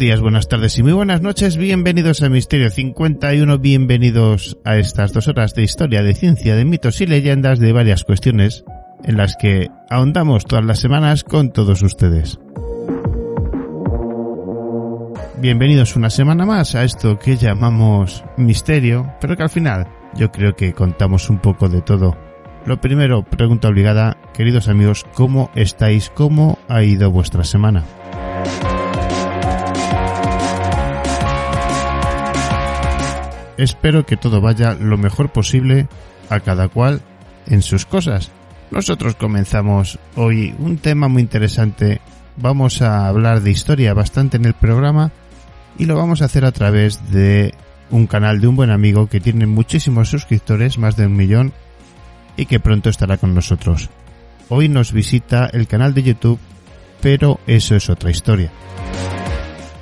Días, buenas tardes y muy buenas noches. Bienvenidos a Misterio 51. Bienvenidos a estas dos horas de historia, de ciencia, de mitos y leyendas de varias cuestiones en las que ahondamos todas las semanas con todos ustedes. Bienvenidos una semana más a esto que llamamos misterio, pero que al final yo creo que contamos un poco de todo. Lo primero, pregunta obligada, queridos amigos, ¿cómo estáis? ¿Cómo ha ido vuestra semana? Espero que todo vaya lo mejor posible a cada cual en sus cosas. Nosotros comenzamos hoy un tema muy interesante. Vamos a hablar de historia bastante en el programa y lo vamos a hacer a través de un canal de un buen amigo que tiene muchísimos suscriptores, más de un millón, y que pronto estará con nosotros. Hoy nos visita el canal de YouTube, pero eso es otra historia.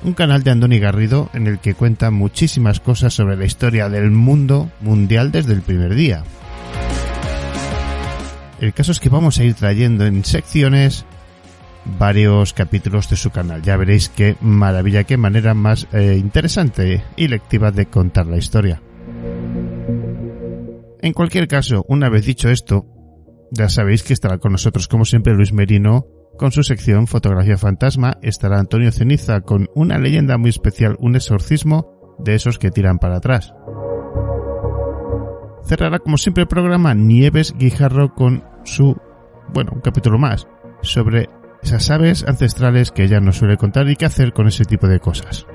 Un canal de Andoni Garrido en el que cuenta muchísimas cosas sobre la historia del mundo mundial desde el primer día. El caso es que vamos a ir trayendo en secciones varios capítulos de su canal. Ya veréis qué maravilla, qué manera más eh, interesante y lectiva de contar la historia. En cualquier caso, una vez dicho esto, ya sabéis que estará con nosotros como siempre Luis Merino con su sección Fotografía Fantasma, estará Antonio Ceniza con una leyenda muy especial, un exorcismo de esos que tiran para atrás. Cerrará como siempre el programa Nieves Guijarro con su, bueno, un capítulo más sobre esas aves ancestrales que ella nos suele contar y qué hacer con ese tipo de cosas.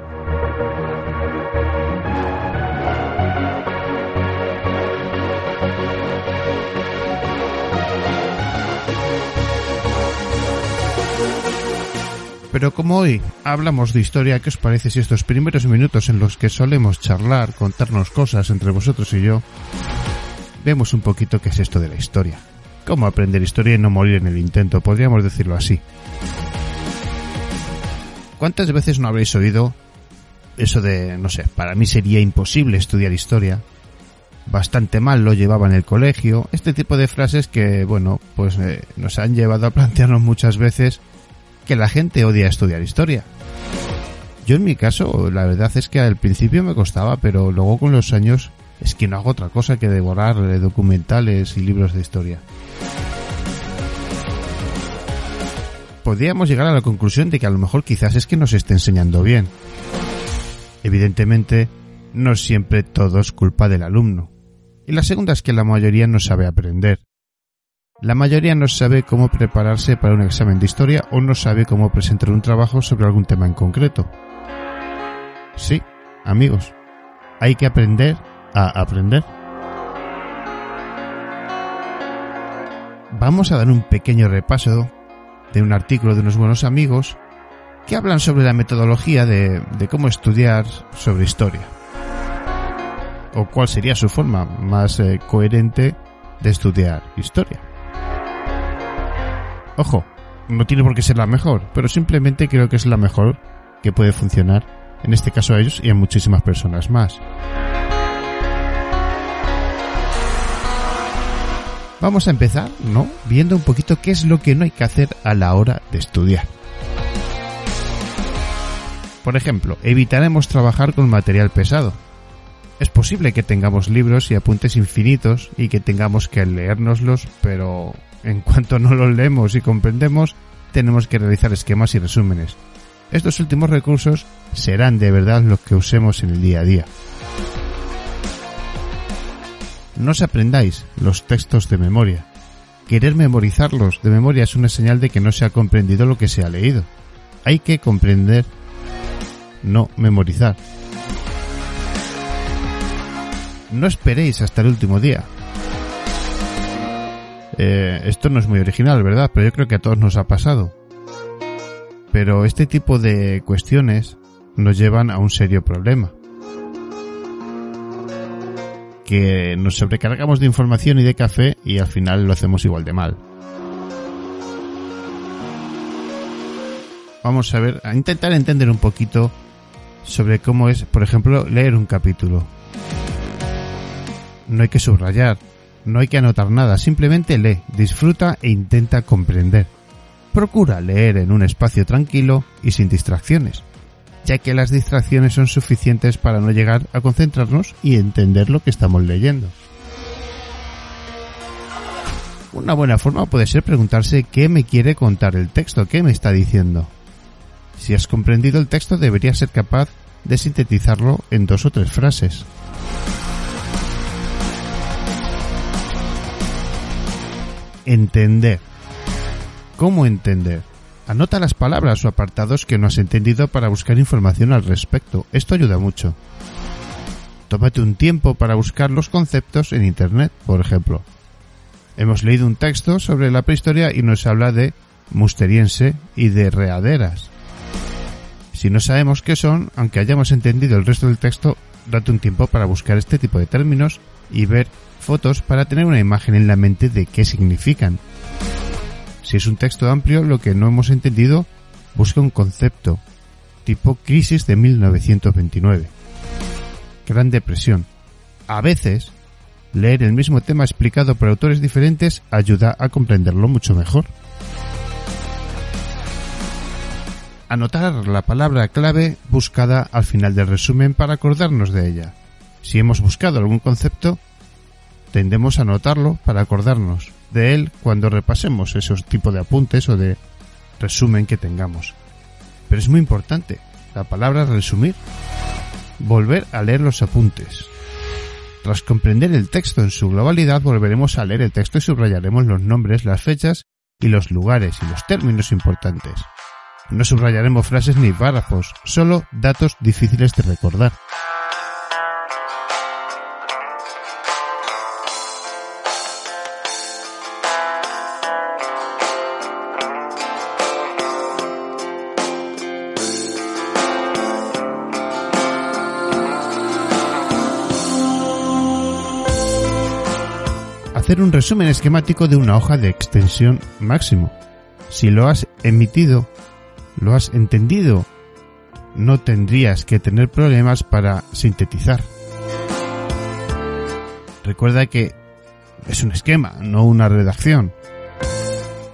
Pero como hoy hablamos de historia, ¿qué os parece si estos primeros minutos en los que solemos charlar, contarnos cosas entre vosotros y yo, vemos un poquito qué es esto de la historia? ¿Cómo aprender historia y no morir en el intento? Podríamos decirlo así. ¿Cuántas veces no habréis oído eso de, no sé, para mí sería imposible estudiar historia? Bastante mal lo llevaba en el colegio. Este tipo de frases que, bueno, pues eh, nos han llevado a plantearnos muchas veces que la gente odia estudiar historia. Yo en mi caso, la verdad es que al principio me costaba, pero luego con los años es que no hago otra cosa que devorar eh, documentales y libros de historia. Podríamos llegar a la conclusión de que a lo mejor quizás es que nos esté enseñando bien. Evidentemente, no siempre todo es culpa del alumno. Y la segunda es que la mayoría no sabe aprender. La mayoría no sabe cómo prepararse para un examen de historia o no sabe cómo presentar un trabajo sobre algún tema en concreto. Sí, amigos, hay que aprender a aprender. Vamos a dar un pequeño repaso de un artículo de unos buenos amigos que hablan sobre la metodología de, cómo estudiar sobre historia. O cuál sería su forma más eh, coherente de estudiar historia. Ojo, no tiene por qué ser la mejor, pero simplemente creo que es la mejor que puede funcionar, en este caso a ellos y a muchísimas personas más. Vamos a empezar, ¿no? Viendo un poquito qué es lo que no hay que hacer a la hora de estudiar. Por ejemplo, evitaremos trabajar con material pesado. Es posible que tengamos libros y apuntes infinitos y que tengamos que leérnoslos, pero en cuanto no los leemos y comprendemos, tenemos que realizar esquemas y resúmenes. Estos últimos recursos serán de verdad los que usemos en el día a día. No os aprendáis los textos de memoria. Querer memorizarlos de memoria es una señal de que no se ha comprendido lo que se ha leído. Hay que comprender, no memorizar. No esperéis hasta el último día. Eh, esto no es muy original, ¿verdad? Pero yo creo que a todos nos ha pasado. Pero este tipo de cuestiones nos llevan a un serio problema. Que nos sobrecargamos de información y de café y al final lo hacemos igual de mal. Vamos a ver, a intentar entender un poquito sobre cómo es, por ejemplo, leer un capítulo. No hay que subrayar, no hay que anotar nada, simplemente lee, disfruta e intenta comprender. Procura leer en un espacio tranquilo y sin distracciones. ya que las distracciones son suficientes para no llegar a concentrarnos y entender lo que estamos leyendo. Una buena forma puede ser preguntarse qué me quiere contar el texto, qué me está diciendo. Si has comprendido el texto deberías ser capaz de sintetizarlo en dos o tres frases. Entender. ¿Cómo entender? Anota las palabras o apartados que no has entendido para buscar información al respecto. Esto ayuda mucho. Tómate un tiempo para buscar los conceptos en Internet, por ejemplo. Hemos leído un texto sobre la prehistoria y nos habla de musteriense y de readeras. Si no sabemos qué son, aunque hayamos entendido el resto del texto, date un tiempo para buscar este tipo de términos y ver fotos para tener una imagen en la mente de qué significan. Si es un texto amplio, lo que no hemos entendido, busca un concepto, tipo crisis de 1929. Gran depresión. A veces, leer el mismo tema explicado por autores diferentes ayuda a comprenderlo mucho mejor. Anotar la palabra clave buscada al final del resumen para acordarnos de ella. Si hemos buscado algún concepto, tendemos a anotarlo para acordarnos de él cuando repasemos esos tipos de apuntes o de resumen que tengamos. Pero es muy importante la palabra resumir. Volver a leer los apuntes. Tras comprender el texto en su globalidad, volveremos a leer el texto y subrayaremos los nombres, las fechas y los lugares y los términos importantes. No subrayaremos frases ni párrafos, solo datos difíciles de recordar. Hacer un resumen esquemático de una hoja de extensión máximo. Si lo has emitido, lo has entendido, no tendrías que tener problemas para sintetizar. Recuerda que es un esquema, no una redacción.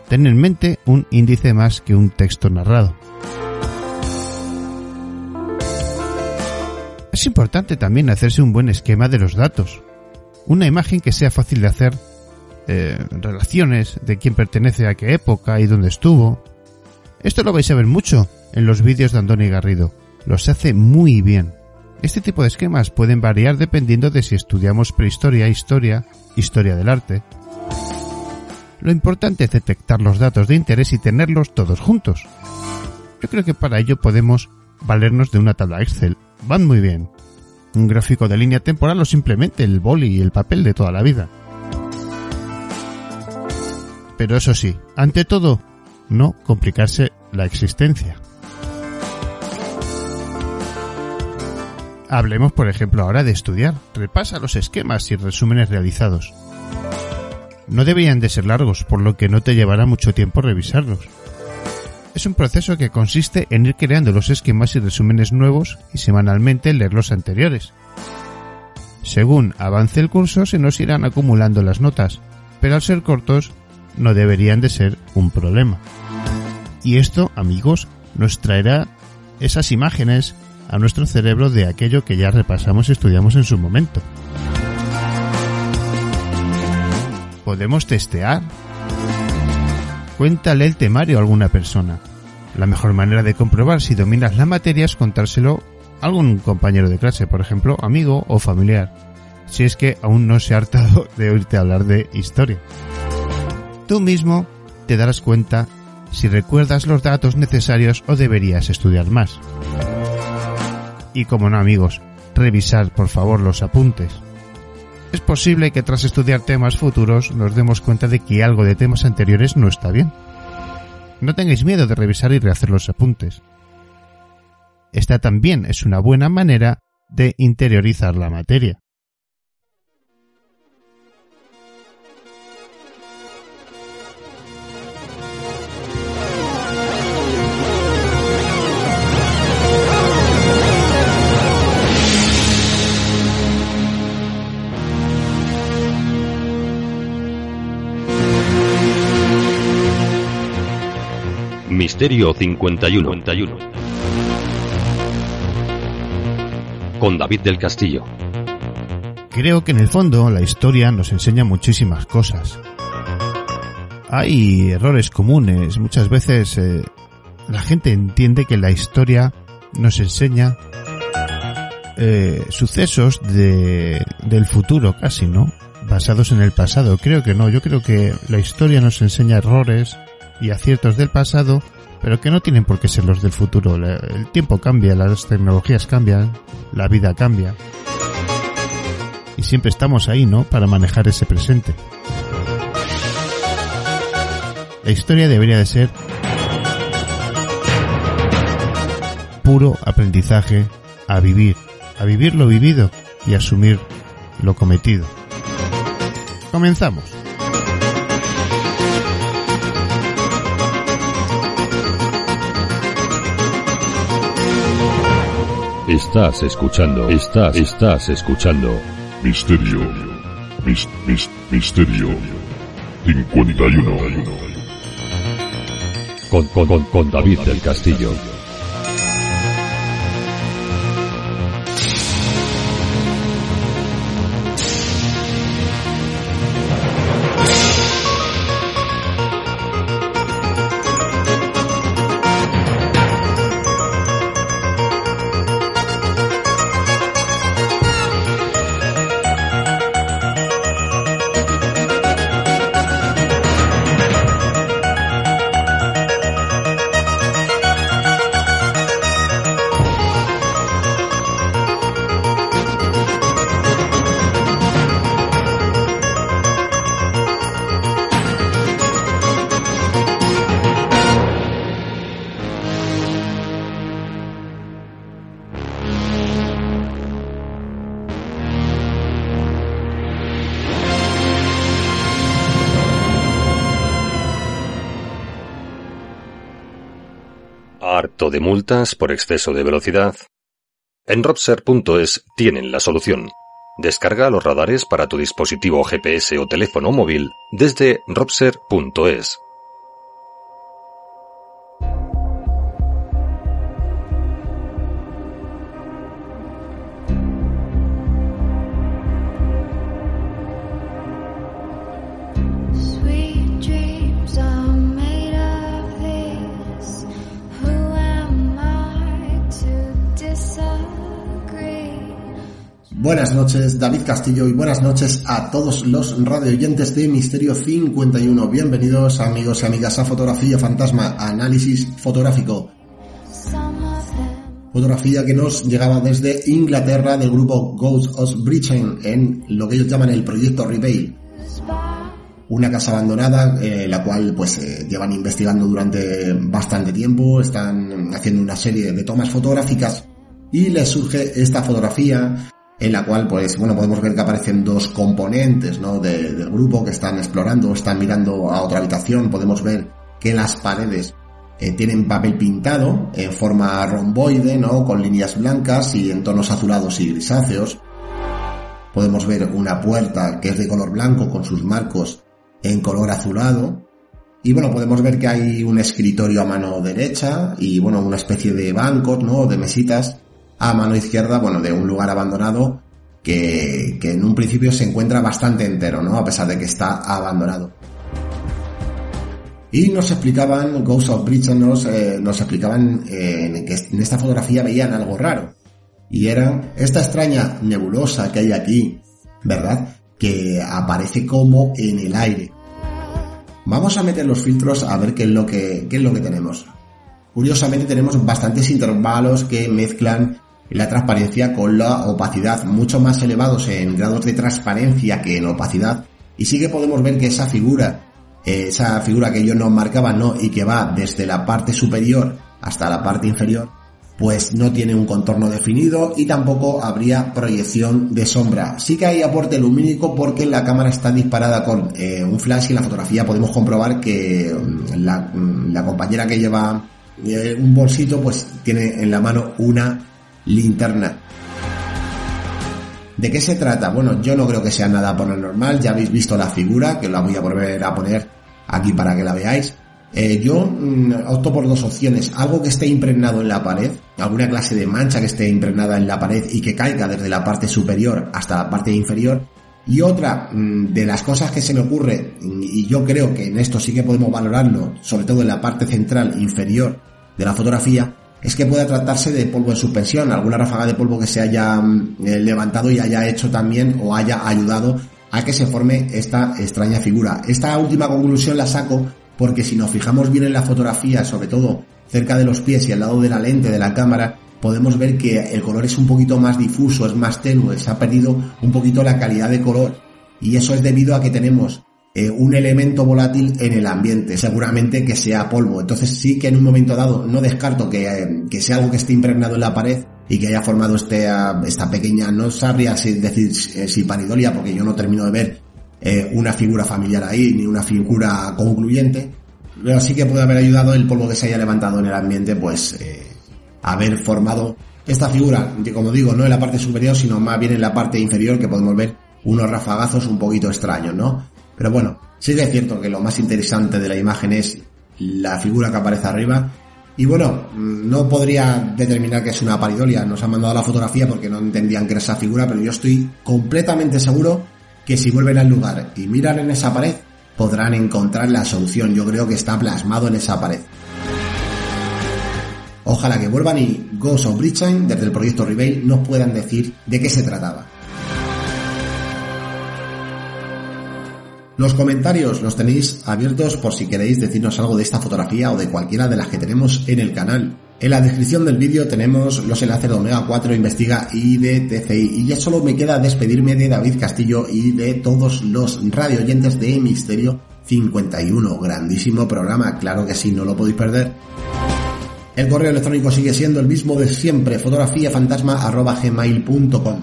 Ten en mente un índice más que un texto narrado. Es importante también hacerse un buen esquema de los datos una imagen que sea fácil de hacer, eh, relaciones de quién pertenece a qué época y dónde estuvo. Esto lo vais a ver mucho en los vídeos de Andoni Garrido. Los hace muy bien. Este tipo de esquemas pueden variar dependiendo de si estudiamos prehistoria, historia, historia del arte. Lo importante es detectar los datos de interés y tenerlos todos juntos. Yo creo que para ello podemos valernos de una tabla Excel. Van muy bien un gráfico de línea temporal o simplemente el boli y el papel de toda la vida. Pero eso sí, ante todo, no complicarse la existencia. Hablemos, por ejemplo, ahora de estudiar. Repasa los esquemas y resúmenes realizados. No deberían de ser largos, por lo que no te llevará mucho tiempo revisarlos es un proceso que consiste en ir creando los esquemas y resúmenes nuevos y semanalmente leer los anteriores. Según avance el curso se nos irán acumulando las notas, pero al ser cortos no deberían de ser un problema. Y esto, amigos, nos traerá esas imágenes a nuestro cerebro de aquello que ya repasamos y estudiamos en su momento. Podemos testear Cuéntale el temario a alguna persona. La mejor manera de comprobar si dominas la materia es contárselo a algún compañero de clase, por ejemplo, amigo o familiar, si es que aún no se ha hartado de oírte hablar de historia. Tú mismo te darás cuenta si recuerdas los datos necesarios o deberías estudiar más. Y como no amigos, revisar por favor los apuntes. Es posible que tras estudiar temas futuros nos demos cuenta de que algo de temas anteriores no está bien. No tengáis miedo de revisar y rehacer los apuntes. Esta también es una buena manera de interiorizar la materia. Misterio 51. con David del Castillo. Creo que en el fondo la historia nos enseña muchísimas cosas. Hay errores comunes. Muchas veces eh, la gente entiende que la historia nos enseña eh, sucesos de, del futuro casi, ¿no? Basados en el pasado. Creo que no. Yo creo que la historia nos enseña errores y aciertos del pasado, pero que no tienen por qué ser los del futuro. El tiempo cambia, las tecnologías cambian, la vida cambia. Y siempre estamos ahí, ¿no? Para manejar ese presente. La historia debería de ser puro aprendizaje a vivir, a vivir lo vivido y asumir lo cometido. Comenzamos. Estás escuchando, estás, estás escuchando. Misterio, mis, mis, misterio. 51. Con, con, con, con David del Castillo. ¿Harto de multas por exceso de velocidad? En Robser.es tienen la solución. Descarga los radares para tu dispositivo GPS o teléfono móvil desde Robser.es. Buenas noches, David Castillo, y buenas noches a todos los radioyentes de Misterio 51. Bienvenidos, amigos y amigas, a Fotografía Fantasma, análisis fotográfico. Fotografía que nos llegaba desde Inglaterra del grupo Ghosts of Britain en lo que ellos llaman el proyecto Reveal. Una casa abandonada, eh, la cual pues eh, llevan investigando durante bastante tiempo, están haciendo una serie de tomas fotográficas y les surge esta fotografía en la cual pues bueno podemos ver que aparecen dos componentes ¿no? de- del grupo que están explorando, están mirando a otra habitación, podemos ver que las paredes eh, tienen papel pintado en forma romboide, ¿no? con líneas blancas y en tonos azulados y grisáceos. Podemos ver una puerta que es de color blanco con sus marcos en color azulado. Y bueno, podemos ver que hay un escritorio a mano derecha y bueno, una especie de bancos, ¿no? De mesitas a mano izquierda, bueno, de un lugar abandonado que, que en un principio se encuentra bastante entero, ¿no? A pesar de que está abandonado. Y nos explicaban, Ghost of nos, eh, nos explicaban eh, que en esta fotografía veían algo raro. Y era esta extraña nebulosa que hay aquí, ¿verdad? Que aparece como en el aire. Vamos a meter los filtros a ver qué es lo que, qué es lo que tenemos. Curiosamente tenemos bastantes intervalos que mezclan la transparencia con la opacidad, mucho más elevados en grados de transparencia que en opacidad. Y sí que podemos ver que esa figura, eh, esa figura que ellos nos marcaban, ¿no? Y que va desde la parte superior hasta la parte inferior, pues no tiene un contorno definido y tampoco habría proyección de sombra. Sí que hay aporte lumínico porque la cámara está disparada con eh, un flash y en la fotografía podemos comprobar que mm, la, mm, la compañera que lleva eh, un bolsito pues tiene en la mano una linterna. ¿De qué se trata? Bueno, yo no creo que sea nada paranormal, ya habéis visto la figura, que la voy a volver a poner aquí para que la veáis. Eh, yo mm, opto por dos opciones. Algo que esté impregnado en la pared, alguna clase de mancha que esté impregnada en la pared y que caiga desde la parte superior hasta la parte inferior. Y otra mm, de las cosas que se me ocurre, mm, y yo creo que en esto sí que podemos valorarlo, sobre todo en la parte central inferior de la fotografía, es que pueda tratarse de polvo en suspensión, alguna ráfaga de polvo que se haya eh, levantado y haya hecho también o haya ayudado a que se forme esta extraña figura. Esta última conclusión la saco porque si nos fijamos bien en la fotografía, sobre todo cerca de los pies y al lado de la lente de la cámara, podemos ver que el color es un poquito más difuso, es más tenue, se ha perdido un poquito la calidad de color. Y eso es debido a que tenemos eh, un elemento volátil en el ambiente, seguramente que sea polvo. Entonces sí que en un momento dado no descarto que, eh, que sea algo que esté impregnado en la pared y que haya formado este, ah, esta pequeña, no sabría si decir eh, si paridolia, porque yo no termino de ver una figura familiar ahí, ni una figura concluyente, pero sí que puede haber ayudado el polvo que se haya levantado en el ambiente, pues haber formado esta figura, que como digo, no en la parte superior, sino más bien en la parte inferior, que podemos ver unos rafagazos un poquito extraños, ¿no? Pero bueno, sí que es cierto que lo más interesante de la imagen es la figura que aparece arriba. Y bueno, no podría determinar que es una paridolia. Nos han mandado la fotografía porque no entendían que era esa figura, pero yo estoy completamente seguro que si vuelven al lugar y miran en esa pared, podrán encontrar la solución. Yo creo que está plasmado en esa pared. Ojalá que vuelvan y Ghost of Bridgestone, desde el proyecto Rebel, nos puedan decir de qué se trataba. Los comentarios los tenéis abiertos por si queréis decirnos algo de esta fotografía o de cualquiera de las que tenemos en el canal. En la descripción del vídeo tenemos los enlaces de Omega 4 Investiga y de TCI. Y ya solo me queda despedirme de David Castillo y de todos los radio oyentes de Misterio 51. Grandísimo programa, claro que sí, no lo podéis perder. El correo electrónico sigue siendo el mismo de siempre, fotografiafantasma.gmail.com.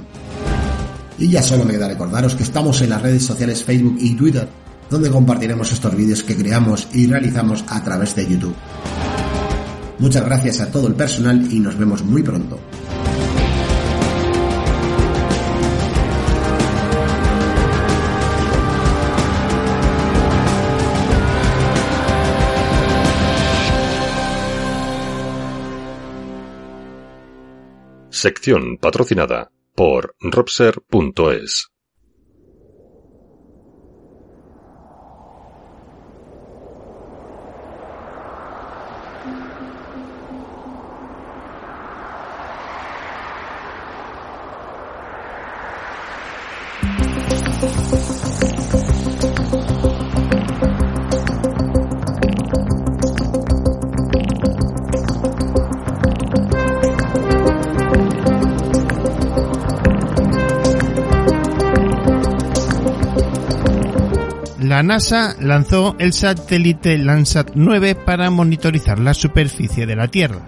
Y ya solo me queda recordaros que estamos en las redes sociales Facebook y Twitter, donde compartiremos estos vídeos que creamos y realizamos a través de YouTube. Muchas gracias a todo el personal y nos vemos muy pronto. Sección patrocinada por Robser.es. La NASA lanzó el satélite Landsat 9 para monitorizar la superficie de la Tierra.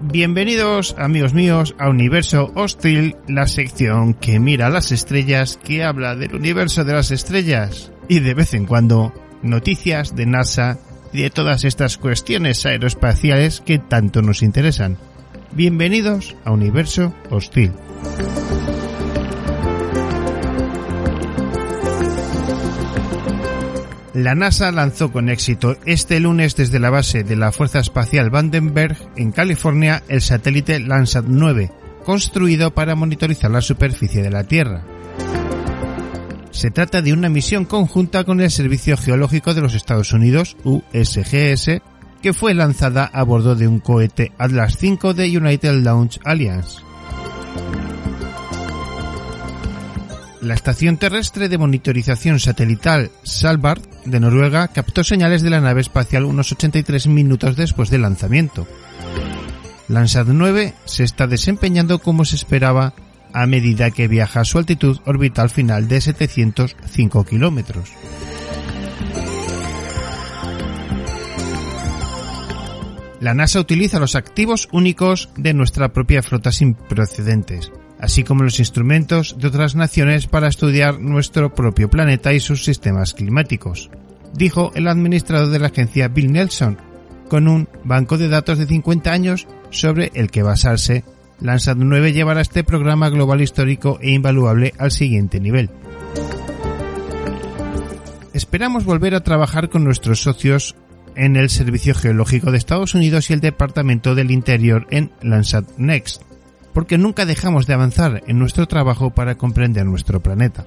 Bienvenidos, amigos míos, a Universo Hostil, la sección que mira las estrellas, que habla del universo de las estrellas y de vez en cuando noticias de NASA y de todas estas cuestiones aeroespaciales que tanto nos interesan. Bienvenidos a Universo Hostil. La NASA lanzó con éxito este lunes desde la base de la Fuerza Espacial Vandenberg en California el satélite Landsat 9, construido para monitorizar la superficie de la Tierra. Se trata de una misión conjunta con el Servicio Geológico de los Estados Unidos, USGS, que fue lanzada a bordo de un cohete Atlas V de United Launch Alliance. La estación terrestre de monitorización satelital Svalbard de Noruega captó señales de la nave espacial unos 83 minutos después del lanzamiento. Landsat 9 se está desempeñando como se esperaba a medida que viaja a su altitud orbital final de 705 kilómetros. La NASA utiliza los activos únicos de nuestra propia flota sin precedentes, así como los instrumentos de otras naciones para estudiar nuestro propio planeta y sus sistemas climáticos, dijo el administrador de la agencia Bill Nelson, con un banco de datos de 50 años sobre el que basarse. Landsat 9 llevará este programa global histórico e invaluable al siguiente nivel. Esperamos volver a trabajar con nuestros socios en el Servicio Geológico de Estados Unidos y el Departamento del Interior en Landsat Next, porque nunca dejamos de avanzar en nuestro trabajo para comprender nuestro planeta.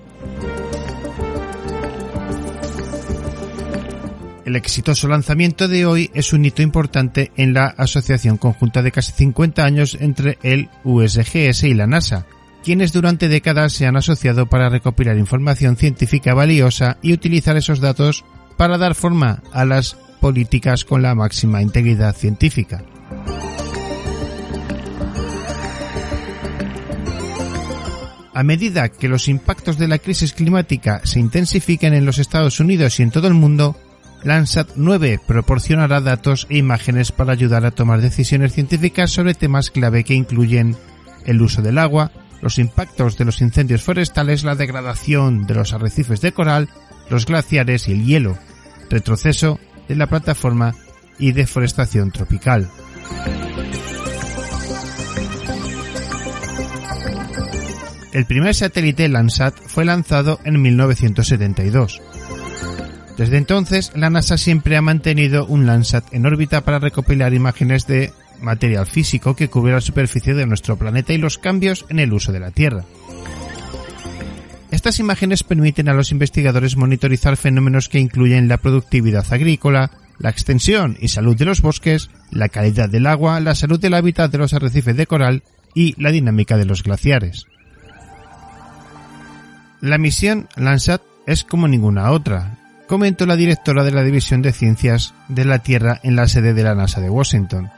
El exitoso lanzamiento de hoy es un hito importante en la asociación conjunta de casi 50 años entre el USGS y la NASA, quienes durante décadas se han asociado para recopilar información científica valiosa y utilizar esos datos para dar forma a las políticas con la máxima integridad científica. A medida que los impactos de la crisis climática se intensifiquen en los Estados Unidos y en todo el mundo, Landsat 9 proporcionará datos e imágenes para ayudar a tomar decisiones científicas sobre temas clave que incluyen el uso del agua, los impactos de los incendios forestales, la degradación de los arrecifes de coral, los glaciares y el hielo, retroceso de la plataforma y deforestación tropical. El primer satélite Landsat fue lanzado en 1972. Desde entonces, la NASA siempre ha mantenido un Landsat en órbita para recopilar imágenes de material físico que cubre la superficie de nuestro planeta y los cambios en el uso de la Tierra. Estas imágenes permiten a los investigadores monitorizar fenómenos que incluyen la productividad agrícola, la extensión y salud de los bosques, la calidad del agua, la salud del hábitat de los arrecifes de coral y la dinámica de los glaciares. La misión Landsat es como ninguna otra, comentó la directora de la División de Ciencias de la Tierra en la sede de la NASA de Washington.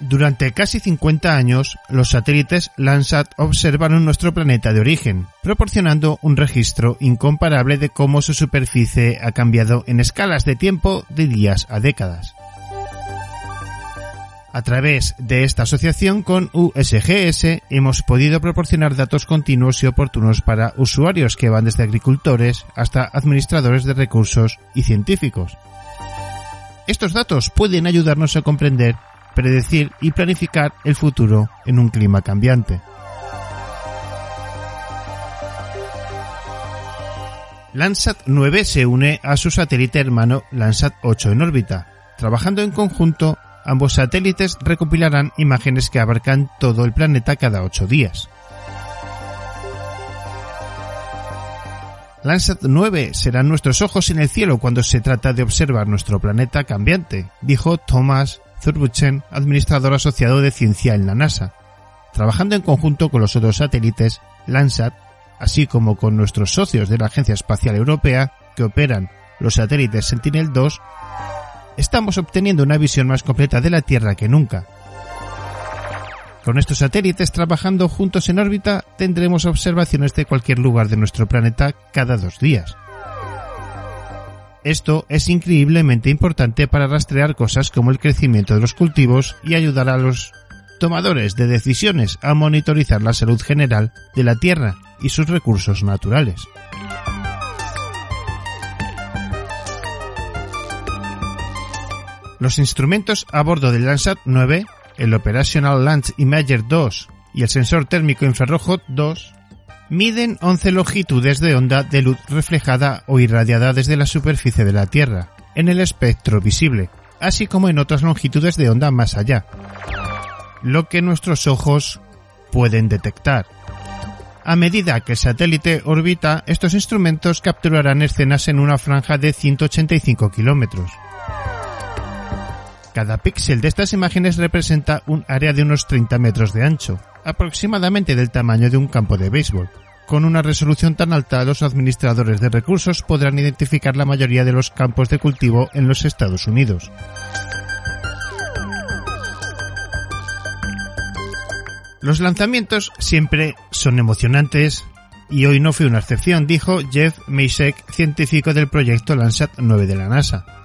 Durante casi 50 años, los satélites Landsat observaron nuestro planeta de origen, proporcionando un registro incomparable de cómo su superficie ha cambiado en escalas de tiempo de días a décadas. A través de esta asociación con USGS hemos podido proporcionar datos continuos y oportunos para usuarios que van desde agricultores hasta administradores de recursos y científicos. Estos datos pueden ayudarnos a comprender predecir y planificar el futuro en un clima cambiante. Landsat 9 se une a su satélite hermano Landsat 8 en órbita. Trabajando en conjunto, ambos satélites recopilarán imágenes que abarcan todo el planeta cada 8 días. Landsat 9 serán nuestros ojos en el cielo cuando se trata de observar nuestro planeta cambiante, dijo Thomas Zurbuchen, administrador asociado de ciencia en la NASA. Trabajando en conjunto con los otros satélites Landsat, así como con nuestros socios de la Agencia Espacial Europea, que operan los satélites Sentinel-2, estamos obteniendo una visión más completa de la Tierra que nunca. Con estos satélites trabajando juntos en órbita, tendremos observaciones de cualquier lugar de nuestro planeta cada dos días. Esto es increíblemente importante para rastrear cosas como el crecimiento de los cultivos y ayudar a los tomadores de decisiones a monitorizar la salud general de la Tierra y sus recursos naturales. Los instrumentos a bordo del Landsat 9, el Operational Launch Imager 2 y el sensor térmico infrarrojo 2, miden 11 longitudes de onda de luz reflejada o irradiada desde la superficie de la Tierra, en el espectro visible, así como en otras longitudes de onda más allá, lo que nuestros ojos pueden detectar. A medida que el satélite orbita, estos instrumentos capturarán escenas en una franja de 185 kilómetros. Cada píxel de estas imágenes representa un área de unos 30 metros de ancho, aproximadamente del tamaño de un campo de béisbol. Con una resolución tan alta, los administradores de recursos podrán identificar la mayoría de los campos de cultivo en los Estados Unidos. Los lanzamientos siempre son emocionantes y hoy no fue una excepción, dijo Jeff Meisek, científico del proyecto Landsat 9 de la NASA.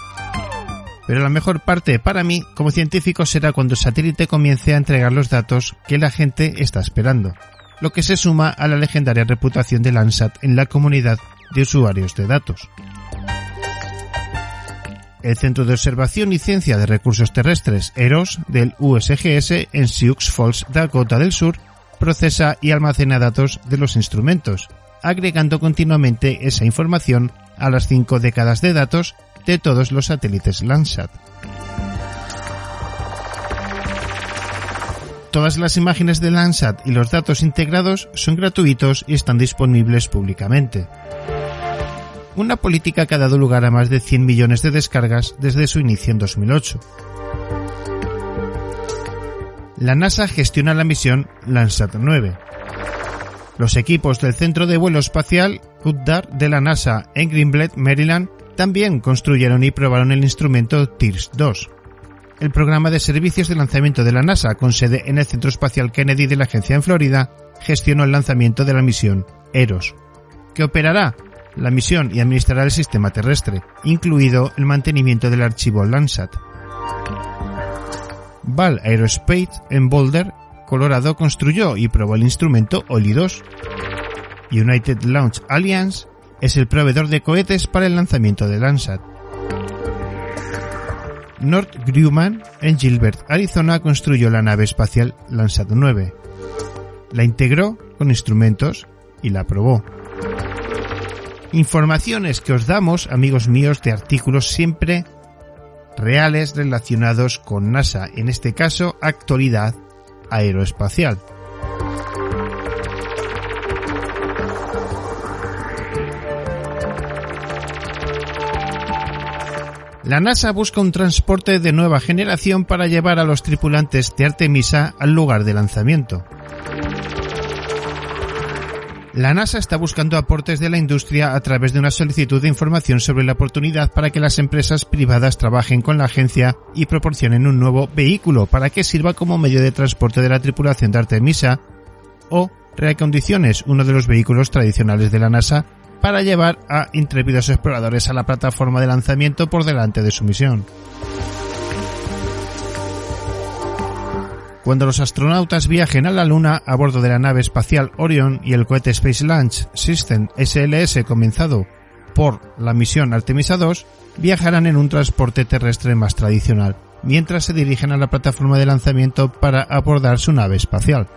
Pero la mejor parte para mí como científico será cuando el satélite comience a entregar los datos que la gente está esperando, lo que se suma a la legendaria reputación de Landsat en la comunidad de usuarios de datos. El Centro de Observación y Ciencia de Recursos Terrestres, EROS, del USGS en Sioux Falls, Dakota del Sur, procesa y almacena datos de los instrumentos, agregando continuamente esa información a las cinco décadas de datos de todos los satélites Landsat. Todas las imágenes de Landsat y los datos integrados son gratuitos y están disponibles públicamente. Una política que ha dado lugar a más de 100 millones de descargas desde su inicio en 2008. La NASA gestiona la misión Landsat 9. Los equipos del Centro de Vuelo Espacial Goddard de la NASA en Greenbelt, Maryland, también construyeron y probaron el instrumento TIRS-2 el programa de servicios de lanzamiento de la NASA, con sede en el Centro Espacial Kennedy de la agencia en Florida, gestionó el lanzamiento de la misión Eros, que operará la misión y administrará el sistema terrestre, incluido el mantenimiento del archivo Landsat. Ball Aerospace en Boulder, Colorado, construyó y probó el instrumento OLI-2. United Launch Alliance es el proveedor de cohetes para el lanzamiento de Landsat. North Grumman en Gilbert, Arizona, construyó la nave espacial Landsat 9. La integró con instrumentos y la probó. Informaciones que os damos, amigos míos, de artículos siempre reales relacionados con NASA, en este caso actualidad aeroespacial. La NASA busca un transporte de nueva generación para llevar a los tripulantes de Artemisa al lugar de lanzamiento. La NASA está buscando aportes de la industria a través de una solicitud de información sobre la oportunidad para que las empresas privadas trabajen con la agencia y proporcionen un nuevo vehículo para que sirva como medio de transporte de la tripulación de Artemisa o reacondiciones uno de los vehículos tradicionales de la NASA para llevar a intrépidos exploradores a la plataforma de lanzamiento por delante de su misión. Cuando los astronautas viajen a la Luna a bordo de la nave espacial Orion y el cohete Space Launch System SLS comenzado por la misión Artemisa 2, viajarán en un transporte terrestre más tradicional, mientras se dirigen a la plataforma de lanzamiento para abordar su nave espacial.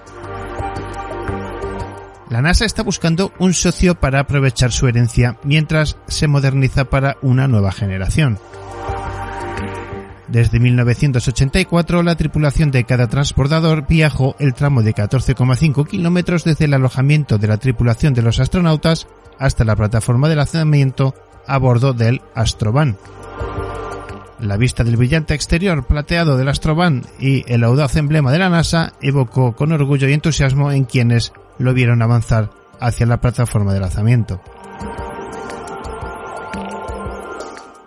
La NASA está buscando un socio para aprovechar su herencia mientras se moderniza para una nueva generación. Desde 1984, la tripulación de cada transportador viajó el tramo de 14,5 kilómetros desde el alojamiento de la tripulación de los astronautas hasta la plataforma de lanzamiento a bordo del Astrovan. La vista del brillante exterior plateado del Astrovan y el audaz emblema de la NASA evocó con orgullo y entusiasmo en quienes lo vieron avanzar hacia la plataforma de lanzamiento.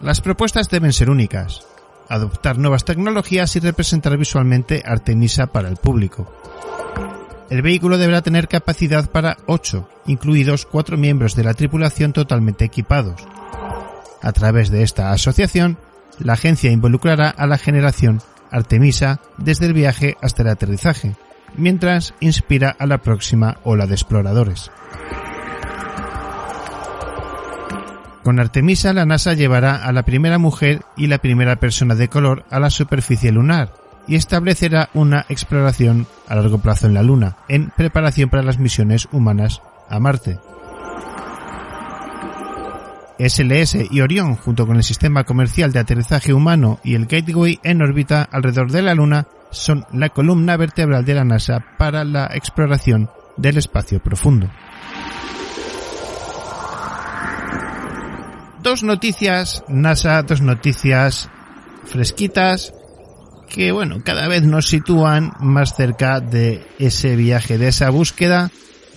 Las propuestas deben ser únicas, adoptar nuevas tecnologías y representar visualmente Artemisa para el público. El vehículo deberá tener capacidad para 8, incluidos 4 miembros de la tripulación totalmente equipados. A través de esta asociación, la agencia involucrará a la generación Artemisa desde el viaje hasta el aterrizaje, mientras inspira a la próxima ola de exploradores. Con Artemisa la NASA llevará a la primera mujer y la primera persona de color a la superficie lunar y establecerá una exploración a largo plazo en la Luna, en preparación para las misiones humanas a Marte. SLS y Orión, junto con el sistema comercial de aterrizaje humano y el Gateway en órbita alrededor de la Luna, son la columna vertebral de la NASA para la exploración del espacio profundo. Dos noticias NASA, dos noticias fresquitas que bueno, cada vez nos sitúan más cerca de ese viaje, de esa búsqueda,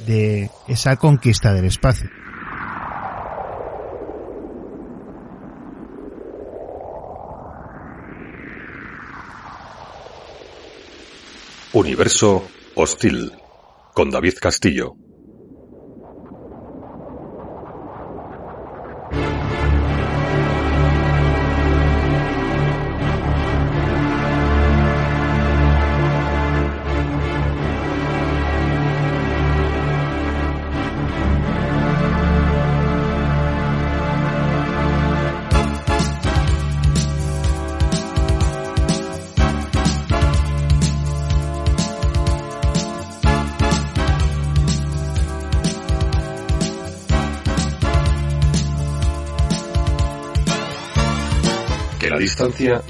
de esa conquista del espacio. Universo Hostil con David Castillo.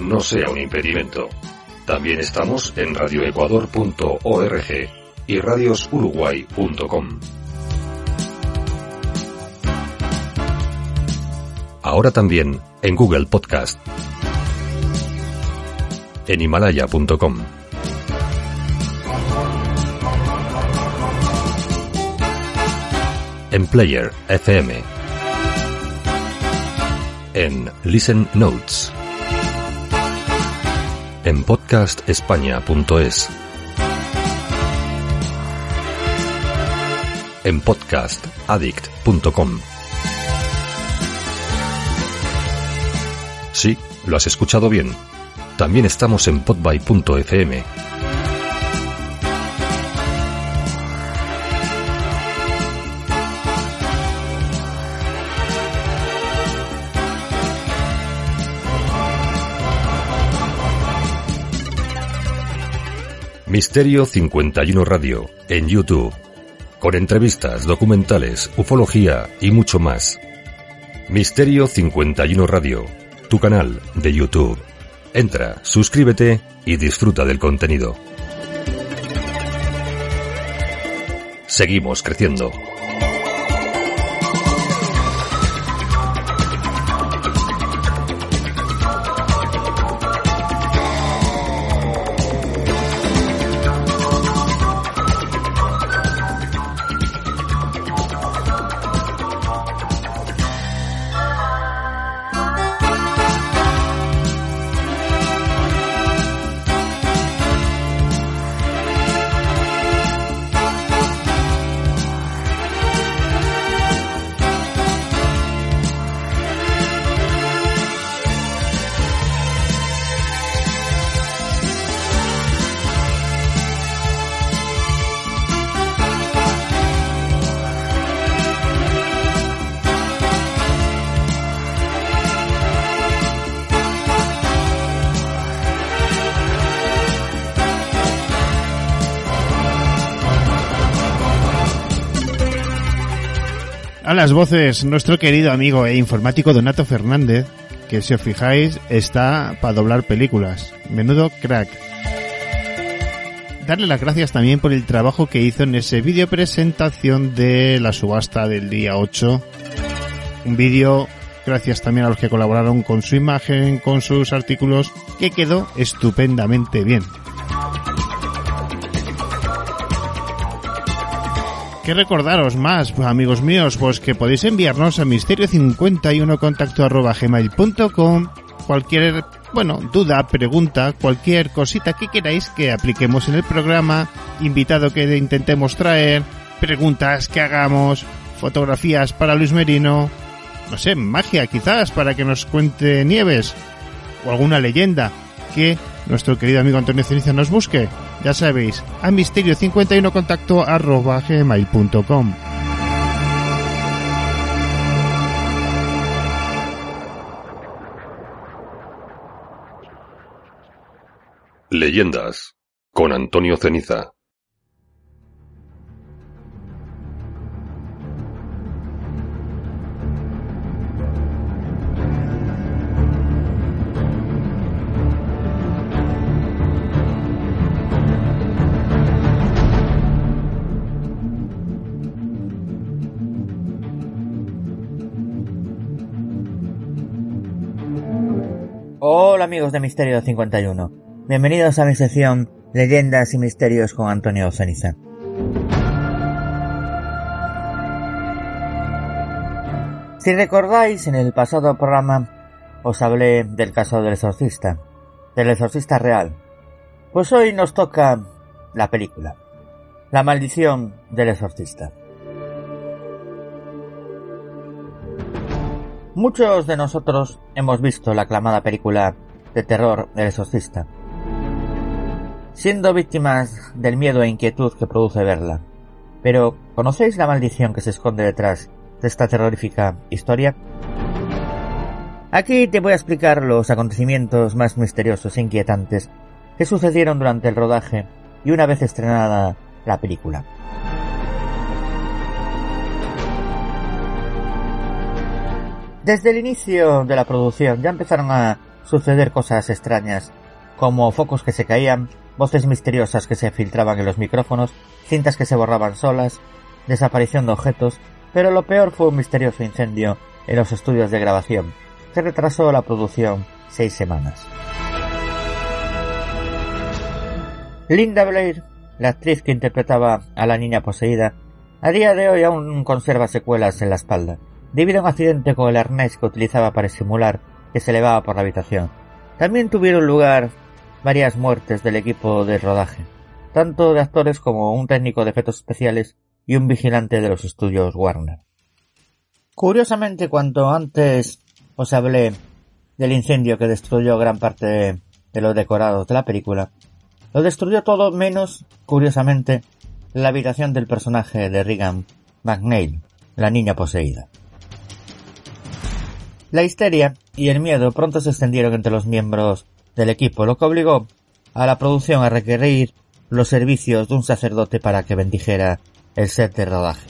No sea un impedimento. También estamos en radioecuador.org y radiosuruguay.com. Ahora también en Google Podcast. En himalaya.com. En Player FM. En Listen Notes. En podcastespaña.es. En podcastaddict.com. Sí, lo has escuchado bien. También estamos en podby.fm. Misterio 51 Radio en YouTube, con entrevistas, documentales, ufología y mucho más. Misterio 51 Radio, tu canal de YouTube. Entra, suscríbete y disfruta del contenido. Seguimos creciendo. Voces, nuestro querido amigo e informático Donato Fernández, que si os fijáis está para doblar películas. Menudo crack. Darle las gracias también por el trabajo que hizo en ese vídeo presentación de la subasta del día 8. Un vídeo, gracias también a los que colaboraron con su imagen, con sus artículos, que quedó estupendamente bien. ¿Qué recordaros más, pues, amigos míos? Pues que podéis enviarnos a misterio51 contacto arroba gmail.com cualquier, bueno, duda, pregunta, cualquier cosita que queráis que apliquemos en el programa, invitado que intentemos traer, preguntas que hagamos, fotografías para Luis Merino, no sé, magia quizás para que nos cuente Nieves o alguna leyenda que nuestro querido amigo Antonio Ceniza nos busque. Ya sabéis, a misterio51 contacto arroba gmail.com. Leyendas con Antonio Ceniza. Amigos de Misterio 51. Bienvenidos a mi sección Leyendas y Misterios con Antonio Ceniza. Si recordáis, en el pasado programa os hablé del caso del exorcista, del exorcista real. Pues hoy nos toca la película, La maldición del exorcista. Muchos de nosotros hemos visto la aclamada película de terror El exorcista, siendo víctimas del miedo e inquietud que produce verla. Pero, ¿conocéis la maldición que se esconde detrás de esta terrorífica historia? Aquí te voy a explicar los acontecimientos más misteriosos e inquietantes que sucedieron durante el rodaje y una vez estrenada la película. Desde el inicio de la producción ya empezaron a suceder cosas extrañas, como focos que se caían, voces misteriosas que se filtraban en los micrófonos, cintas que se borraban solas, desaparición de objetos, pero lo peor fue un misterioso incendio en los estudios de grabación, que retrasó la producción seis semanas. Linda Blair, la actriz que interpretaba a la niña poseída, a día de hoy aún conserva secuelas en la espalda, debido a un accidente con el arnés que utilizaba para simular que se elevaba por la habitación. También tuvieron lugar varias muertes del equipo de rodaje, tanto de actores como un técnico de efectos especiales y un vigilante de los estudios Warner. Curiosamente, cuanto antes os hablé del incendio que destruyó gran parte de, los decorados de la película, lo destruyó todo menos, curiosamente, la habitación del personaje de Regan McNeil, la niña poseída. La histeria y el miedo pronto se extendieron entre los miembros del equipo, lo que obligó a la producción a requerir los servicios de un sacerdote para que bendijera el set de rodaje.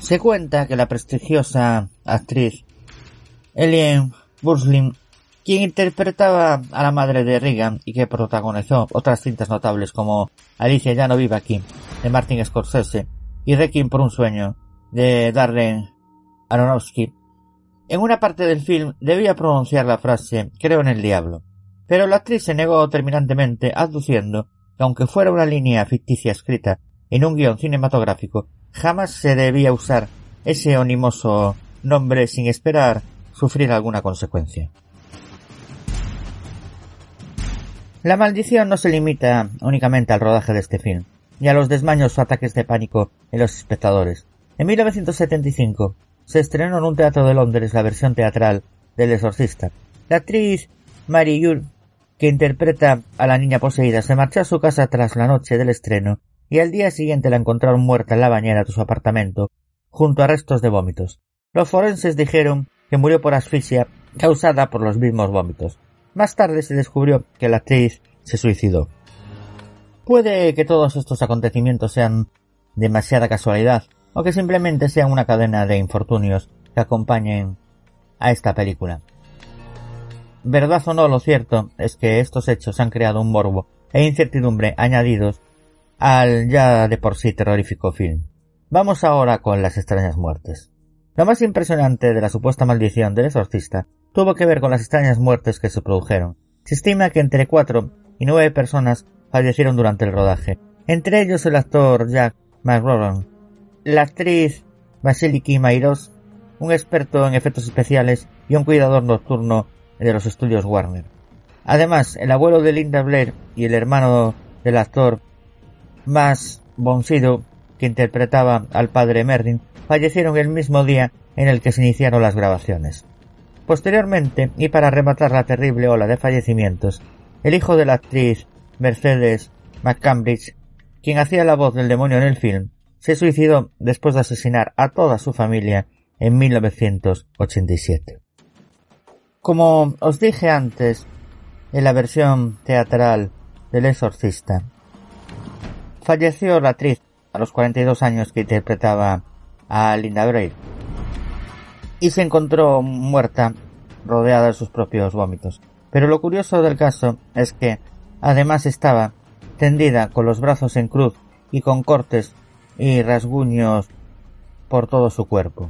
Se cuenta que la prestigiosa actriz Ellen Burslin, quien interpretaba a la madre de Regan y que protagonizó otras cintas notables como Alicia ya no vive aquí, de Martin Scorsese, y Requiem por un sueño, de Darren Aronofsky, en una parte del film debía pronunciar la frase Creo en el diablo, pero la actriz se negó terminantemente aduciendo que aunque fuera una línea ficticia escrita en un guion cinematográfico, jamás se debía usar ese onimoso nombre sin esperar sufrir alguna consecuencia. La maldición no se limita únicamente al rodaje de este film, y a los desmaños o ataques de pánico en los espectadores. En 1975 se estrenó en un teatro de Londres la versión teatral del exorcista. La actriz Mary Yule, que interpreta a la niña poseída, se marchó a su casa tras la noche del estreno y al día siguiente la encontraron muerta en la bañera de su apartamento, junto a restos de vómitos. Los forenses dijeron que murió por asfixia causada por los mismos vómitos. Más tarde se descubrió que la actriz se suicidó. Puede que todos estos acontecimientos sean demasiada casualidad, o que simplemente sean una cadena de infortunios que acompañen a esta película. Verdad o no, lo cierto es que estos hechos han creado un morbo e incertidumbre añadidos al ya de por sí terrorífico film. Vamos ahora con las extrañas muertes. Lo más impresionante de la supuesta maldición del exorcista tuvo que ver con las extrañas muertes que se produjeron. Se estima que entre cuatro y nueve personas fallecieron durante el rodaje, entre ellos el actor Jack McRoran, la actriz Vasiliki Mairos, un experto en efectos especiales y un cuidador nocturno de los estudios Warner. Además, el abuelo de Linda Blair y el hermano del actor Mas Bonsido, que interpretaba al padre Merlin, fallecieron el mismo día en el que se iniciaron las grabaciones. Posteriormente, y para rematar la terrible ola de fallecimientos, el hijo de la actriz Mercedes McCambridge, quien hacía la voz del demonio en el film, se suicidó después de asesinar a toda su familia en 1987. Como os dije antes, en la versión teatral del exorcista, falleció la actriz a los 42 años que interpretaba a Linda Blair y se encontró muerta rodeada de sus propios vómitos. Pero lo curioso del caso es que Además estaba tendida con los brazos en cruz y con cortes y rasguños por todo su cuerpo.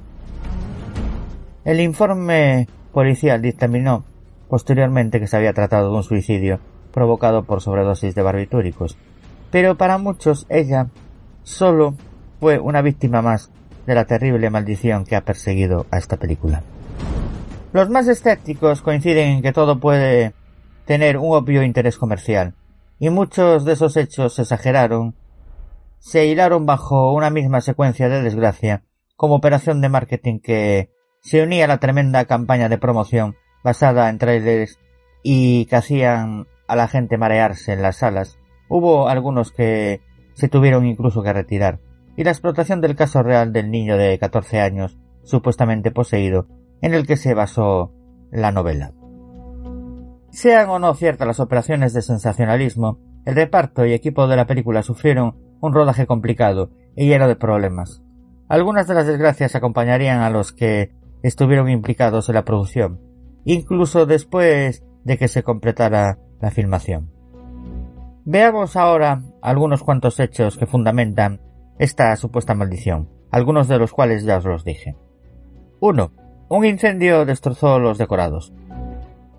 El informe policial dictaminó posteriormente que se había tratado de un suicidio provocado por sobredosis de barbitúricos, pero para muchos ella solo fue una víctima más de la terrible maldición que ha perseguido a esta película. Los más escépticos coinciden en que todo puede tener un obvio interés comercial, y muchos de esos hechos se exageraron, se hilaron bajo una misma secuencia de desgracia, como operación de marketing que se unía a la tremenda campaña de promoción basada en trailers y que hacían a la gente marearse en las salas. Hubo algunos que se tuvieron incluso que retirar, y la explotación del caso real del niño de 14 años, supuestamente poseído, en el que se basó la novela. Sean o no ciertas las operaciones de sensacionalismo, el reparto y equipo de la película sufrieron un rodaje complicado y lleno de problemas. Algunas de las desgracias acompañarían a los que estuvieron implicados en la producción. Incluso después de que se completara la filmación. Veamos ahora algunos cuantos hechos que fundamentan esta supuesta maldición, algunos de los cuales ya os los dije. 1. Un incendio destrozó los decorados.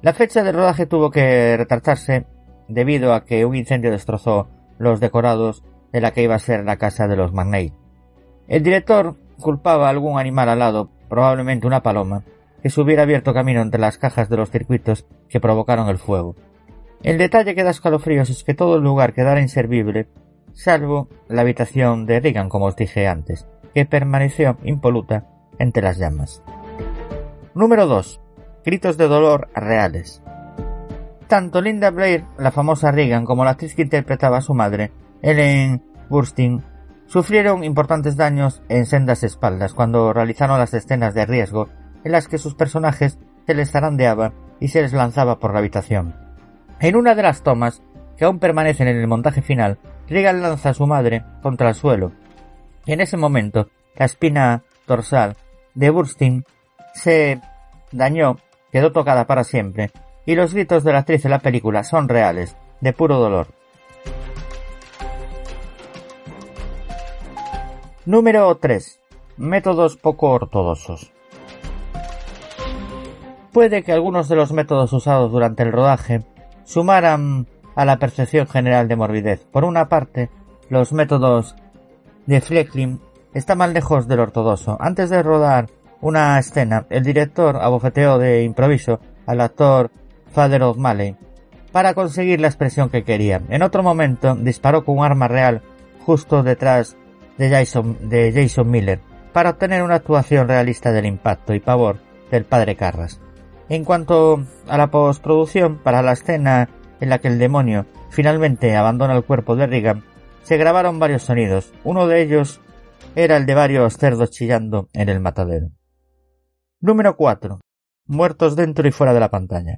La fecha de rodaje tuvo que retrasarse debido a que un incendio destrozó los decorados de la que iba a ser la casa de los Magnate. El director culpaba a algún animal alado, probablemente una paloma, que se hubiera abierto camino entre las cajas de los circuitos que provocaron el fuego. El detalle que da escalofríos es que todo el lugar quedara inservible, salvo la habitación de Regan, como os dije antes, que permaneció impoluta entre las llamas. Número 2. Gritos de dolor reales. Tanto Linda Blair, la famosa Regan, como la actriz que interpretaba a su madre, Ellen Burstyn, sufrieron importantes daños en sendas espaldas cuando realizaron las escenas de riesgo en las que sus personajes se les zarandeaba y se les lanzaba por la habitación. En una de las tomas, que aún permanecen en el montaje final, Regan lanza a su madre contra el suelo. Y en ese momento, la espina dorsal de Burstyn se dañó, quedó tocada para siempre, y los gritos de la actriz en la película son reales, de puro dolor. Número 3. Métodos poco ortodoxos. Puede que algunos de los métodos usados durante el rodaje sumaran a la percepción general de morbidez. Por una parte, los métodos de Flecklin estaban lejos del ortodoxo. Antes de rodar una escena, el director abofeteó de improviso al actor Father of Malley para conseguir la expresión que quería. En otro momento, disparó con un arma real justo detrás de Jason, de Jason Miller para obtener una actuación realista del impacto y pavor del padre Carras. En cuanto a la postproducción, para la escena en la que el demonio finalmente abandona el cuerpo de Regan, se grabaron varios sonidos. Uno de ellos era el de varios cerdos chillando en el matadero. Número 4. Muertos dentro y fuera de la pantalla.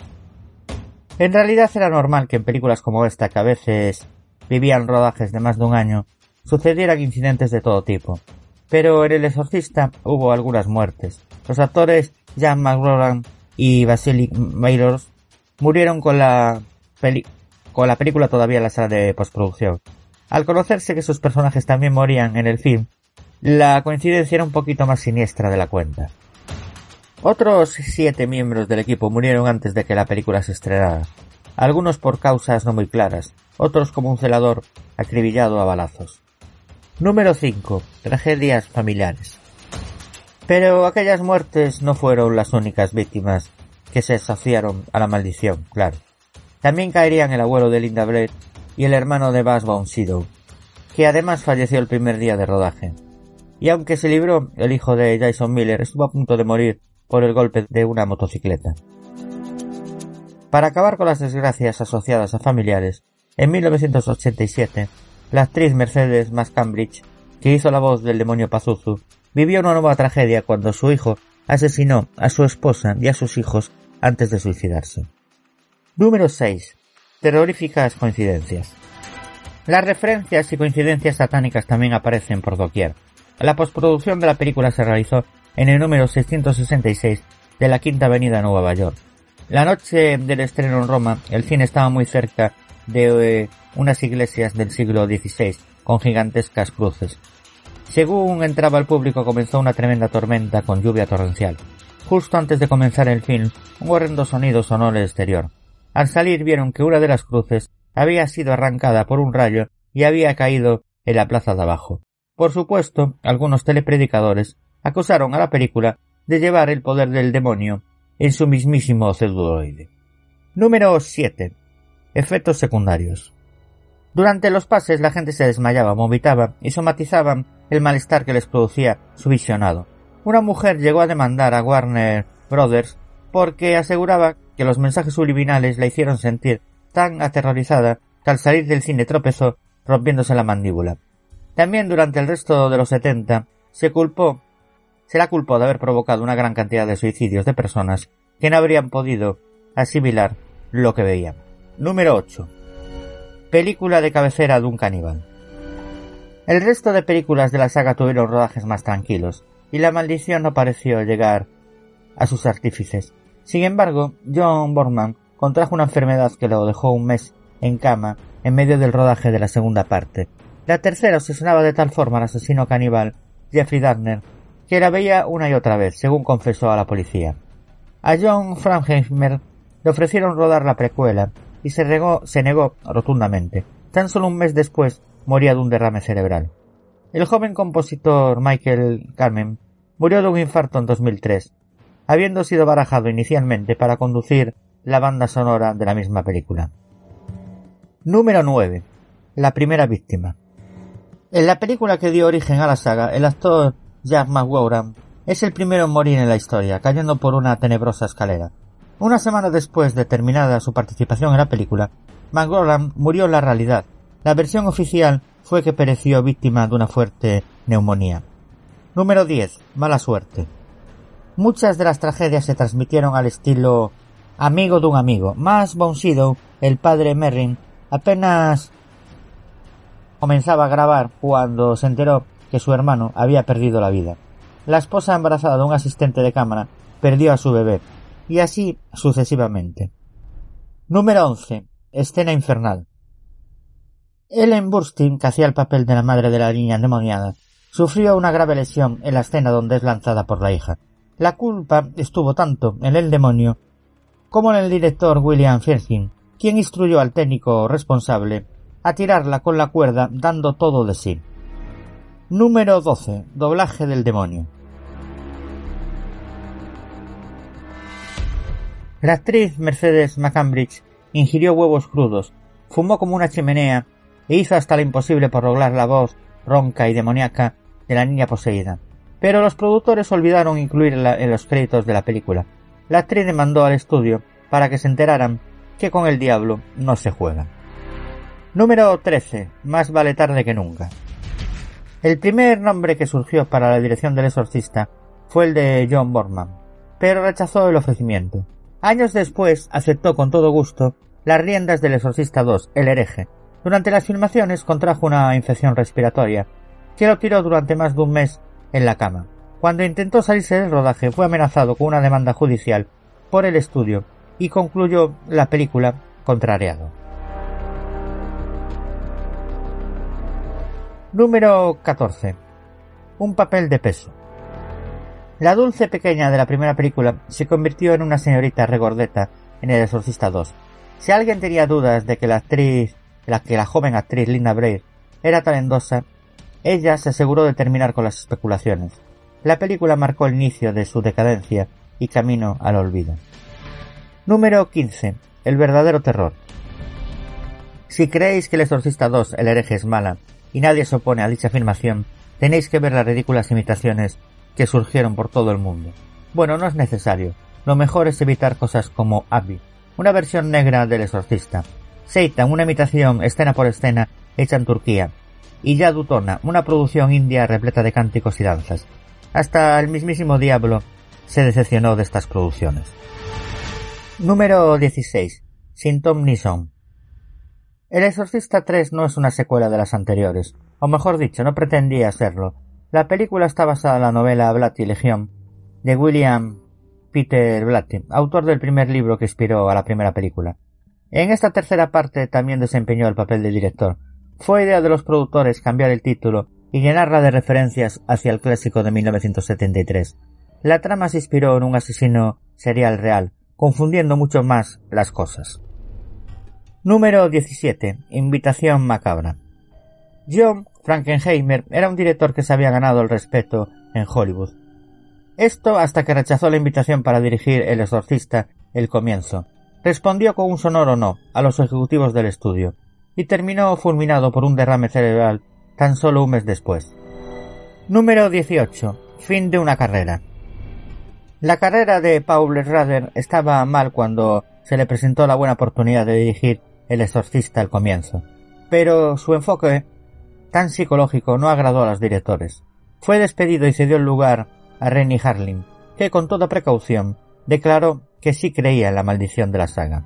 En realidad era normal que en películas como esta, que a veces vivían rodajes de más de un año, sucedieran incidentes de todo tipo. Pero en El Exorcista hubo algunas muertes. Los actores Jan McLaurin y Vasily Mayros murieron con la, con la película todavía en la sala de postproducción. Al conocerse que sus personajes también morían en el film, la coincidencia era un poquito más siniestra de la cuenta. Otros siete miembros del equipo murieron antes de que la película se estrenara, algunos por causas no muy claras, otros como un celador acribillado a balazos. Número 5. Tragedias familiares. Pero aquellas muertes no fueron las únicas víctimas que se asociaron a la maldición, claro. También caerían el abuelo de Linda Blair y el hermano de Buzz Sydow, que además falleció el primer día de rodaje. Y aunque se libró, el hijo de Jason Miller estuvo a punto de morir por el golpe de una motocicleta. Para acabar con las desgracias asociadas a familiares, en 1987, la actriz Mercedes Mascambridge, que hizo la voz del demonio Pazuzu, vivió una nueva tragedia cuando su hijo asesinó a su esposa y a sus hijos antes de suicidarse. Número 6. Terroríficas coincidencias. Las referencias y coincidencias satánicas también aparecen por doquier. La postproducción de la película se realizó en el número 666 de la Quinta Avenida Nueva York. La noche del estreno en Roma, el cine estaba muy cerca de eh, unas iglesias del siglo XVI con gigantescas cruces. Según entraba el público comenzó una tremenda tormenta con lluvia torrencial. Justo antes de comenzar el film, un horrendo sonido sonó en el exterior. Al salir vieron que una de las cruces había sido arrancada por un rayo y había caído en la plaza de abajo. Por supuesto, algunos telepredicadores acusaron a la película de llevar el poder del demonio en su mismísimo celuloide. Número 7. Efectos secundarios. Durante los pases la gente se desmayaba, vomitaba y somatizaban el malestar que les producía su visionado. Una mujer llegó a demandar a Warner Brothers porque aseguraba que los mensajes subliminales la hicieron sentir tan aterrorizada que al salir del cine tropezó rompiéndose la mandíbula. También durante el resto de los setenta se culpó se la culpó de haber provocado una gran cantidad de suicidios de personas que no habrían podido asimilar lo que veían. Número 8. Película de cabecera de un caníbal. El resto de películas de la saga tuvieron rodajes más tranquilos, y la maldición no pareció llegar a sus artífices. Sin embargo, John Borman contrajo una enfermedad que lo dejó un mes en cama en medio del rodaje de la segunda parte. La tercera obsesionaba de tal forma al asesino caníbal Jeffrey Dahmer que la veía una y otra vez, según confesó a la policía. A John Frankenheimer le ofrecieron rodar la precuela y se, regó- se negó rotundamente. Tan solo un mes después moría de un derrame cerebral. El joven compositor Michael Carmen murió de un infarto en 2003, habiendo sido barajado inicialmente para conducir la banda sonora de la misma película. Número 9. La primera víctima. En la película que dio origen a la saga, el actor Jack McWoran es el primero en morir en la historia, cayendo por una tenebrosa escalera. Una semana después de terminada su participación en la película, McWoran murió en la realidad. La versión oficial fue que pereció víctima de una fuerte neumonía. Número 10. Mala suerte. Muchas de las tragedias se transmitieron al estilo amigo de un amigo. Más Von Sydow, el padre Merrin, apenas comenzaba a grabar cuando se enteró que su hermano había perdido la vida. La esposa embarazada de un asistente de cámara perdió a su bebé, y así sucesivamente. Número 11. Escena infernal. Ellen Burstyn, que hacía el papel de la madre de la niña endemoniada, sufrió una grave lesión en la escena donde es lanzada por la hija. La culpa estuvo tanto en el demonio como en el director William Friedkin, quien instruyó al técnico responsable a tirarla con la cuerda dando todo de sí. Número 12. Doblaje del demonio. La actriz Mercedes McCambridge ingirió huevos crudos, fumó como una chimenea e hizo hasta lo imposible por lograr la voz ronca y demoníaca de la niña poseída. Pero los productores olvidaron incluirla en los créditos de la película. La actriz demandó al estudio para que se enteraran que con el diablo no se juega. Número 13. Más vale tarde que nunca. El primer nombre que surgió para la dirección del exorcista fue el de John Borman, pero rechazó el ofrecimiento. Años después aceptó con todo gusto las riendas del Exorcista 2, El hereje. Durante las filmaciones contrajo una infección respiratoria que lo tiró durante más de un mes en la cama. Cuando intentó salirse del rodaje fue amenazado con una demanda judicial por el estudio y concluyó la película contrariado. Número 14. Un papel de peso. La dulce pequeña de la primera película se convirtió en una señorita regordeta en El Exorcista 2. Si alguien tenía dudas de que la actriz, la que la joven actriz Lina Blair era talentosa, ella se aseguró de terminar con las especulaciones. La película marcó el inicio de su decadencia y camino al olvido. Número 15. El verdadero terror. Si creéis que El Exorcista 2, El hereje es mala, y nadie se opone a dicha afirmación, tenéis que ver las ridículas imitaciones que surgieron por todo el mundo. Bueno, no es necesario. Lo mejor es evitar cosas como Abby, una versión negra del exorcista. Seitan, una imitación escena por escena hecha en Turquía. Y Yadutona, una producción india repleta de cánticos y danzas. Hasta el mismísimo diablo se decepcionó de estas producciones. Número 16. Sin Tom Neeson. El Exorcista 3 no es una secuela de las anteriores, o mejor dicho, no pretendía serlo. La película está basada en la novela Blatty Legión de William Peter Blatty, autor del primer libro que inspiró a la primera película. En esta tercera parte también desempeñó el papel de director. Fue idea de los productores cambiar el título y llenarla de referencias hacia el clásico de 1973. La trama se inspiró en un asesino serial real, confundiendo mucho más las cosas. Número 17. Invitación macabra. John Frankenheimer era un director que se había ganado el respeto en Hollywood. Esto hasta que rechazó la invitación para dirigir El Exorcista el comienzo. Respondió con un sonoro no a los ejecutivos del estudio y terminó fulminado por un derrame cerebral tan solo un mes después. Número 18. Fin de una carrera. La carrera de Paul Rader estaba mal cuando se le presentó la buena oportunidad de dirigir El Exorcista al comienzo, pero su enfoque tan psicológico no agradó a los directores. Fue despedido y cedió el lugar a Rennie Harlin, que con toda precaución declaró que sí creía en la maldición de la saga.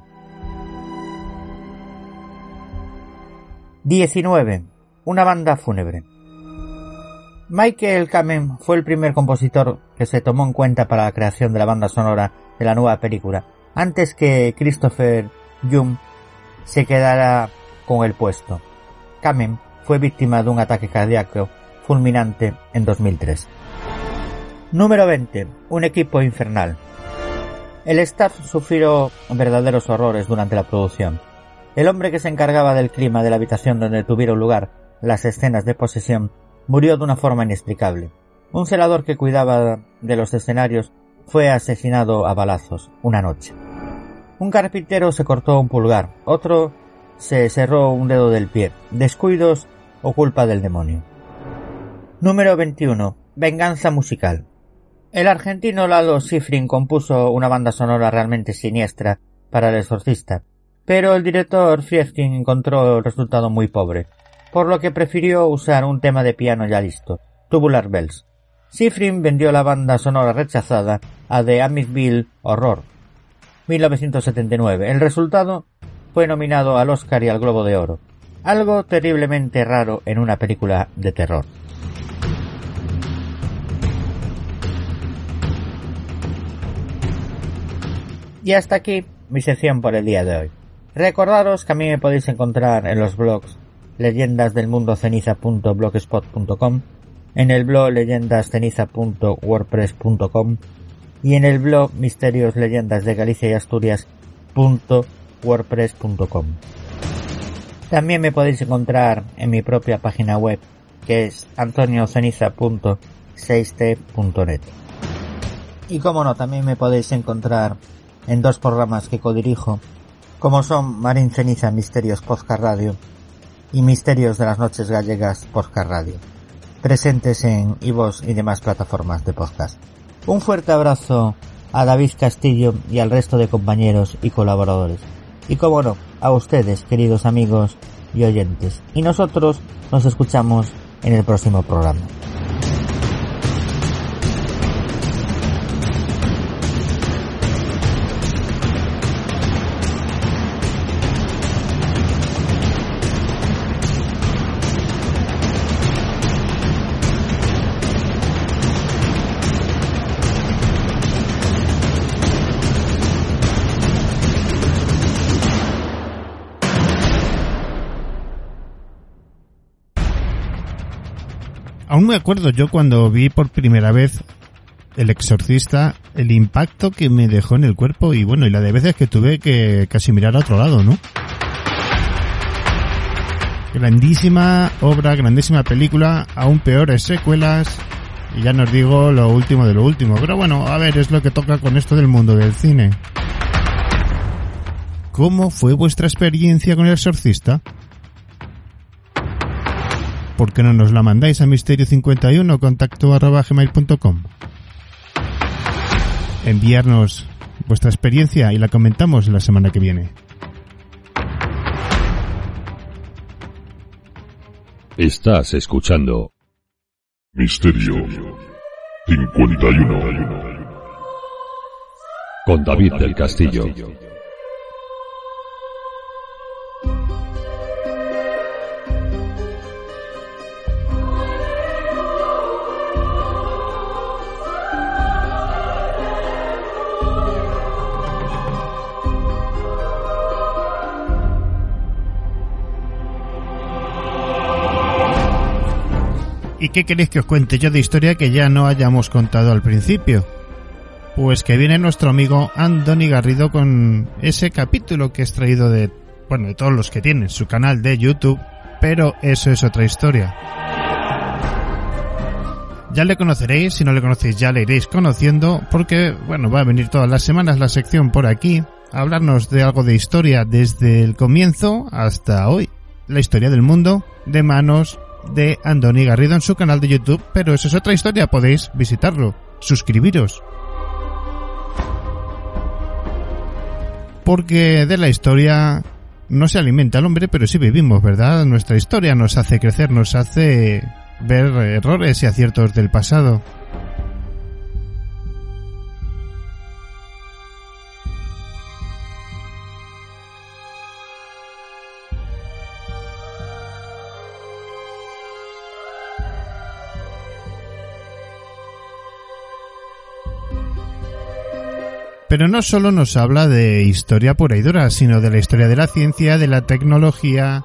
19. Una banda fúnebre. Michael Kamen fue el primer compositor que se tomó en cuenta para la creación de la banda sonora de la nueva película, antes que Christopher Young se quedara con el puesto. Kamen fue víctima de un ataque cardíaco fulminante en 2003. Número 20. Un equipo infernal. El staff sufrió verdaderos horrores durante la producción. El hombre que se encargaba del clima de la habitación donde tuvieron lugar las escenas de posesión murió de una forma inexplicable. Un celador que cuidaba de los escenarios fue asesinado a balazos una noche. Un carpintero se cortó un pulgar, otro se cerró un dedo del pie. Descuidos o culpa del demonio. Número 21. Venganza musical. El argentino Lalo Schifrin compuso una banda sonora realmente siniestra para el exorcista, pero el director Friedkin encontró el resultado muy pobre, por lo que prefirió usar un tema de piano ya listo, Tubular Bells. Schifrin vendió la banda sonora rechazada a The Amityville Horror, 1979. El resultado fue nominado al Oscar y al Globo de Oro, algo terriblemente raro en una película de terror. Y hasta aquí mi sección por el día de hoy. Recordaros que a mí me podéis encontrar en los blogs leyendasdelmundoceniza.blogspot.com, en el blog leyendasceniza.wordpress.com y en el blog misterios leyendas de Galicia y Asturias.wordpress.com. También me podéis encontrar en mi propia página web que es antonioceniza.6t.net. Y como no, también me podéis encontrar en dos programas que codirijo, como son Marín Ceniza Misterios Podcast Radio y Misterios de las Noches Gallegas Podcast Radio, presentes en iVoox y demás plataformas de podcast. Un fuerte abrazo a David Castillo y al resto de compañeros y colaboradores. Y como no, a ustedes, queridos amigos y oyentes. Y nosotros nos escuchamos en el próximo programa. Me acuerdo yo cuando vi por primera vez El Exorcista, el impacto que me dejó en el cuerpo y bueno, y la de veces que tuve que casi mirar a otro lado, ¿no? Grandísima obra, grandísima película, aún peores secuelas, y ya nos digo lo último de lo último. Pero bueno, a ver, es lo que toca con esto del mundo del cine. ¿Cómo fue vuestra experiencia con el exorcista? ¿Por qué no nos la mandáis a misterio51 contacto arroba gmail.com? Enviarnos vuestra experiencia y la comentamos la semana que viene. Estás escuchando Misterio 51. con David del Castillo. ¿Y qué queréis que os cuente yo de historia que ya no hayamos contado al principio? Pues que viene nuestro amigo Andoni Garrido con ese capítulo que he extraído de, bueno, de todos los que tienen su canal de YouTube, pero eso es otra historia. Ya le conoceréis, si no le conocéis ya le iréis conociendo, porque, bueno, va a venir todas las semanas la sección por aquí, a hablarnos de algo de historia desde el comienzo hasta hoy. La historia del mundo de manos de Andoni Garrido en su canal de YouTube, pero eso es otra historia, podéis visitarlo, suscribiros. Porque de la historia no se alimenta el hombre, pero sí vivimos, ¿verdad? Nuestra historia nos hace crecer, nos hace ver errores y aciertos del pasado. Pero no solo nos habla de historia pura y dura, sino de la historia de la ciencia, de la tecnología,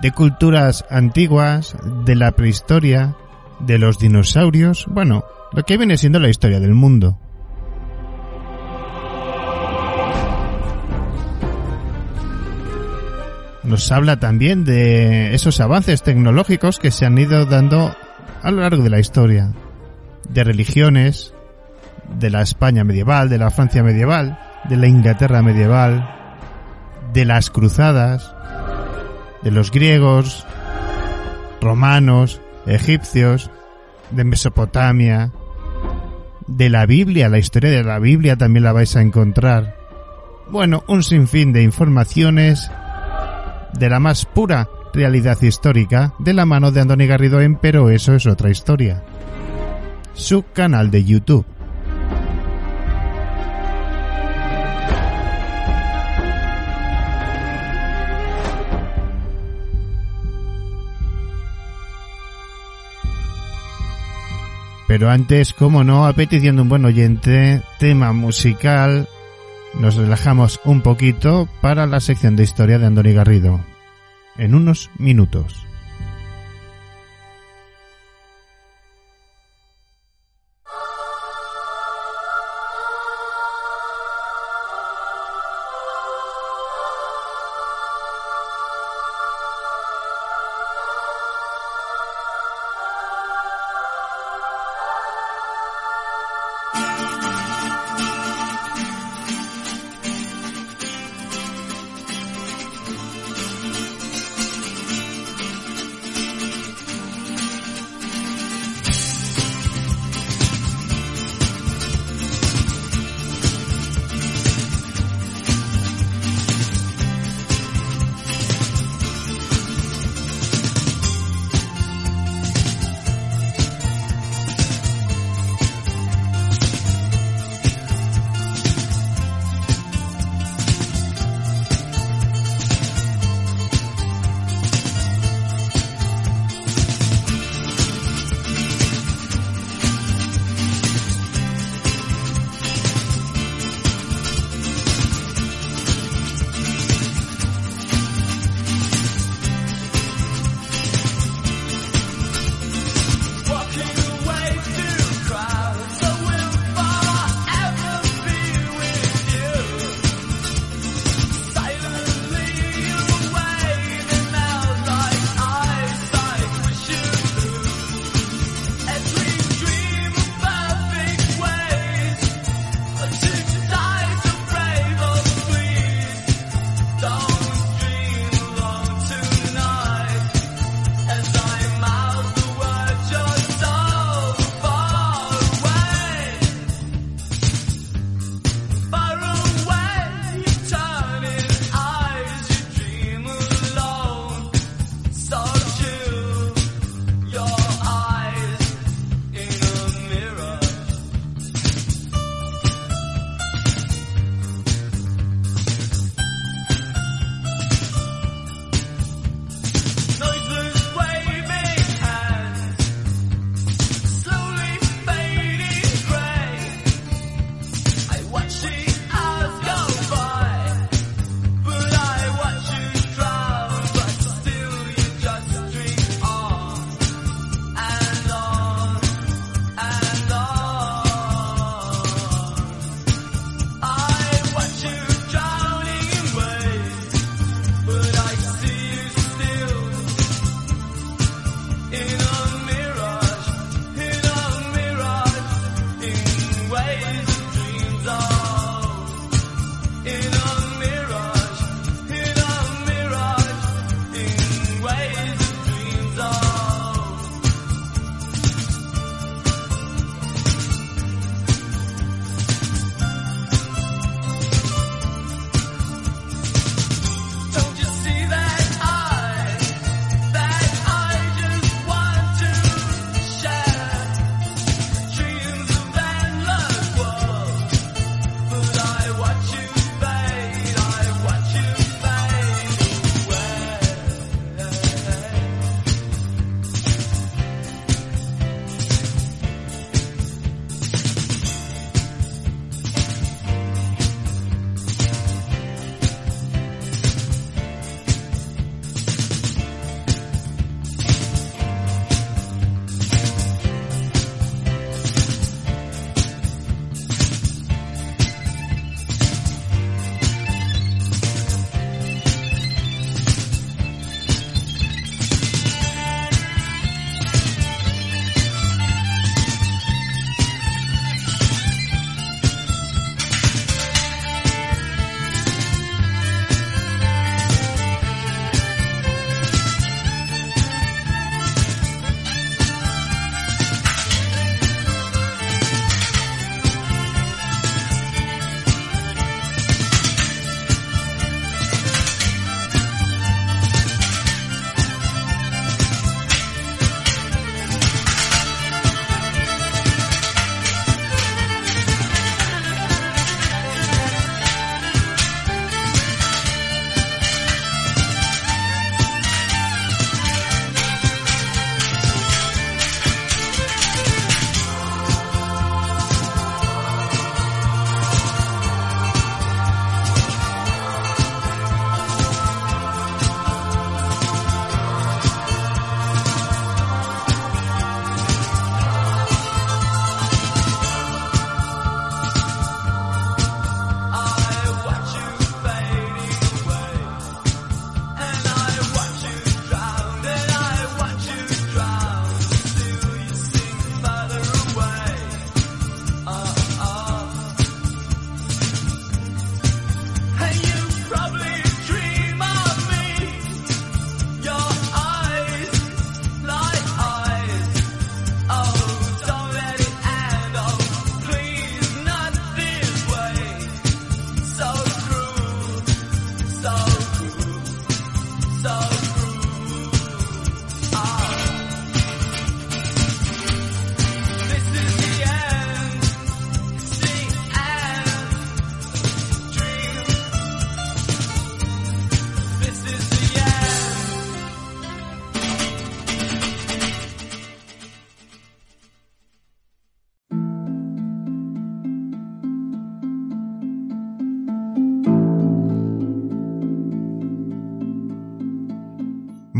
de culturas antiguas, de la prehistoria, de los dinosaurios, bueno, lo que viene siendo la historia del mundo. Nos habla también de esos avances tecnológicos que se han ido dando a lo largo de la historia, de religiones, de la España medieval, de la Francia medieval, de la Inglaterra medieval, de las cruzadas, de los griegos, romanos, egipcios, de Mesopotamia, de la Biblia, la historia de la Biblia también la vais a encontrar. Bueno, un sinfín de informaciones de la más pura realidad histórica de la mano de Andoni Garrido Pero eso es otra historia. Su canal de YouTube. Pero antes, como no, a petición de un buen oyente, tema musical, nos relajamos un poquito para la sección de historia de Andoni Garrido. En unos minutos.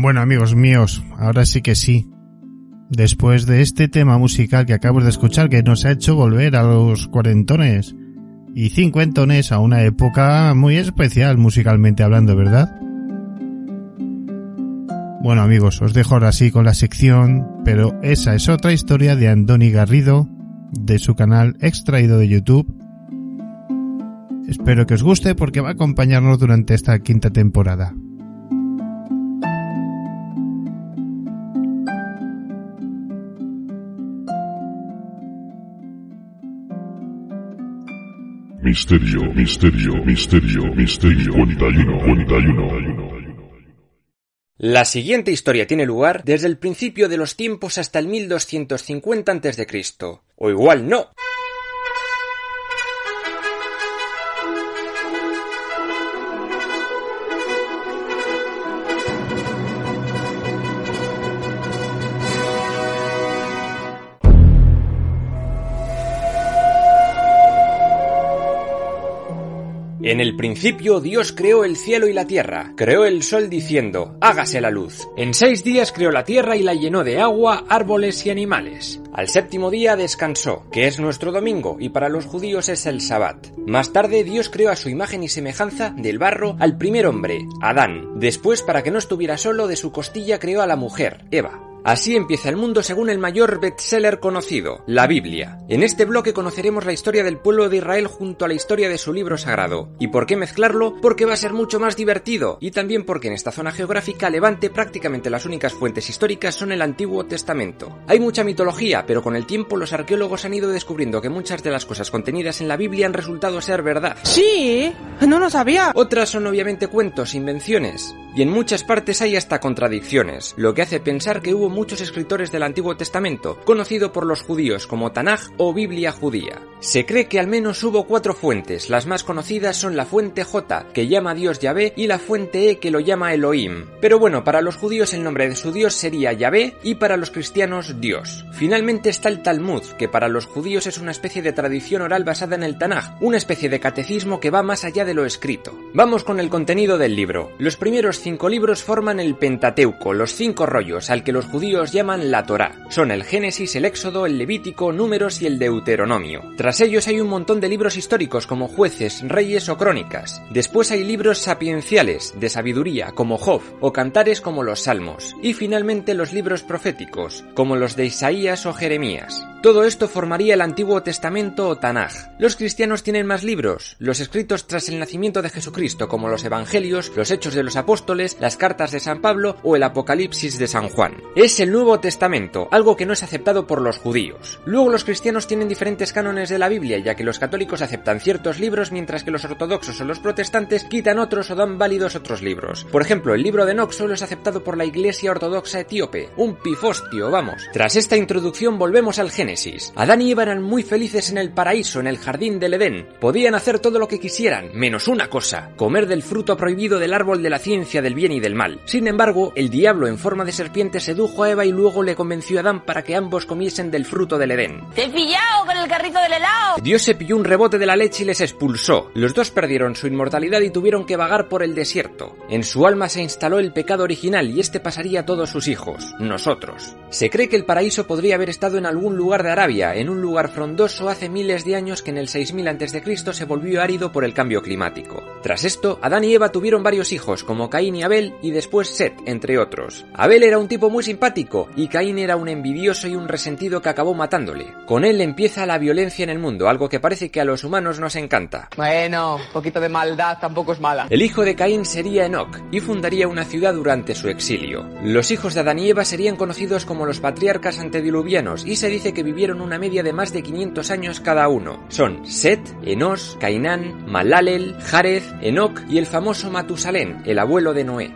Bueno amigos míos, ahora sí que sí. Después de este tema musical que acabo de escuchar que nos ha hecho volver a los cuarentones y cincuentones a una época muy especial musicalmente hablando, ¿verdad? Bueno amigos, os dejo ahora sí con la sección, pero esa es otra historia de Andoni Garrido, de su canal extraído de YouTube. Espero que os guste porque va a acompañarnos durante esta quinta temporada. Misterio, misterio, misterio, misterio. 41, 41. La siguiente historia tiene lugar desde el principio de los tiempos hasta el 1250 a.C. O igual no. En el principio Dios creó el cielo y la tierra, creó el sol diciendo, hágase la luz. En seis días creó la tierra y la llenó de agua, árboles y animales. Al séptimo día descansó, que es nuestro domingo, y para los judíos es el sabbat. Más tarde Dios creó a su imagen y semejanza del barro al primer hombre, Adán. Después, para que no estuviera solo, de su costilla creó a la mujer, Eva. Así empieza el mundo según el mayor bestseller conocido, la Biblia. En este bloque conoceremos la historia del pueblo de Israel junto a la historia de su libro sagrado. ¿Y por qué mezclarlo? Porque va a ser mucho más divertido y también porque en esta zona geográfica levante prácticamente las únicas fuentes históricas son el Antiguo Testamento. Hay mucha mitología, pero con el tiempo los arqueólogos han ido descubriendo que muchas de las cosas contenidas en la Biblia han resultado ser verdad. Sí, no lo sabía. Otras son obviamente cuentos, invenciones. Y en muchas partes hay hasta contradicciones, lo que hace pensar que hubo muchos escritores del Antiguo Testamento, conocido por los judíos como Tanaj o Biblia judía. Se cree que al menos hubo cuatro fuentes, las más conocidas son la fuente J, que llama a Dios Yahvé, y la fuente E, que lo llama Elohim. Pero bueno, para los judíos el nombre de su Dios sería Yahvé y para los cristianos Dios. Finalmente está el Talmud, que para los judíos es una especie de tradición oral basada en el Tanaj, una especie de catecismo que va más allá de lo escrito. Vamos con el contenido del libro. Los primeros cinco libros forman el Pentateuco, los cinco rollos, al que los judíos llaman la Torá. Son el Génesis, el Éxodo, el Levítico, Números y el Deuteronomio. Tras ellos hay un montón de libros históricos como jueces, reyes o crónicas. Después hay libros sapienciales, de sabiduría, como Job, o cantares como los Salmos. Y finalmente los libros proféticos, como los de Isaías o Jeremías. Todo esto formaría el Antiguo Testamento o Tanaj. Los cristianos tienen más libros, los escritos tras el nacimiento de Jesucristo, como los Evangelios, los Hechos de los Apóstoles, las cartas de San Pablo o el Apocalipsis de San Juan. El Nuevo Testamento, algo que no es aceptado por los judíos. Luego los cristianos tienen diferentes cánones de la Biblia, ya que los católicos aceptan ciertos libros mientras que los ortodoxos o los protestantes quitan otros o dan válidos otros libros. Por ejemplo, el libro de Enoch solo es aceptado por la Iglesia Ortodoxa Etíope. Un pifostio, vamos. Tras esta introducción volvemos al Génesis. Adán y Eva eran muy felices en el paraíso, en el jardín del Edén. Podían hacer todo lo que quisieran, menos una cosa, comer del fruto prohibido del árbol de la ciencia del bien y del mal. Sin embargo, el diablo en forma de serpiente sedujo a Eva y luego le convenció a Adán para que ambos comiesen del fruto del Edén. ¡Te he pillado con el carrito del helado! Dios se pilló un rebote de la leche y les expulsó. Los dos perdieron su inmortalidad y tuvieron que vagar por el desierto. En su alma se instaló el pecado original y este pasaría a todos sus hijos, nosotros. Se cree que el paraíso podría haber estado en algún lugar de Arabia, en un lugar frondoso hace miles de años que en el 6000 a.C. se volvió árido por el cambio climático. Tras esto, Adán y Eva tuvieron varios hijos, como Caín y Abel, y después Set, entre otros. Abel era un tipo muy simpático, y Caín era un envidioso y un resentido que acabó matándole. Con él empieza la violencia en el mundo, algo que parece que a los humanos nos encanta. Bueno, un poquito de maldad tampoco es mala. El hijo de Caín sería Enoch, y fundaría una ciudad durante su exilio. Los hijos de Adán y Eva serían conocidos como los patriarcas antediluvianos, y se dice que vivieron una media de más de 500 años cada uno. Son Set, Enos, Cainán, Malalel, Jarez, Enoch y el famoso Matusalén, el abuelo de Noé.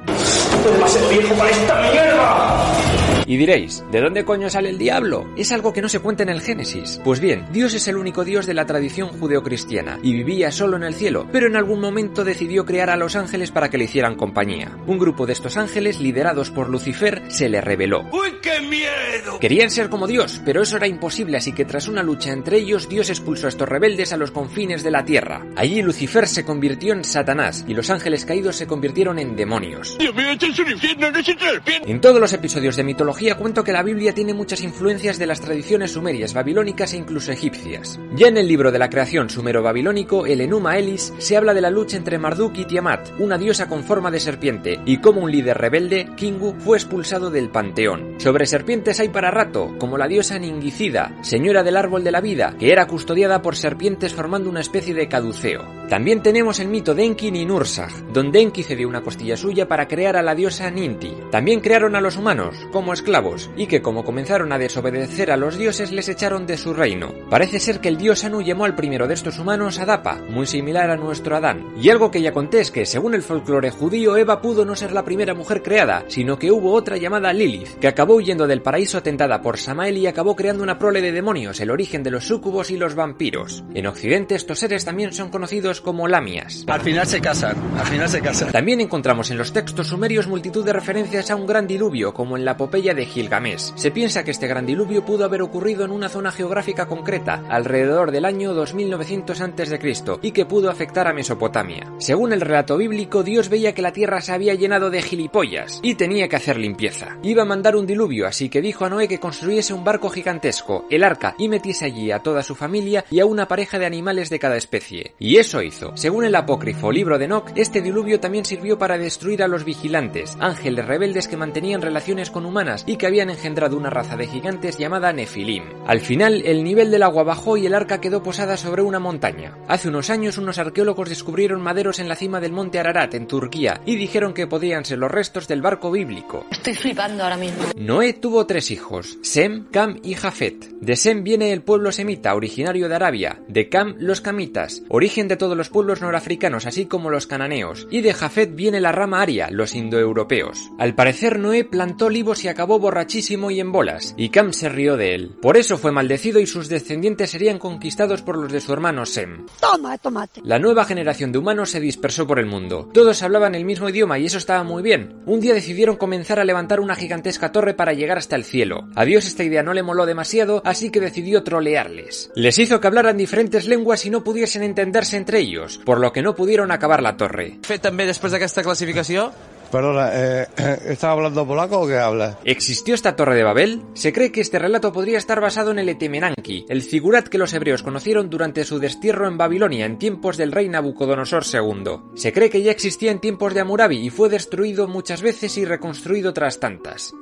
Y diréis, ¿de dónde coño sale el diablo? Es algo que no se cuenta en el Génesis. Pues bien, Dios es el único Dios de la tradición judeocristiana y vivía solo en el cielo, pero en algún momento decidió crear a los ángeles para que le hicieran compañía. Un grupo de estos ángeles, liderados por Lucifer, se le rebeló. ¡Uy, qué miedo! Querían ser como Dios, pero eso era imposible, así que tras una lucha entre ellos, Dios expulsó a estos rebeldes a los confines de la tierra. Allí Lucifer se convirtió en Satanás y los ángeles caídos se convirtieron en demonios. Dios mío, esto es un infierno, no se bien. En todos los episodios de mitología cuento que la Biblia tiene muchas influencias de las tradiciones sumerias, babilónicas e incluso egipcias. Ya en el libro de la creación sumero-babilónico, el Enuma Elis, se habla de la lucha entre Marduk y Tiamat, una diosa con forma de serpiente, y cómo un líder rebelde, Kingu, fue expulsado del panteón. Sobre serpientes hay para rato, como la diosa Ningicida, señora del árbol de la vida, que era custodiada por serpientes formando una especie de caduceo. También tenemos el mito de Enki Ninursag, donde Enki cedió una costilla suya para crear a la diosa Ninti. También crearon a los humanos, como esclavos, y que como comenzaron a desobedecer a los dioses les echaron de su reino. Parece ser que el dios Anu llamó al primero de estos humanos Adapa, muy similar a nuestro Adán. Y algo que ya conté es que, según el folclore judío, Eva pudo no ser la primera mujer creada, sino que hubo otra llamada Lilith, que acabó huyendo del paraíso tentada por Samael y acabó creando una prole de demonios, el origen de los súcubos y los vampiros. En Occidente estos seres también son conocidos como lamias. Al final se casan, al final se casan. También encontramos en los textos sumerios multitud de referencias a un gran diluvio, como en la de Gilgamesh. Se piensa que este gran diluvio pudo haber ocurrido en una zona geográfica concreta, alrededor del año 2900 a.C., y que pudo afectar a Mesopotamia. Según el relato bíblico, Dios veía que la tierra se había llenado de gilipollas y tenía que hacer limpieza. Iba a mandar un diluvio, así que dijo a Noé que construyese un barco gigantesco, el arca, y metiese allí a toda su familia y a una pareja de animales de cada especie. Y eso hizo. Según el apócrifo libro de Enoch, este diluvio también sirvió para destruir a los vigilantes, ángeles rebeldes que mantenían relaciones con humanas y que habían engendrado una raza de gigantes llamada Nefilim. Al final, el nivel del agua bajó y el arca quedó posada sobre una montaña. Hace unos años, unos arqueólogos descubrieron maderos en la cima del monte Ararat, en Turquía, y dijeron que podían ser los restos del barco bíblico. Estoy flipando ahora mismo. Noé tuvo tres hijos, Sem, Cam y Jafet. De Sem viene el pueblo semita, originario de Arabia, de Cam los camitas, origen de todos los pueblos norafricanos, así como los cananeos, y de Jafet viene la rama aria, los indoeuropeos. Al parecer Noé plantó olivos y acabó borrachísimo y en bolas, y Cam se rió de él. Por eso fue maldecido y sus descendientes serían conquistados por los de su hermano Sem. Toma, tomate. La nueva generación de humanos se dispersó por el mundo. Todos hablaban el mismo idioma y eso estaba muy bien. Un día decidieron comenzar a levantar una gigantesca torre para llegar hasta el cielo. A Dios esta idea no le moló demasiado, así que decidió trolearles. Les hizo que hablaran diferentes lenguas y no pudiesen entenderse entre ellos, por lo que no pudieron acabar la torre. Fet també després d'aquesta classificació? Perdona, eh, ¿estás hablando polaco o qué hablas? ¿Existió esta torre de Babel? Se cree que este relato podría estar basado en el Etemenanki, el figurat que los hebreos conocieron durante su destierro en Babilonia en tiempos del rey Nabucodonosor II. Se cree que ya existía en tiempos de Amurabi y fue destruido muchas veces y reconstruido tras tantas.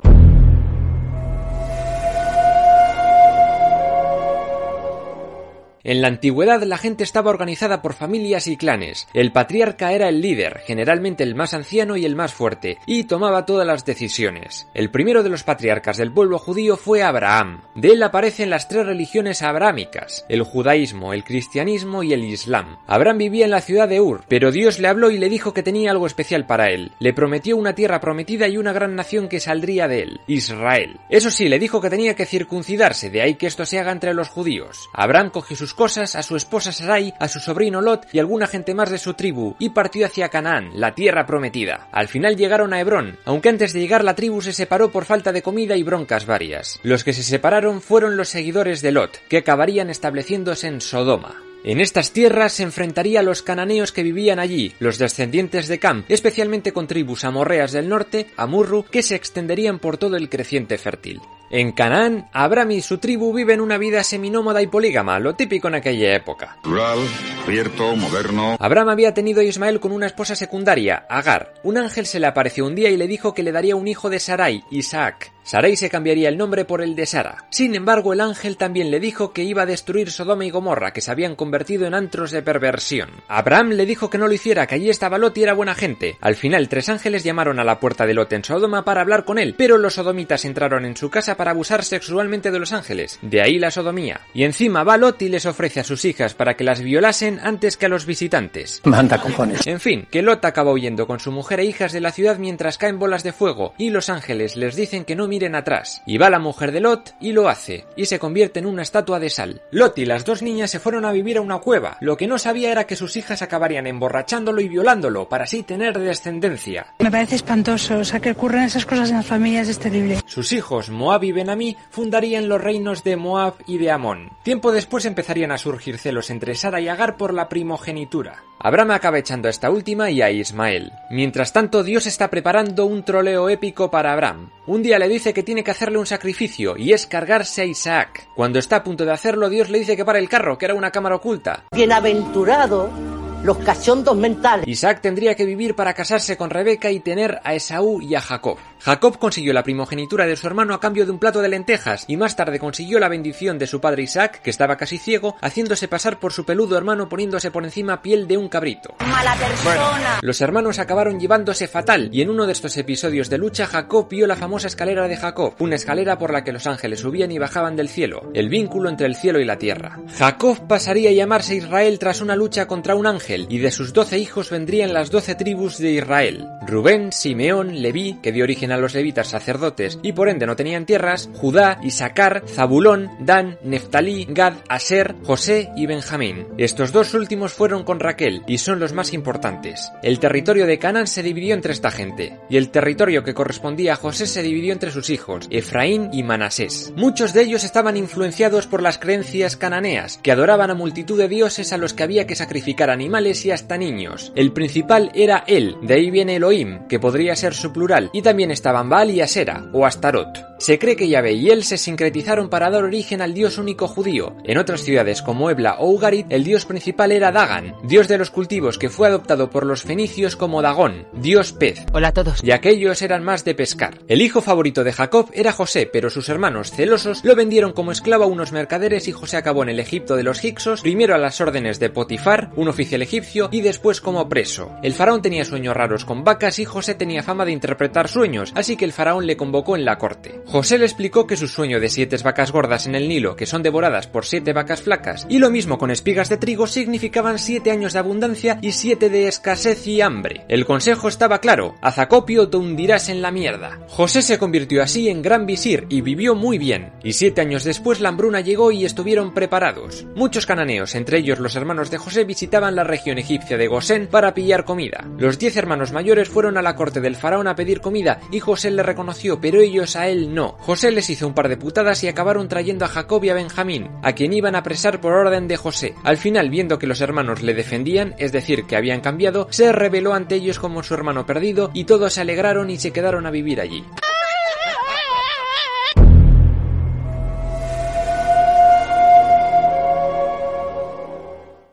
En la antigüedad la gente estaba organizada por familias y clanes. El patriarca era el líder, generalmente el más anciano y el más fuerte, y tomaba todas las decisiones. El primero de los patriarcas del pueblo judío fue Abraham. De él aparecen las tres religiones abrámicas, el judaísmo, el cristianismo y el islam. Abraham vivía en la ciudad de Ur, pero Dios le habló y le dijo que tenía algo especial para él. Le prometió una tierra prometida y una gran nación que saldría de él, Israel. Eso sí, le dijo que tenía que circuncidarse, de ahí que esto se haga entre los judíos. Abraham cogió sus cosas, a su esposa Sarai, a su sobrino Lot y alguna gente más de su tribu, y partió hacia Canaán, la tierra prometida. Al final llegaron a Hebrón, aunque antes de llegar la tribu se separó por falta de comida y broncas varias. Los que se separaron fueron los seguidores de Lot, que acabarían estableciéndose en Sodoma. En estas tierras se enfrentaría a los cananeos que vivían allí, los descendientes de Cam, especialmente con tribus amorreas del norte, Amurru, que se extenderían por todo el creciente fértil. En Canaán, Abraham y su tribu viven una vida seminómada y polígama, lo típico en aquella época. Rural, abierto, moderno. Abraham había tenido a Ismael con una esposa secundaria, Agar. Un ángel se le apareció un día y le dijo que le daría un hijo de Sarai, Isaac. Sarai se cambiaría el nombre por el de Sara. Sin embargo, el ángel también le dijo que iba a destruir Sodoma y Gomorra, que se habían convertido en antros de perversión. Abraham le dijo que no lo hiciera, que allí estaba Lot y era buena gente. Al final, tres ángeles llamaron a la puerta de Lot en Sodoma para hablar con él, pero los sodomitas entraron en su casa para abusar sexualmente de los ángeles. De ahí la sodomía. Y encima va Lot y les ofrece a sus hijas para que las violasen antes que a los visitantes. Manda cojones. En fin, que Lot acaba huyendo con su mujer e hijas de la ciudad mientras caen bolas de fuego, y los ángeles les dicen que no miren atrás. Y va la mujer de Lot y lo hace, y se convierte en una estatua de sal. Lot y las dos niñas se fueron a vivir a una cueva. Lo que no sabía era que sus hijas acabarían emborrachándolo y violándolo para así tener descendencia. Me parece espantoso, o sea, que ocurren esas cosas en las familias es terrible. Sus hijos, Moab y Benamí, fundarían los reinos de Moab y de Amón. Tiempo después empezarían a surgir celos entre Sara y Agar por la primogenitura. Abraham acaba echando a esta última y a Ismael. Mientras tanto, Dios está preparando un troleo épico para Abraham. Un día le dice que tiene que hacerle un sacrificio y es cargarse a Isaac. Cuando está a punto de hacerlo, Dios le dice que para el carro, que era una cámara oculta. Bienaventurado los cachondos mentales. Isaac tendría que vivir para casarse con Rebeca y tener a Esaú y a Jacob. Jacob consiguió la primogenitura de su hermano a cambio de un plato de lentejas y más tarde consiguió la bendición de su padre Isaac, que estaba casi ciego, haciéndose pasar por su peludo hermano poniéndose por encima piel de un cabrito. Mala persona. Los hermanos acabaron llevándose fatal y en uno de estos episodios de lucha Jacob vio la famosa escalera de Jacob, una escalera por la que los ángeles subían y bajaban del cielo, el vínculo entre el cielo y la tierra. Jacob pasaría a llamarse Israel tras una lucha contra un ángel y de sus doce hijos vendrían las doce tribus de Israel. Rubén, Simeón, Leví, que dio origen a los levitas sacerdotes y por ende no tenían tierras, Judá, Isaacar, Zabulón, Dan, Neftalí, Gad, Aser, José y Benjamín. Estos dos últimos fueron con Raquel y son los más importantes. El territorio de Canaán se dividió entre esta gente y el territorio que correspondía a José se dividió entre sus hijos, Efraín y Manasés. Muchos de ellos estaban influenciados por las creencias cananeas, que adoraban a multitud de dioses a los que había que sacrificar animales y hasta niños. El principal era él, de ahí viene Elohim, que podría ser su plural, y también estaban Baal y Asera, o Astarot. Se cree que Yahvé y él se sincretizaron para dar origen al dios único judío. En otras ciudades como Ebla o Ugarit, el dios principal era Dagan, dios de los cultivos que fue adoptado por los fenicios como Dagón, dios pez. Hola a todos. Y aquellos eran más de pescar. El hijo favorito de Jacob era José, pero sus hermanos celosos lo vendieron como esclavo a unos mercaderes y José acabó en el Egipto de los Hicsos, primero a las órdenes de Potifar, un oficial egipcio, y después como preso. El faraón tenía sueños raros con vacas y José tenía fama de interpretar sueños, así que el faraón le convocó en la corte. José le explicó que su sueño de siete vacas gordas en el Nilo, que son devoradas por siete vacas flacas, y lo mismo con espigas de trigo, significaban siete años de abundancia y siete de escasez y hambre. El consejo estaba claro, Azacopio te hundirás en la mierda. José se convirtió así en gran visir y vivió muy bien, y siete años después la hambruna llegó y estuvieron preparados. Muchos cananeos, entre ellos los hermanos de José, visitaban la región egipcia de Gosén para pillar comida. Los diez hermanos mayores fueron a la corte del faraón a pedir comida y José le reconoció, pero ellos a él no. José les hizo un par de putadas y acabaron trayendo a Jacob y a Benjamín, a quien iban a apresar por orden de José. Al final, viendo que los hermanos le defendían, es decir, que habían cambiado, se reveló ante ellos como su hermano perdido y todos se alegraron y se quedaron a vivir allí.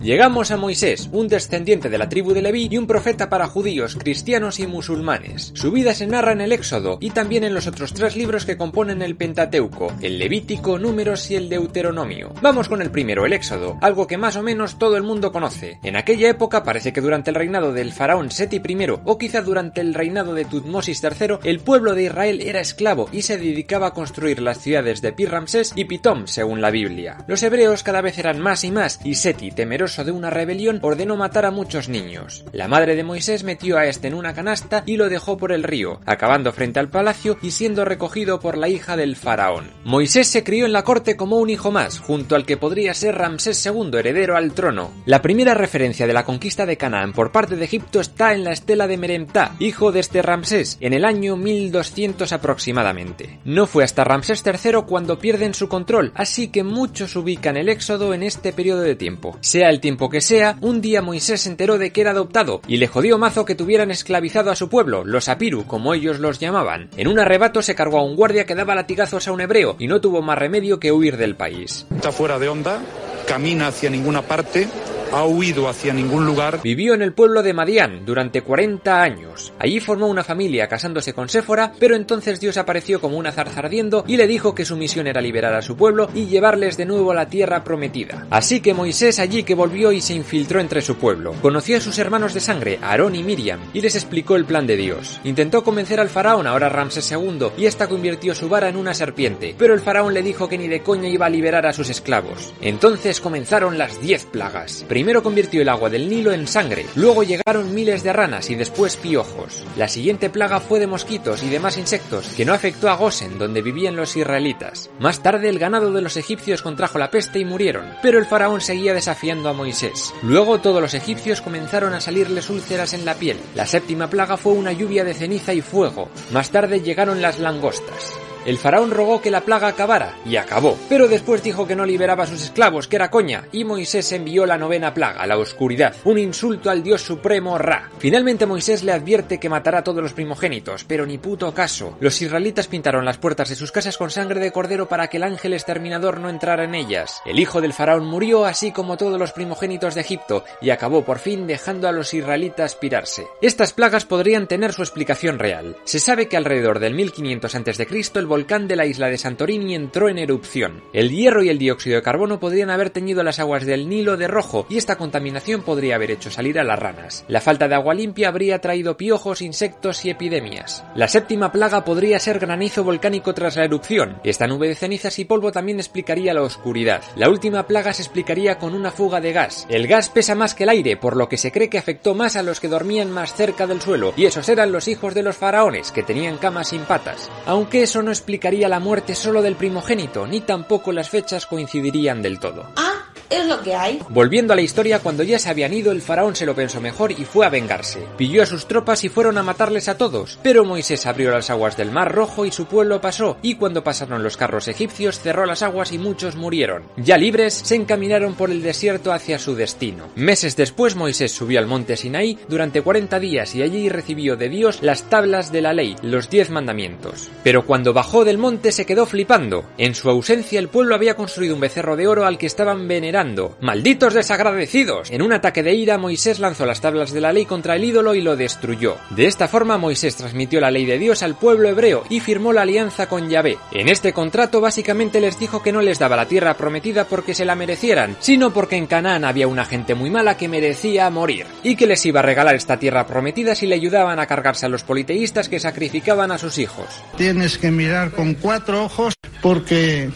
Llegamos a Moisés, un descendiente de la tribu de Leví y un profeta para judíos, cristianos y musulmanes. Su vida se narra en el Éxodo y también en los otros tres libros que componen el Pentateuco, el Levítico, Números y el Deuteronomio. Vamos con el primero, el Éxodo, algo que más o menos todo el mundo conoce. En aquella época parece que durante el reinado del faraón Seti I o quizá durante el reinado de Tutmosis III, el pueblo de Israel era esclavo y se dedicaba a construir las ciudades de Pi-Ramsés y Pitom, según la Biblia. Los hebreos cada vez eran más y más y Seti, temeroso de una rebelión, ordenó matar a muchos niños. La madre de Moisés metió a este en una canasta y lo dejó por el río, acabando frente al palacio y siendo recogido por la hija del faraón. Moisés se crió en la corte como un hijo más, junto al que podría ser Ramsés II, heredero al trono. La primera referencia de la conquista de Canaán por parte de Egipto está en la estela de Meremtá, hijo de este Ramsés, en el año 1200 aproximadamente. No fue hasta Ramsés III cuando pierden su control, así que muchos ubican el éxodo en este periodo de tiempo. Sea el tiempo que sea, un día Moisés se enteró de que era adoptado y le jodió mazo que tuvieran esclavizado a su pueblo, los apiru, como ellos los llamaban. En un arrebato se cargó a un guardia que daba latigazos a un hebreo y no tuvo más remedio que huir del país. Está fuera de onda, camina hacia ninguna parte, ha huido hacia ningún lugar. Vivió en el pueblo de Madián durante 40 años. Allí formó una familia casándose con Séfora, pero entonces Dios apareció como una zarza ardiendo y le dijo que su misión era liberar a su pueblo y llevarles de nuevo a la tierra prometida. Así que Moisés allí que volvió y se infiltró entre su pueblo. Conoció a sus hermanos de sangre, Aarón y Miriam, y les explicó el plan de Dios. Intentó convencer al faraón, ahora Ramsés II, y esta convirtió su vara en una serpiente, pero el faraón le dijo que ni de coña iba a liberar a sus esclavos. Entonces comenzaron las 10 plagas. Primero convirtió el agua del Nilo en sangre, luego llegaron miles de ranas y después piojos. La siguiente plaga fue de mosquitos y demás insectos, que no afectó a Gosen, donde vivían los israelitas. Más tarde el ganado de los egipcios contrajo la peste y murieron, pero el faraón seguía desafiando a Moisés. Luego todos los egipcios comenzaron a salirles úlceras en la piel. La séptima plaga fue una lluvia de ceniza y fuego. Más tarde llegaron las langostas. El faraón rogó que la plaga acabara, y acabó. Pero después dijo que no liberaba a sus esclavos, que era coña, y Moisés envió la novena plaga, la oscuridad, un insulto al dios supremo Ra. Finalmente Moisés le advierte que matará a todos los primogénitos, pero ni puto caso. Los israelitas pintaron las puertas de sus casas con sangre de cordero para que el ángel exterminador no entrara en ellas. El hijo del faraón murió, así como todos los primogénitos de Egipto, y acabó por fin dejando a los israelitas pirarse. Estas plagas podrían tener su explicación real. Se sabe que alrededor del 1500 a.C. el volcán de la isla de Santorini entró en erupción. El hierro y el dióxido de carbono podrían haber teñido las aguas del Nilo de rojo y esta contaminación podría haber hecho salir a las ranas. La falta de agua limpia habría traído piojos, insectos y epidemias. La séptima plaga podría ser granizo volcánico tras la erupción. Esta nube de cenizas y polvo también explicaría la oscuridad. La última plaga se explicaría con una fuga de gas. El gas pesa más que el aire, por lo que se cree que afectó más a los que dormían más cerca del suelo, y esos eran los hijos de los faraones, que tenían camas sin patas. Aunque eso no explicaría la muerte solo del primogénito, ni tampoco las fechas coincidirían del todo. Ah, es lo que hay. Volviendo a la historia, cuando ya se habían ido, el faraón se lo pensó mejor y fue a vengarse. Pilló a sus tropas y fueron a matarles a todos. Pero Moisés abrió las aguas del Mar Rojo y su pueblo pasó, y cuando pasaron los carros egipcios cerró las aguas y muchos murieron. Ya libres, se encaminaron por el desierto hacia su destino. Meses después, Moisés subió al monte Sinaí durante 40 días y allí recibió de Dios las tablas de la ley, los diez mandamientos. Pero cuando bajó del monte se quedó flipando. En su ausencia, el pueblo había construido un becerro de oro al que estaban venerando. ¡Malditos desagradecidos! En un ataque de ira, Moisés lanzó las tablas de la ley contra el ídolo y lo destruyó. De esta forma, Moisés transmitió la ley de Dios al pueblo hebreo y firmó la alianza con Yahvé. En este contrato, básicamente les dijo que no les daba la tierra prometida porque se la merecieran, sino porque en Canaán había una gente muy mala que merecía morir, y que les iba a regalar esta tierra prometida si le ayudaban a cargarse a los politeístas que sacrificaban a sus hijos. Tienes que mirar con cuatro ojos porque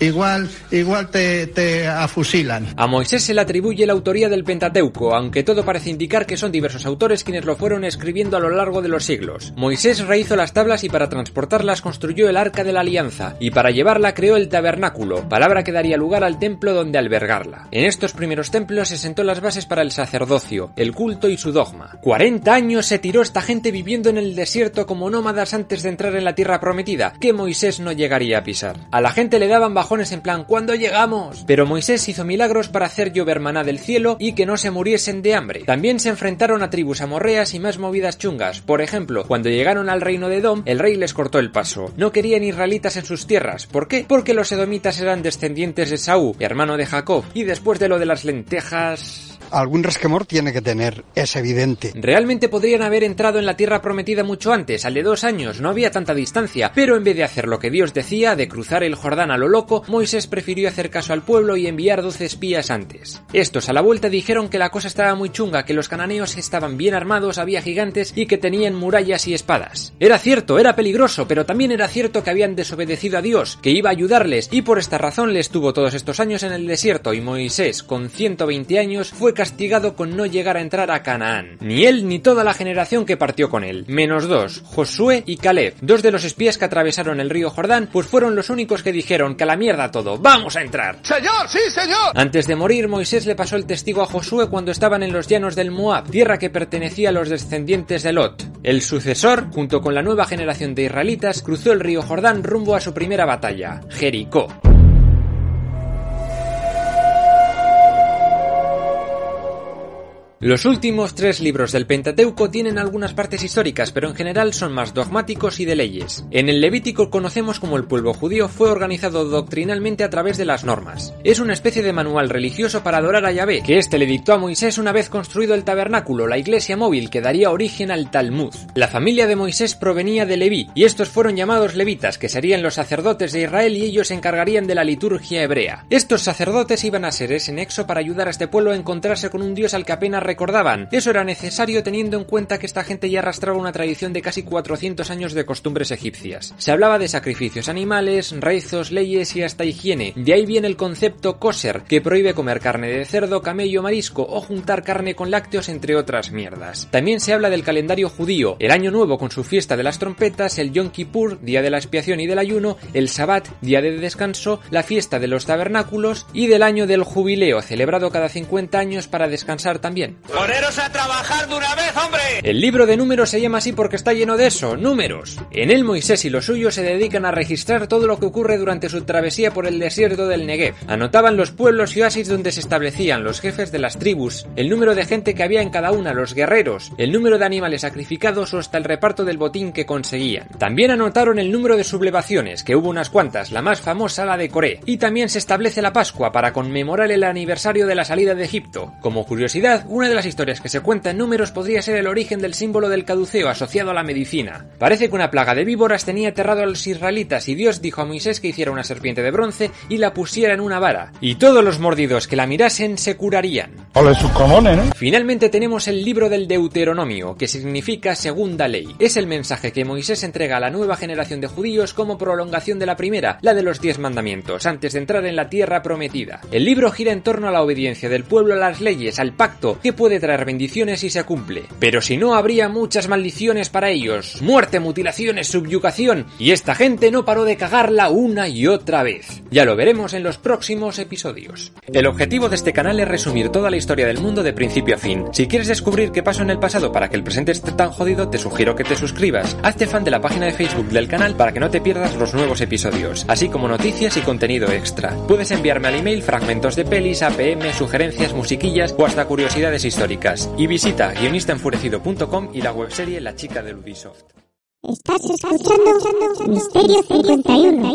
igual, igual te, te afusilan. A Moisés se le atribuye la autoría del Pentateuco, aunque todo parece indicar que son diversos autores quienes lo fueron escribiendo a lo largo de los siglos. Moisés rehizo las tablas y para transportarlas construyó el Arca de la Alianza, y para llevarla creó el tabernáculo, palabra que daría lugar al templo donde albergarla. En estos primeros templos se sentó las bases para el sacerdocio, el culto y su dogma. 40 años se tiró esta gente viviendo en el desierto como nómadas antes de entrar en la tierra prometida, que Moisés no llegaría a pisar. A la gente le daban en plan ¿cuándo llegamos? Pero Moisés hizo milagros para hacer llover maná del cielo y que no se muriesen de hambre. También se enfrentaron a tribus amorreas y más movidas chungas. Por ejemplo, cuando llegaron al reino de Edom, el rey les cortó el paso. No querían israelitas en sus tierras. ¿Por qué? Porque los edomitas eran descendientes de Saúl, hermano de Jacob. Y después de lo de las lentejas... Algún resquemor tiene que tener, es evidente. Realmente podrían haber entrado en la tierra prometida mucho antes, al de dos años, no había tanta distancia, pero en vez de hacer lo que Dios decía, de cruzar el Jordán a lo loco, Moisés prefirió hacer caso al pueblo y enviar doce espías antes. Estos a la vuelta dijeron que la cosa estaba muy chunga, que los cananeos estaban bien armados, había gigantes y que tenían murallas y espadas. Era cierto, era peligroso, pero también era cierto que habían desobedecido a Dios, que iba a ayudarles, y por esta razón les tuvo todos estos años en el desierto, y Moisés, con 120 años, fue castigado con no llegar a entrar a Canaán. Ni él ni toda la generación que partió con él. Menos dos, Josué y Caleb, dos de los espías que atravesaron el río Jordán, pues fueron los únicos que dijeron que a la mierda todo, ¡vamos a entrar! ¡Señor, sí, señor! Antes de morir, Moisés le pasó el testigo a Josué cuando estaban en los llanos del Moab, tierra que pertenecía a los descendientes de Lot. El sucesor, junto con la nueva generación de israelitas, cruzó el río Jordán rumbo a su primera batalla, Jericó. Los últimos tres libros del Pentateuco tienen algunas partes históricas, pero en general son más dogmáticos y de leyes. En el Levítico conocemos como el pueblo judío fue organizado doctrinalmente a través de las normas. Es una especie de manual religioso para adorar a Yahvé, que éste le dictó a Moisés una vez construido el tabernáculo, la iglesia móvil que daría origen al Talmud. La familia de Moisés provenía de Leví, y estos fueron llamados levitas, que serían los sacerdotes de Israel y ellos se encargarían de la liturgia hebrea. Estos sacerdotes iban a ser ese nexo para ayudar a este pueblo a encontrarse con un Dios al que apenas recordaban. Eso era necesario teniendo en cuenta que esta gente ya arrastraba una tradición de casi 400 años de costumbres egipcias. Se hablaba de sacrificios animales, rezos, leyes y hasta higiene. De ahí viene el concepto kosher, que prohíbe comer carne de cerdo, camello, marisco o juntar carne con lácteos entre otras mierdas. También se habla del calendario judío, el año nuevo con su fiesta de las trompetas, el Yom Kippur, día de la expiación y del ayuno, el Sabbat, día de descanso, la fiesta de los tabernáculos y del año del jubileo, celebrado cada 50 años para descansar también. ¡Poneros a trabajar de una vez, hombre! El libro de números se llama así porque está lleno de eso, números. En él Moisés y los suyos se dedican a registrar todo lo que ocurre durante su travesía por el desierto del Negev. Anotaban los pueblos y oasis donde se establecían los jefes de las tribus, el número de gente que había en cada una, los guerreros, el número de animales sacrificados o hasta el reparto del botín que conseguían. También anotaron el número de sublevaciones, que hubo unas cuantas, la más famosa la de Coré. Y también se establece la Pascua para conmemorar el aniversario de la salida de Egipto. Como curiosidad, una de las historias que se cuenta en números podría ser el origen del símbolo del caduceo asociado a la medicina. Parece que una plaga de víboras tenía aterrado a los israelitas y Dios dijo a Moisés que hiciera una serpiente de bronce y la pusiera en una vara. Y todos los mordidos que la mirasen se curarían. Finalmente tenemos el libro del Deuteronomio, que significa segunda ley. Es el mensaje que Moisés entrega a la nueva generación de judíos como prolongación de la primera, la de los diez mandamientos, antes de entrar en la tierra prometida. El libro gira en torno a la obediencia del pueblo a las leyes, al pacto, que puede traer bendiciones si se cumple. Pero si no, habría muchas maldiciones para ellos, muerte, mutilaciones, subyugación, y esta gente no paró de cagarla una y otra vez. Ya lo veremos en los próximos episodios. El objetivo de este canal es resumir toda la historia del mundo de principio a fin. Si quieres descubrir qué pasó en el pasado para que el presente esté tan jodido, te sugiero que te suscribas. Hazte fan de la página de Facebook del canal para que no te pierdas los nuevos episodios, así como noticias y contenido extra. Puedes enviarme al email fragmentos de pelis, APM, sugerencias, musiquillas o hasta curiosidades históricas. Y visita guionistaenfurecido.com y la webserie La chica del Ubisoft. Estás escuchando Misterio 51,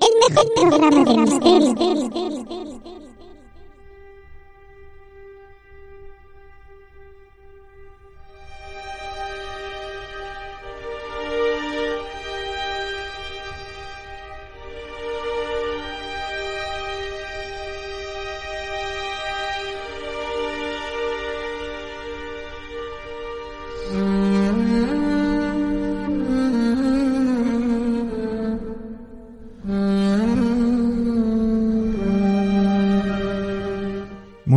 el mejor programa de misterio.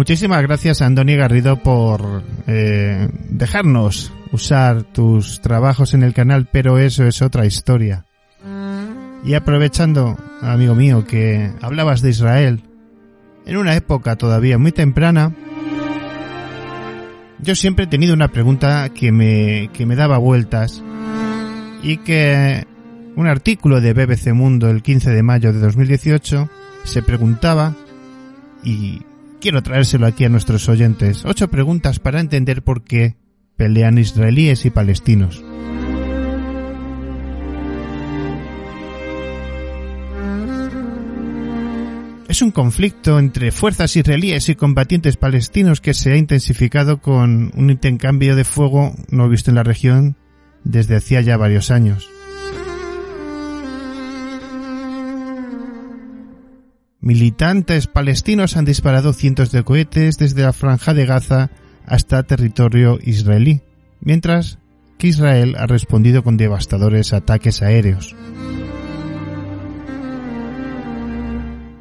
Muchísimas gracias, Andoni Garrido, por eh, dejarnos usar tus trabajos en el canal, pero eso es otra historia. Y aprovechando, amigo mío, que hablabas de Israel, en una época todavía muy temprana, yo siempre he tenido una pregunta que me, que me daba vueltas y que un artículo de BBC Mundo el 15 de mayo de 2018 se preguntaba y quiero traérselo aquí a nuestros oyentes. Ocho preguntas para entender por qué pelean israelíes y palestinos. Es un conflicto entre fuerzas israelíes y combatientes palestinos que se ha intensificado con un intercambio de fuego no visto en la región desde hacía ya varios años. Militantes palestinos han disparado cientos de cohetes desde la franja de Gaza hasta territorio israelí, mientras que Israel ha respondido con devastadores ataques aéreos.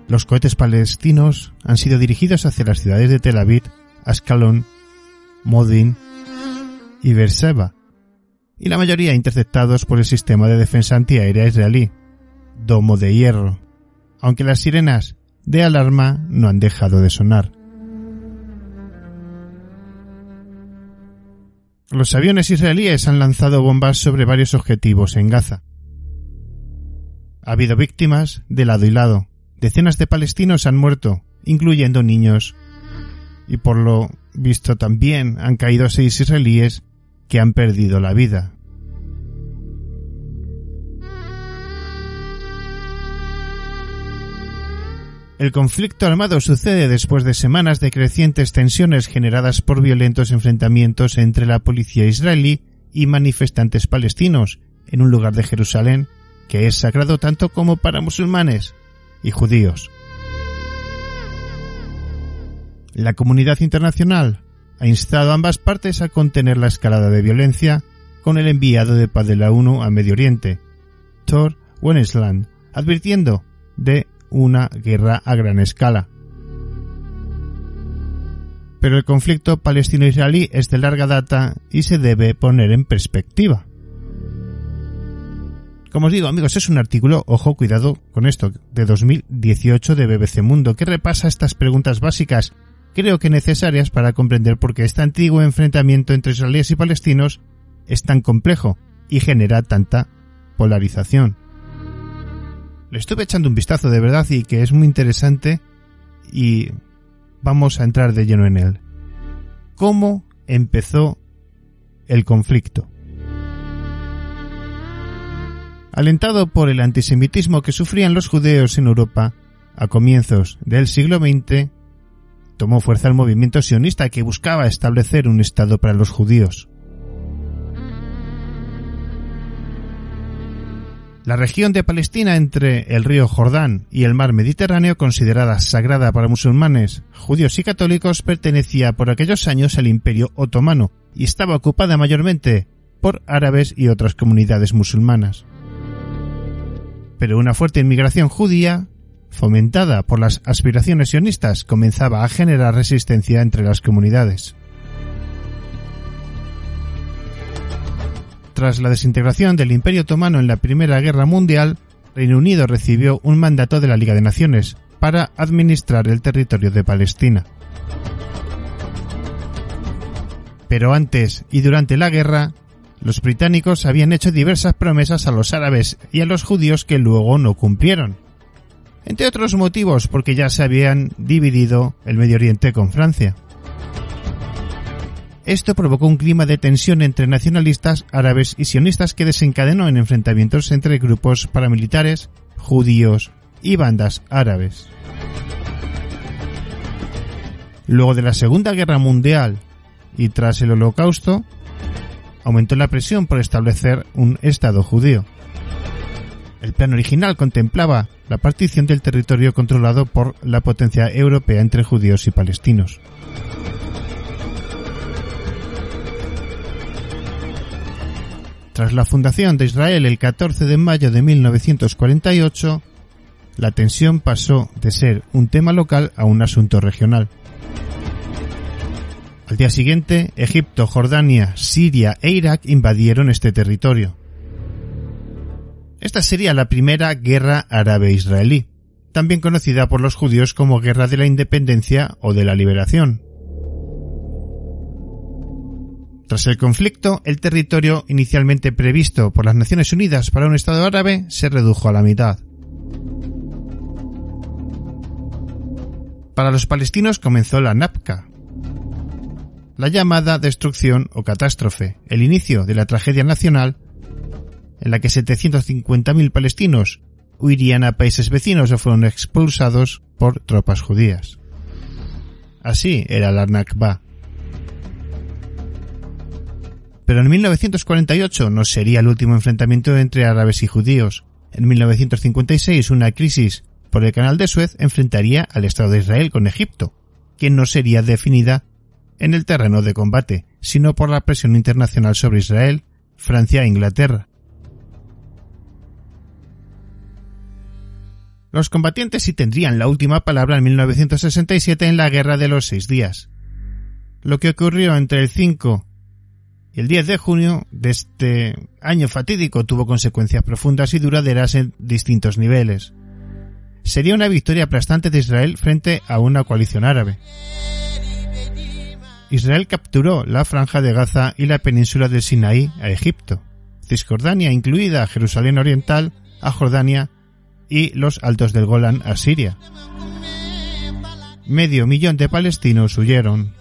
Los cohetes palestinos han sido dirigidos hacia las ciudades de Tel Aviv, Ascalón, Modin y Beersheba, y la mayoría interceptados por el sistema de defensa antiaérea israelí, Domo de Hierro, aunque las sirenas de alarma no han dejado de sonar. Los aviones israelíes han lanzado bombas sobre varios objetivos en Gaza. Ha habido víctimas de lado y lado. Decenas de palestinos han muerto, incluyendo niños. Y por lo visto también han caído seis israelíes que han perdido la vida. El conflicto armado sucede después de semanas de crecientes tensiones generadas por violentos enfrentamientos entre la policía israelí y manifestantes palestinos en un lugar de Jerusalén que es sagrado tanto como para musulmanes y judíos. La comunidad internacional ha instado a ambas partes a contener la escalada de violencia con el enviado de paz de la ONU a Medio Oriente, Thor Wennesland, advirtiendo de una guerra a gran escala. Pero el conflicto palestino-israelí es de larga data y se debe poner en perspectiva. Como os digo, amigos, es un artículo, ojo, cuidado con esto, de 2018 de BBC Mundo, que repasa estas preguntas básicas, creo que necesarias para comprender por qué este antiguo enfrentamiento entre israelíes y palestinos es tan complejo y genera tanta polarización. Le estuve echando un vistazo de verdad y que es muy interesante y vamos a entrar de lleno en él. ¿Cómo empezó el conflicto? Alentado por el antisemitismo que sufrían los judíos en Europa a comienzos del siglo XX, tomó fuerza el movimiento sionista que buscaba establecer un Estado para los judíos. La región de Palestina entre el río Jordán y el mar Mediterráneo, considerada sagrada para musulmanes, judíos y católicos, pertenecía por aquellos años al Imperio Otomano y estaba ocupada mayormente por árabes y otras comunidades musulmanas. Pero una fuerte inmigración judía, fomentada por las aspiraciones sionistas, comenzaba a generar resistencia entre las comunidades. Tras la desintegración del Imperio Otomano en la Primera Guerra Mundial, Reino Unido recibió un mandato de la Liga de Naciones para administrar el territorio de Palestina. Pero antes y durante la guerra, los británicos habían hecho diversas promesas a los árabes y a los judíos que luego no cumplieron. Entre otros motivos porque ya se habían dividido el Medio Oriente con Francia. Esto provocó un clima de tensión entre nacionalistas árabes y sionistas que desencadenó en enfrentamientos entre grupos paramilitares, judíos y bandas árabes. Luego de la Segunda Guerra Mundial y tras el Holocausto, aumentó la presión por establecer un Estado judío. El plan original contemplaba la partición del territorio controlado por la potencia europea entre judíos y palestinos. Tras la fundación de Israel el 14 de mayo de 1948, la tensión pasó de ser un tema local a un asunto regional. Al día siguiente, Egipto, Jordania, Siria e Irak invadieron este territorio. Esta sería la primera guerra árabe-israelí, también conocida por los judíos como Guerra de la Independencia o de la Liberación. Tras el conflicto, el territorio inicialmente previsto por las Naciones Unidas para un Estado árabe se redujo a la mitad. Para los palestinos comenzó la NAPCA, la llamada destrucción o catástrofe, el inicio de la tragedia nacional en la que 750.000 palestinos huirían a países vecinos o fueron expulsados por tropas judías. Así era la Nakba. Pero en 1948 no sería el último enfrentamiento entre árabes y judíos. En 1956 una crisis por el canal de Suez enfrentaría al Estado de Israel con Egipto, que no sería definida en el terreno de combate, sino por la presión internacional sobre Israel, Francia e Inglaterra. Los combatientes sí tendrían la última palabra en 1967 en la Guerra de los Seis Días. Lo que ocurrió entre el 5 el 10 de junio de este año fatídico tuvo consecuencias profundas y duraderas en distintos niveles. Sería una victoria aplastante de Israel frente a una coalición árabe. Israel capturó la franja de Gaza y la península del Sinaí a Egipto, Cisjordania incluida Jerusalén Oriental, a Jordania y los altos del Golán a Siria. Medio millón de palestinos huyeron.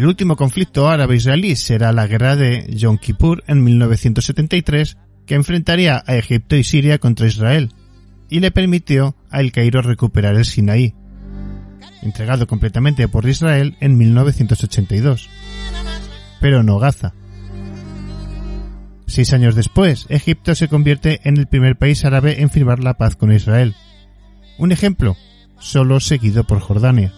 El último conflicto árabe-israelí será la guerra de Yom Kippur en 1973, que enfrentaría a Egipto y Siria contra Israel, y le permitió a El Cairo recuperar el Sinaí, entregado completamente por Israel en 1982. Pero no Gaza. Seis años después, Egipto se convierte en el primer país árabe en firmar la paz con Israel. Un ejemplo solo seguido por Jordania.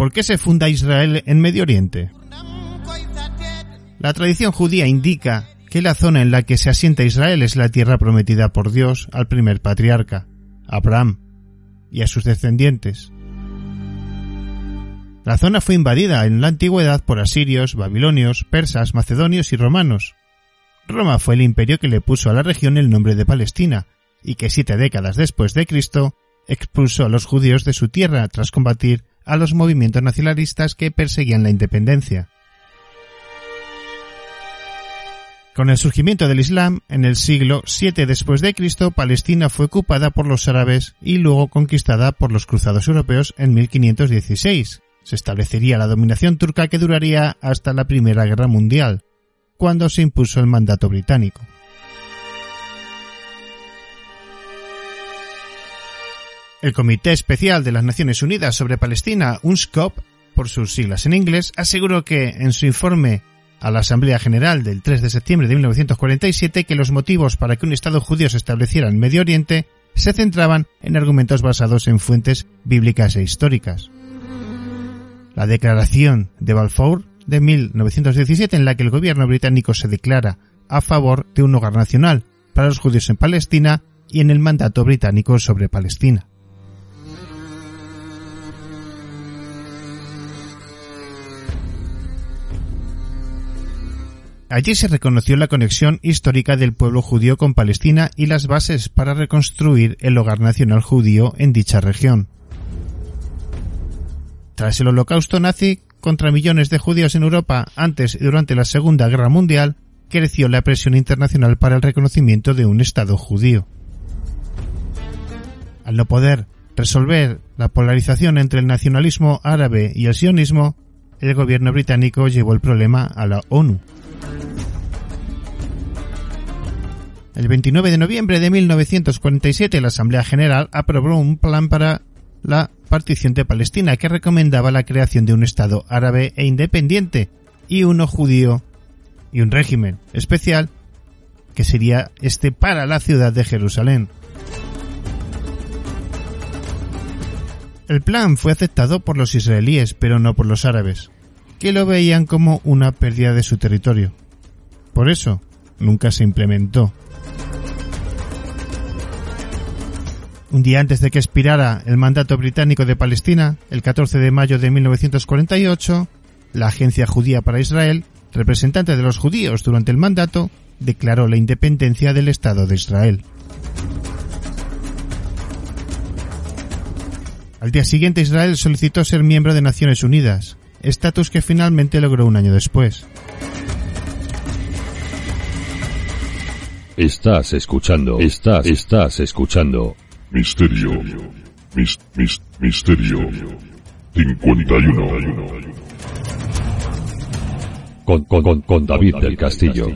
¿Por qué se funda Israel en Medio Oriente? La tradición judía indica que la zona en la que se asienta Israel es la tierra prometida por Dios al primer patriarca, Abraham, y a sus descendientes. La zona fue invadida en la antigüedad por asirios, babilonios, persas, macedonios y romanos. Roma fue el imperio que le puso a la región el nombre de Palestina, y que siete décadas después de Cristo expulsó a los judíos de su tierra tras combatir a los movimientos nacionalistas que perseguían la independencia. Con el surgimiento del Islam, en el siglo VII después de Cristo, Palestina fue ocupada por los árabes y luego conquistada por los cruzados europeos en 1516. Se establecería la dominación turca que duraría hasta la Primera Guerra Mundial, cuando se impuso el mandato británico. El Comité Especial de las Naciones Unidas sobre Palestina, UNSCOP, por sus siglas en inglés, aseguró que, en su informe a la Asamblea General del 3 de septiembre de 1947, que los motivos para que un Estado judío se estableciera en Medio Oriente se centraban en argumentos basados en fuentes bíblicas e históricas. La Declaración de Balfour de 1917, en la que el gobierno británico se declara a favor de un hogar nacional para los judíos en Palestina y en el mandato británico sobre Palestina. Allí se reconoció la conexión histórica del pueblo judío con Palestina y las bases para reconstruir el hogar nacional judío en dicha región. Tras el holocausto nazi contra millones de judíos en Europa antes y durante la Segunda Guerra Mundial, creció la presión internacional para el reconocimiento de un Estado judío. Al no poder resolver la polarización entre el nacionalismo árabe y el sionismo, el gobierno británico llevó el problema a la ONU. El 29 de noviembre de 1947 la Asamblea General aprobó un plan para la partición de Palestina que recomendaba la creación de un Estado árabe e independiente y uno judío y un régimen especial que sería este para la ciudad de Jerusalén. El plan fue aceptado por los israelíes, pero no por los árabes, que lo veían como una pérdida de su territorio. Por eso, nunca se implementó. Un día antes de que expirara el mandato británico de Palestina, el 14 de mayo de 1948, la Agencia Judía para Israel, representante de los judíos durante el mandato, declaró la independencia del Estado de Israel. Al día siguiente Israel solicitó ser miembro de Naciones Unidas, estatus que finalmente logró un año después. Estás escuchando, estás, estás escuchando. Misterio. Mis, mis, misterio. 51. Con, con, con, David del Castillo.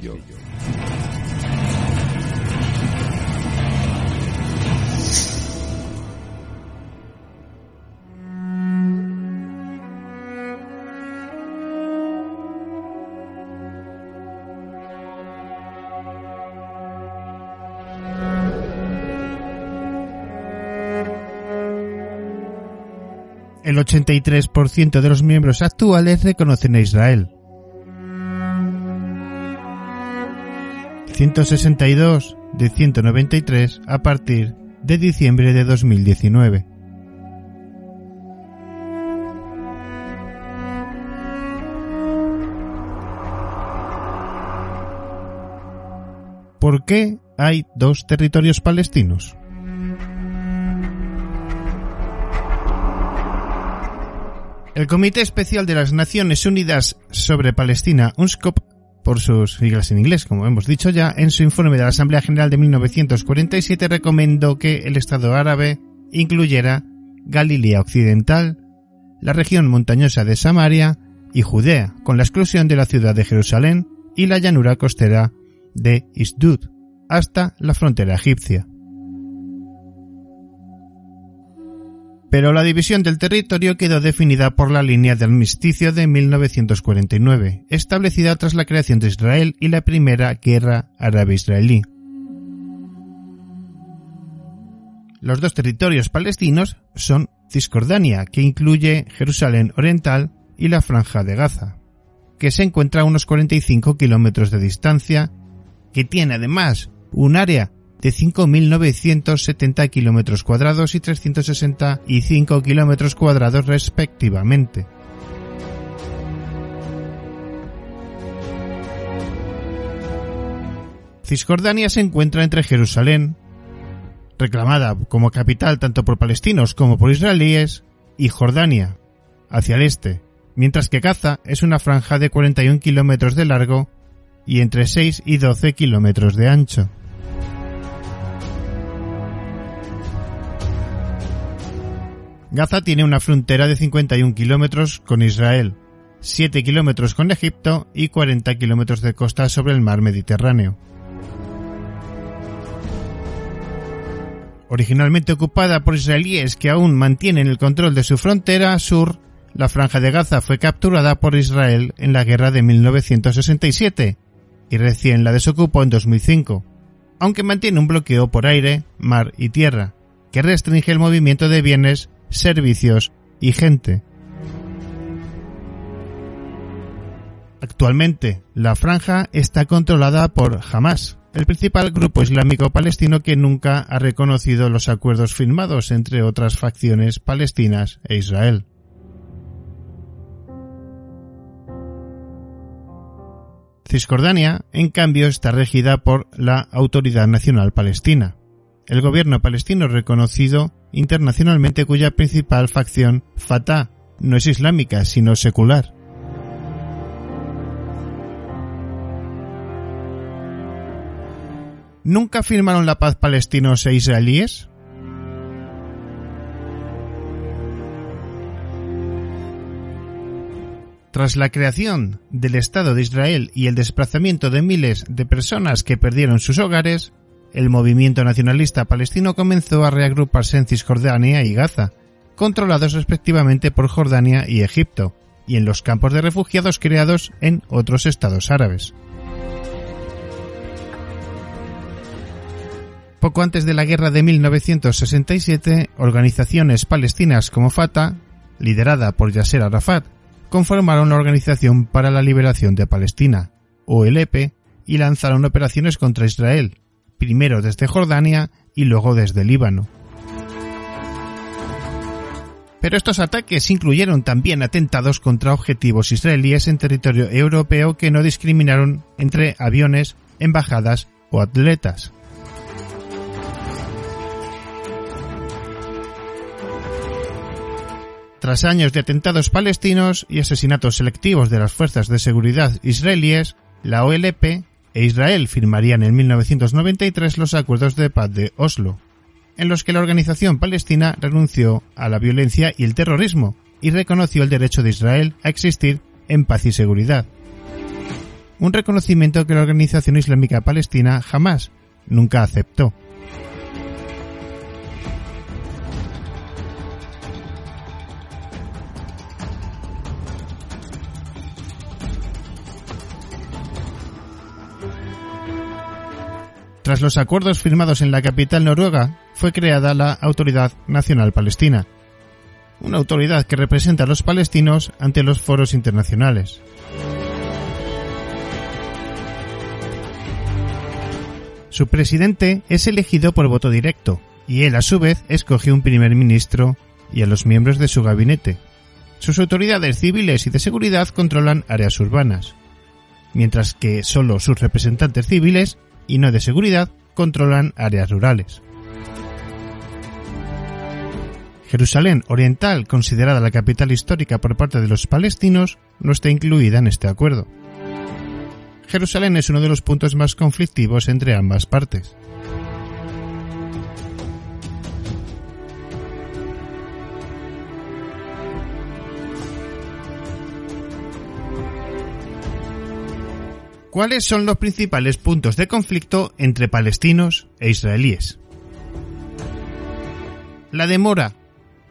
El 83% de los miembros actuales reconocen a Israel. 162 de 193 a partir de diciembre de 2019. ¿Por qué hay dos territorios palestinos? El Comité Especial de las Naciones Unidas sobre Palestina, UNSCOP, por sus siglas en inglés, como hemos dicho ya, en su informe de la Asamblea General de 1947 recomendó que el Estado árabe incluyera Galilea Occidental, la región montañosa de Samaria y Judea, con la exclusión de la ciudad de Jerusalén y la llanura costera de Isdud, hasta la frontera egipcia. Pero la división del territorio quedó definida por la línea de armisticio de 1949, establecida tras la creación de Israel y la primera guerra árabe-israelí. Los dos territorios palestinos son Cisjordania, que incluye Jerusalén Oriental, y la Franja de Gaza, que se encuentra a unos 45 kilómetros de distancia, que tiene además un área de 5.970 kilómetros cuadrados y 365 kilómetros cuadrados respectivamente. Cisjordania se encuentra entre Jerusalén, reclamada como capital tanto por palestinos como por israelíes, y Jordania, hacia el este, mientras que Gaza es una franja de 41 kilómetros de largo y entre 6 y 12 kilómetros de ancho. Gaza tiene una frontera de 51 kilómetros con Israel, 7 kilómetros con Egipto y 40 kilómetros de costa sobre el mar Mediterráneo. Originalmente ocupada por israelíes que aún mantienen el control de su frontera sur, la franja de Gaza fue capturada por Israel en la guerra de 1967 y recién la desocupó en 2005, aunque mantiene un bloqueo por aire, mar y tierra, que restringe el movimiento de bienes, servicios y gente. Actualmente, la franja está controlada por Hamas, el principal grupo islámico palestino que nunca ha reconocido los acuerdos firmados entre otras facciones palestinas e Israel. Cisjordania, en cambio, está regida por la Autoridad Nacional Palestina, el gobierno palestino reconocido internacionalmente cuya principal facción, Fatah, no es islámica, sino secular. ¿Nunca firmaron la paz palestinos e israelíes? Tras la creación del Estado de Israel y el desplazamiento de miles de personas que perdieron sus hogares, el movimiento nacionalista palestino comenzó a reagruparse en Cisjordania y Gaza, controlados respectivamente por Jordania y Egipto, y en los campos de refugiados creados en otros estados árabes. Poco antes de la guerra de 1967, organizaciones palestinas como Fatah, liderada por Yasser Arafat, conformaron la Organización para la Liberación de Palestina, OLP, y lanzaron operaciones contra Israel, primero desde Jordania y luego desde Líbano. Pero estos ataques incluyeron también atentados contra objetivos israelíes en territorio europeo que no discriminaron entre aviones, embajadas o atletas. Tras años de atentados palestinos y asesinatos selectivos de las fuerzas de seguridad israelíes, la OLP e Israel firmarían en 1993 los acuerdos de paz de Oslo, en los que la organización palestina renunció a la violencia y el terrorismo y reconoció el derecho de Israel a existir en paz y seguridad. Un reconocimiento que la Organización Islámica Palestina jamás, nunca aceptó. Tras los acuerdos firmados en la capital noruega, fue creada la Autoridad Nacional Palestina, una autoridad que representa a los palestinos ante los foros internacionales. Su presidente es elegido por voto directo, y él a su vez escoge un primer ministro y a los miembros de su gabinete. Sus autoridades civiles y de seguridad controlan áreas urbanas, mientras que solo sus representantes civiles y no de seguridad controlan áreas rurales. Jerusalén Oriental, considerada la capital histórica por parte de los palestinos, no está incluida en este acuerdo. Jerusalén es uno de los puntos más conflictivos entre ambas partes. ¿Cuáles son los principales puntos de conflicto entre palestinos e israelíes? La demora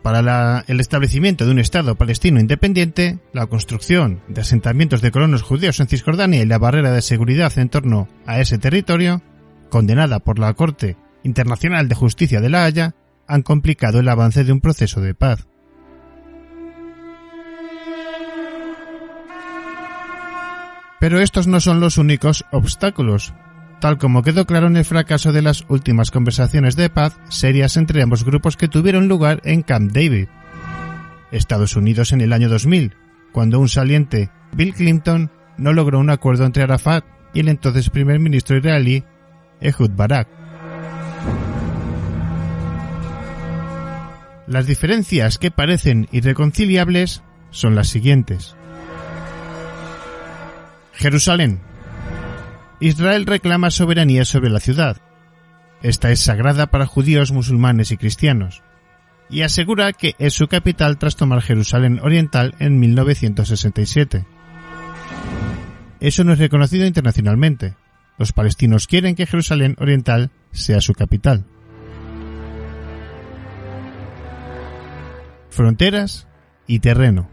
Para el establecimiento de un Estado palestino independiente, la construcción de asentamientos de colonos judíos en Cisjordania y la barrera de seguridad en torno a ese territorio, condenada por la Corte Internacional de Justicia de La Haya, han complicado el avance de un proceso de paz. Pero estos no son los únicos obstáculos. Tal como quedó claro en el fracaso de las últimas conversaciones de paz serias entre ambos grupos que tuvieron lugar en Camp David, Estados Unidos en el año 2000, cuando un saliente Bill Clinton no logró un acuerdo entre Arafat y el entonces primer ministro israelí Ehud Barak. Las diferencias que parecen irreconciliables son las siguientes. Jerusalén. Israel reclama soberanía sobre la ciudad. Esta es sagrada para judíos, musulmanes y cristianos, y asegura que es su capital tras tomar Jerusalén Oriental en 1967. Eso no es reconocido internacionalmente. Los palestinos quieren que Jerusalén Oriental sea su capital. Fronteras y terreno.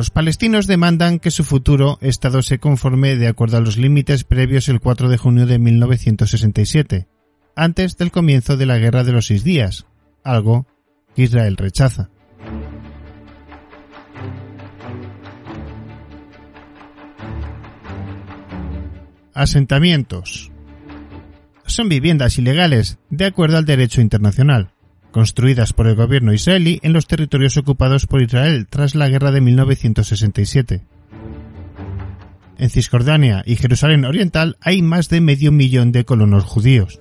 Los palestinos demandan que su futuro Estado se conforme de acuerdo a los límites previos el 4 de junio de 1967, antes del comienzo de la Guerra de los Seis Días, algo que Israel rechaza. Asentamientos. Son viviendas ilegales, de acuerdo al derecho internacional, construidas por el gobierno israelí en los territorios ocupados por Israel tras la guerra de 1967. En Cisjordania y Jerusalén Oriental hay más de medio millón de colonos judíos.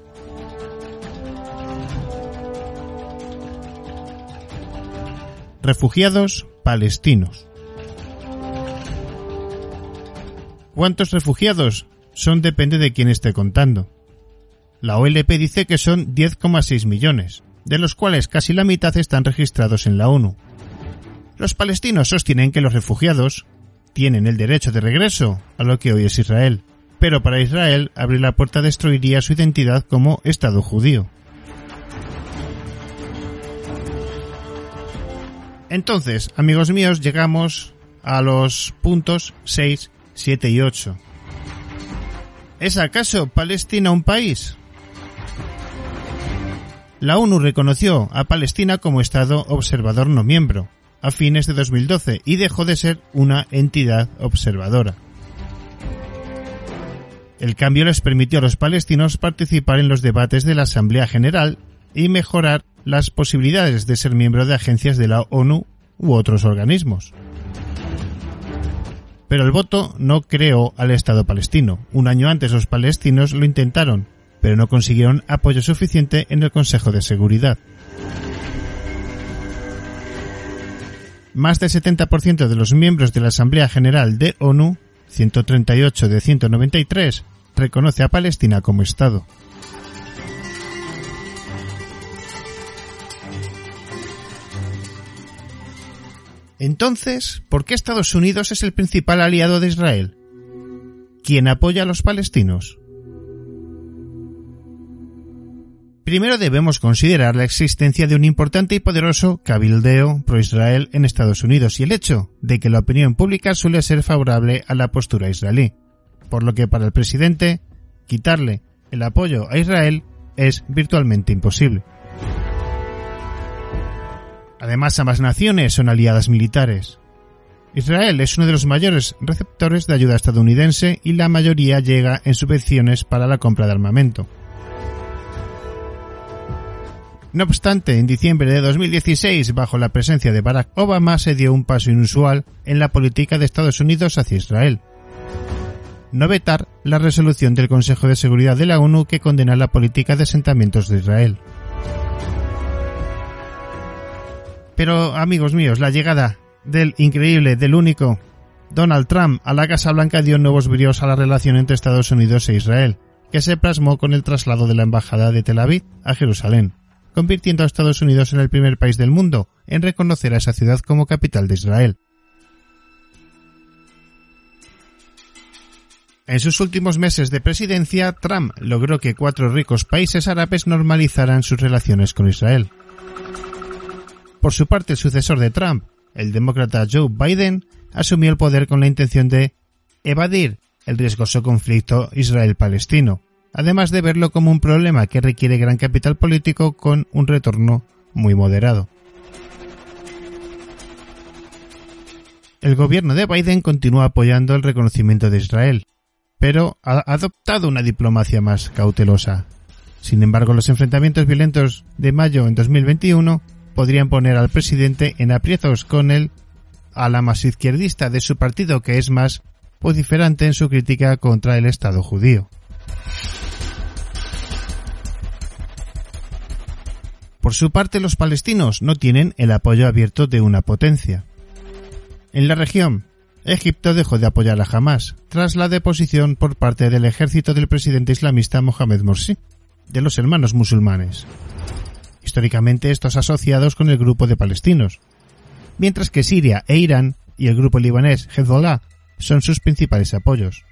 Refugiados palestinos. ¿Cuántos refugiados son depende de quién esté contando? La OLP dice que son 10,6 millones, de los cuales casi la mitad están registrados en la ONU. Los palestinos sostienen que los refugiados tienen el derecho de regreso a lo que hoy es Israel, pero para Israel abrir la puerta destruiría su identidad como Estado judío. Entonces, amigos míos, llegamos a los puntos 6, 7 y 8. ¿Es acaso Palestina un país? La ONU reconoció a Palestina como Estado observador no miembro a fines de 2012 y dejó de ser una entidad observadora. El cambio les permitió a los palestinos participar en los debates de la Asamblea General y mejorar las posibilidades de ser miembro de agencias de la ONU u otros organismos. Pero el voto no creó al Estado palestino. Un año antes los palestinos lo intentaron, pero no consiguieron apoyo suficiente en el Consejo de Seguridad. Más del 70% de los miembros de la Asamblea General de ONU, 138 de 193, reconoce a Palestina como Estado. Entonces, ¿por qué Estados Unidos es el principal aliado de Israel? ¿Quién apoya a los palestinos? Primero debemos considerar la existencia de un importante y poderoso cabildeo pro-Israel en Estados Unidos y el hecho de que la opinión pública suele ser favorable a la postura israelí, por lo que para el presidente quitarle el apoyo a Israel es virtualmente imposible. Además, ambas naciones son aliadas militares. Israel es uno de los mayores receptores de ayuda estadounidense y la mayoría llega en subvenciones para la compra de armamento. No obstante, en diciembre de 2016, bajo la presencia de Barack Obama, se dio un paso inusual en la política de Estados Unidos hacia Israel. No vetar la resolución del Consejo de Seguridad de la ONU que condena la política de asentamientos de Israel. Pero, amigos míos, la llegada del increíble, del único Donald Trump a la Casa Blanca dio nuevos bríos a la relación entre Estados Unidos e Israel, que se plasmó con el traslado de la Embajada de Tel Aviv a Jerusalén, convirtiendo a Estados Unidos en el primer país del mundo en reconocer a esa ciudad como capital de Israel. En sus últimos meses de presidencia, Trump logró que cuatro ricos países árabes normalizaran sus relaciones con Israel. Por su parte, el sucesor de Trump, el demócrata Joe Biden, asumió el poder con la intención de evadir el riesgoso conflicto Israel-Palestino, además de verlo como un problema que requiere gran capital político con un retorno muy moderado. El gobierno de Biden continúa apoyando el reconocimiento de Israel, pero ha adoptado una diplomacia más cautelosa. Sin embargo, los enfrentamientos violentos de mayo en 2021 podrían poner al presidente en aprietos con el ala más izquierdista de su partido que es más vociferante en su crítica contra el Estado judío. Por su parte, los palestinos no tienen el apoyo abierto de una potencia. En la región, Egipto dejó de apoyar a Hamas tras la deposición por parte del ejército del presidente islamista Mohamed Morsi, de los hermanos musulmanes. Históricamente estos asociados con el grupo de palestinos, mientras que Siria e Irán y el grupo libanés Hezbollah son sus principales apoyos.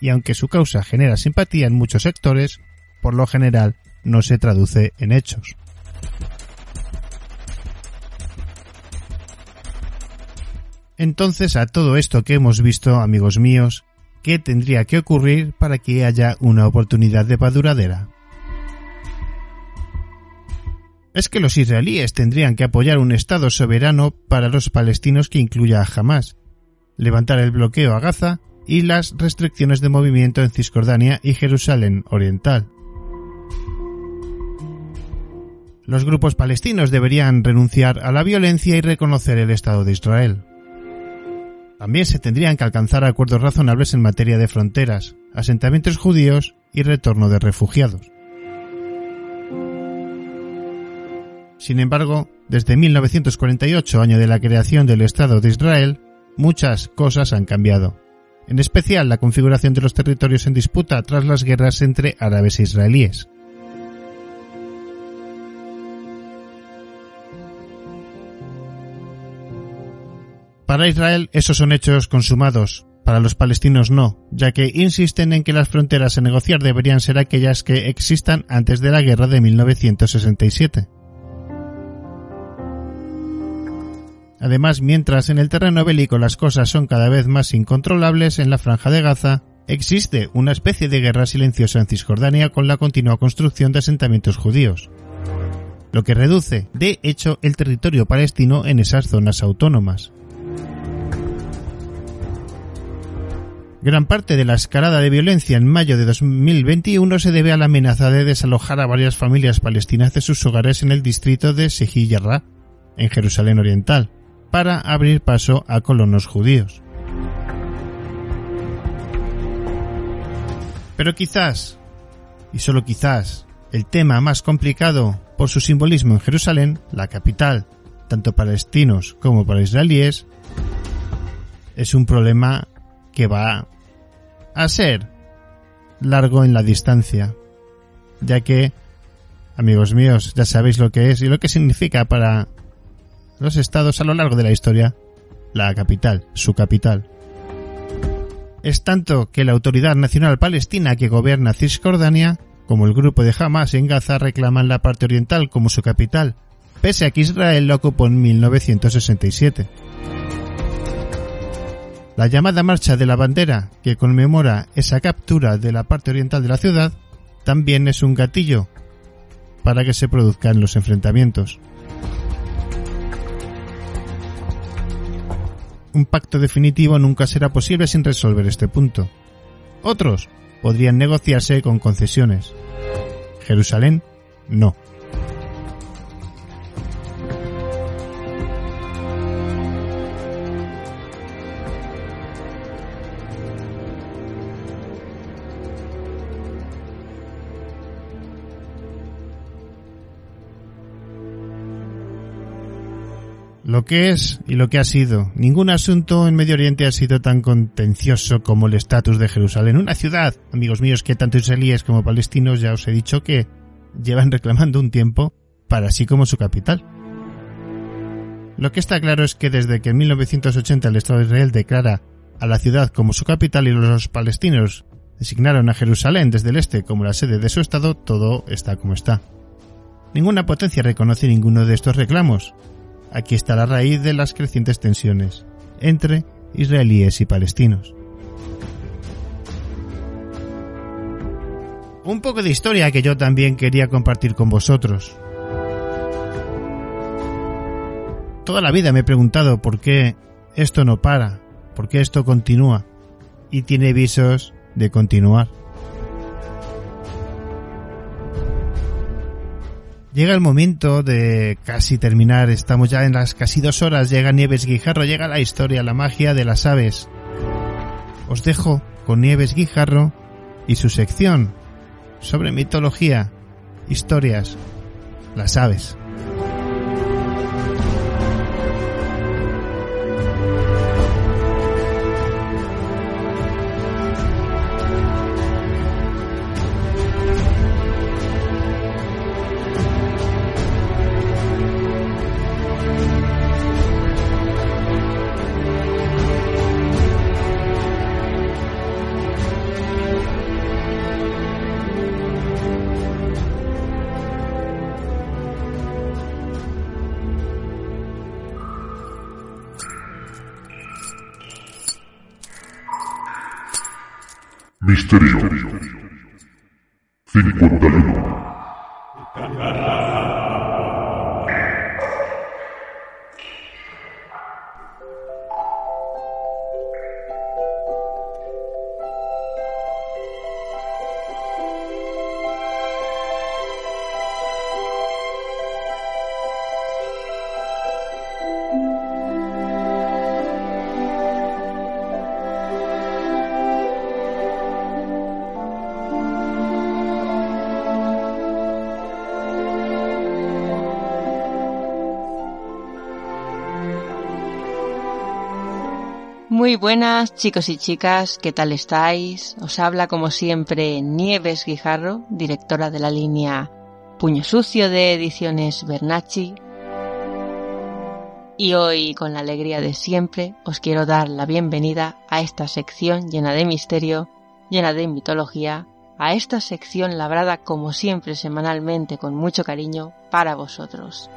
Y aunque su causa genera simpatía en muchos sectores, por lo general no se traduce en hechos. Entonces, a todo esto que hemos visto, amigos míos, ¿qué tendría que ocurrir para que haya una oportunidad de paz duradera? Es que los israelíes tendrían que apoyar un Estado soberano para los palestinos que incluya a Hamas, levantar el bloqueo a Gaza y las restricciones de movimiento en Cisjordania y Jerusalén Oriental. Los grupos palestinos deberían renunciar a la violencia y reconocer el Estado de Israel. También se tendrían que alcanzar acuerdos razonables en materia de fronteras, asentamientos judíos y retorno de refugiados. Sin embargo, desde 1948, año de la creación del Estado de Israel, muchas cosas han cambiado. En especial la configuración de los territorios en disputa tras las guerras entre árabes e israelíes. Para Israel esos son hechos consumados, para los palestinos no, ya que insisten en que las fronteras a negociar deberían ser aquellas que existan antes de la guerra de 1967. Además, mientras en el terreno bélico las cosas son cada vez más incontrolables en la franja de Gaza, existe una especie de guerra silenciosa en Cisjordania con la continua construcción de asentamientos judíos, lo que reduce, de hecho, el territorio palestino en esas zonas autónomas. Gran parte de la escalada de violencia en mayo de 2021 se debe a la amenaza de desalojar a varias familias palestinas de sus hogares en el distrito de Sehi Yarra, en Jerusalén Oriental, para abrir paso a colonos judíos. Pero quizás, y solo quizás, el tema más complicado por su simbolismo en Jerusalén, la capital, tanto palestinos como para israelíes, es un problema que va a ser largo en la distancia, ya que, amigos míos, ya sabéis lo que es y lo que significa para los estados a lo largo de la historia la capital, su capital. Es tanto que la Autoridad Nacional Palestina que gobierna Cisjordania, como el grupo de Hamas en Gaza reclaman la parte oriental como su capital, pese a que Israel la ocupó en 1967. La llamada Marcha de la Bandera, que conmemora esa captura de la parte oriental de la ciudad, también es un gatillo para que se produzcan los enfrentamientos. Un pacto definitivo nunca será posible sin resolver este punto. Otros podrían negociarse con concesiones. Jerusalén, no. Lo que es y lo que ha sido. Ningún asunto en Medio Oriente ha sido tan contencioso como el estatus de Jerusalén. Una ciudad, amigos míos, que tanto israelíes como palestinos ya os he dicho que llevan reclamando un tiempo para así como su capital. Lo que está claro es que desde que en 1980 el Estado de Israel declara a la ciudad como su capital y los palestinos Designaron a Jerusalén desde el este como la sede de su estado, todo está como está. Ninguna potencia reconoce ninguno de estos reclamos. Aquí está la raíz de las crecientes tensiones entre israelíes y palestinos. Un poco de historia que yo también quería compartir con vosotros. Toda la vida me he preguntado por qué esto no para, por qué esto continúa y tiene visos de continuar. Llega el momento de casi terminar, estamos ya en las casi dos horas, llega Nieves Guijarro, llega la historia, la magia de las aves. Os dejo con Nieves Guijarro y su sección sobre mitología, historias, las aves. Misterio Muy buenas chicos y chicas, ¿qué tal estáis? Os habla como siempre Nieves Guijarro, directora de la línea Puño Sucio de Ediciones Bernacci. Y hoy, con la alegría de siempre, os quiero dar la bienvenida a esta sección llena de misterio, llena de mitología, a esta sección labrada como siempre semanalmente con mucho cariño para vosotros.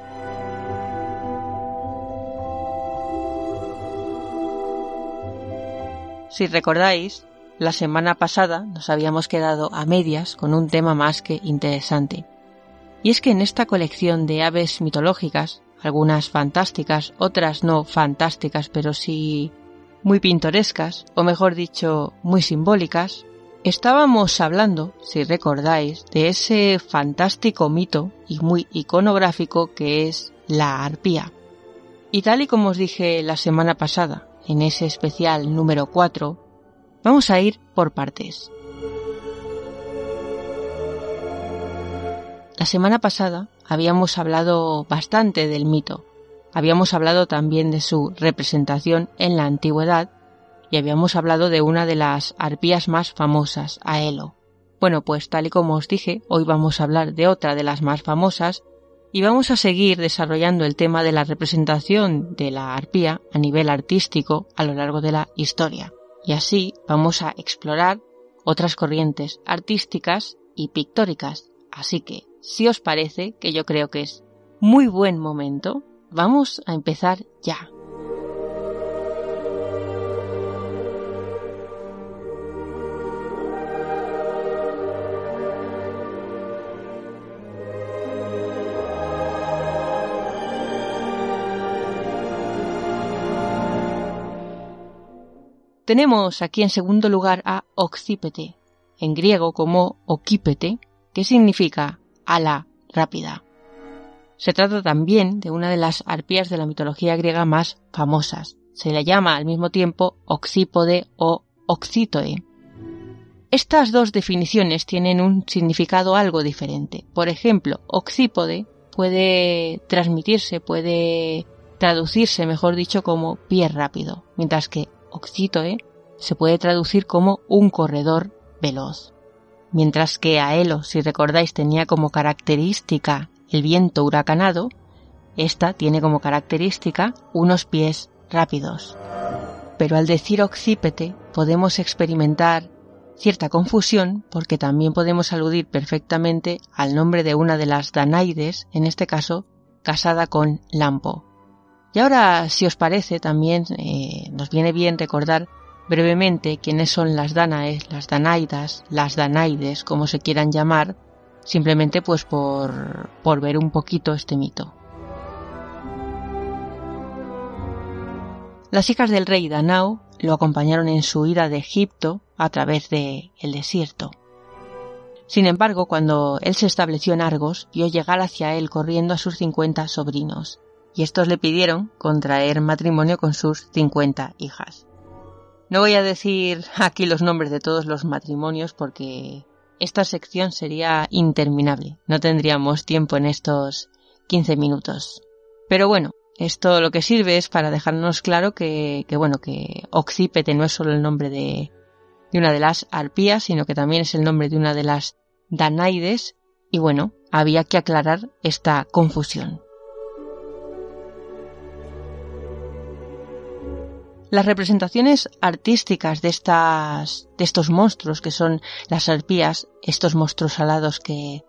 Si recordáis, la semana pasada nos habíamos quedado a medias con un tema más que interesante. Y es que en esta colección de aves mitológicas, algunas fantásticas, otras no fantásticas, pero sí muy pintorescas, o mejor dicho, muy simbólicas, estábamos hablando, si recordáis, de ese fantástico mito y muy iconográfico que es la arpía. Y tal y como os dije la semana pasada, en ese especial número 4, vamos a ir por partes. La semana pasada habíamos hablado bastante del mito, habíamos hablado también de su representación en la antigüedad y habíamos hablado de una de las arpías más famosas, Aelo. Bueno, pues tal y como os dije, hoy vamos a hablar de otra de las más famosas y vamos a seguir desarrollando el tema de la representación de la arpía a nivel artístico a lo largo de la historia. Y así vamos a explorar otras corrientes artísticas y pictóricas. Así que, si os parece, que yo creo que es muy buen momento, vamos a empezar ya. Tenemos aquí en segundo lugar a Oxípete, en griego como Oquípete, que significa ala rápida. Se trata también de una de las arpías de la mitología griega más famosas. Se le llama al mismo tiempo Oxípode o Oxítoe. Estas dos definiciones tienen un significado algo diferente. Por ejemplo, Oxípode puede transmitirse, puede traducirse, mejor dicho, como pie rápido, mientras que Oxítoe se puede traducir como un corredor veloz. Mientras que Aelo, si recordáis, tenía como característica el viento huracanado, esta tiene como característica unos pies rápidos. Pero al decir oxípete podemos experimentar cierta confusión porque también podemos aludir perfectamente al nombre de una de las Danaides, en este caso casada con Lampo. Y ahora, si os parece, también eh, nos viene bien recordar brevemente quiénes son las Danaes, las Danaidas, las Danaides, como se quieran llamar, simplemente pues por, por ver un poquito este mito. Las hijas del rey Danao lo acompañaron en su ida de Egipto a través de el desierto. Sin embargo, cuando él se estableció en Argos, vio llegar hacia él corriendo a sus cincuenta sobrinos, y estos le pidieron contraer matrimonio con sus cincuenta hijas. No voy a decir aquí los nombres de todos los matrimonios porque esta sección sería interminable. No tendríamos tiempo en estos 15 minutos. Pero bueno, esto lo que sirve es para dejarnos claro que, que bueno, que Occipete no es solo el nombre de, de una de las arpías, sino que también es el nombre de una de las Danaides, y bueno, había que aclarar esta confusión. Las representaciones artísticas de estas, de estos monstruos que son las arpías, estos monstruos alados que,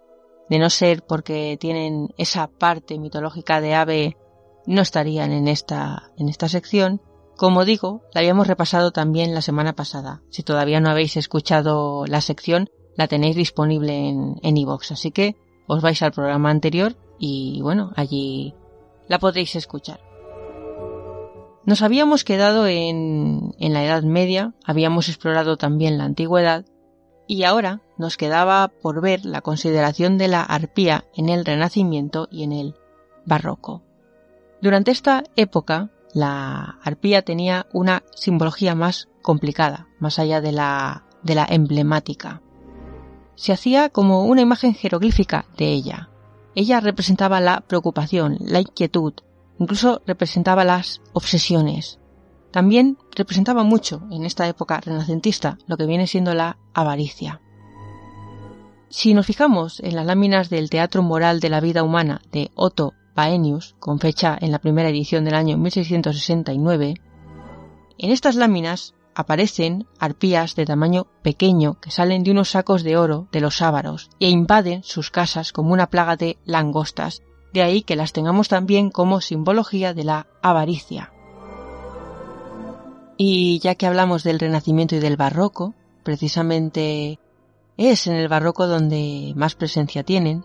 de no ser porque tienen esa parte mitológica de ave, no estarían en esta, en esta sección. Como digo, la habíamos repasado también la semana pasada. Si todavía no habéis escuchado la sección, la tenéis disponible en, en. Así que os vais al programa anterior y bueno, allí la podréis escuchar. Nos habíamos quedado en, en la Edad Media, habíamos explorado también la Antigüedad y ahora nos quedaba por ver la consideración de la arpía en el Renacimiento y en el Barroco. Durante esta época, la arpía tenía una simbología más complicada, más allá de la, de la emblemática. Se hacía como una imagen jeroglífica de ella. Ella representaba la preocupación, la inquietud, incluso representaba las obsesiones. También representaba mucho en esta época renacentista lo que viene siendo la avaricia. Si nos fijamos en las láminas del Teatro Moral de la Vida Humana de Otto Paenius, con fecha en la primera edición del año 1669, en estas láminas aparecen arpías de tamaño pequeño que salen de unos sacos de oro de los ávaros e invaden sus casas como una plaga de langostas, de ahí que las tengamos también como simbología de la avaricia. Y ya que hablamos del Renacimiento y del Barroco, precisamente es en el Barroco donde más presencia tienen,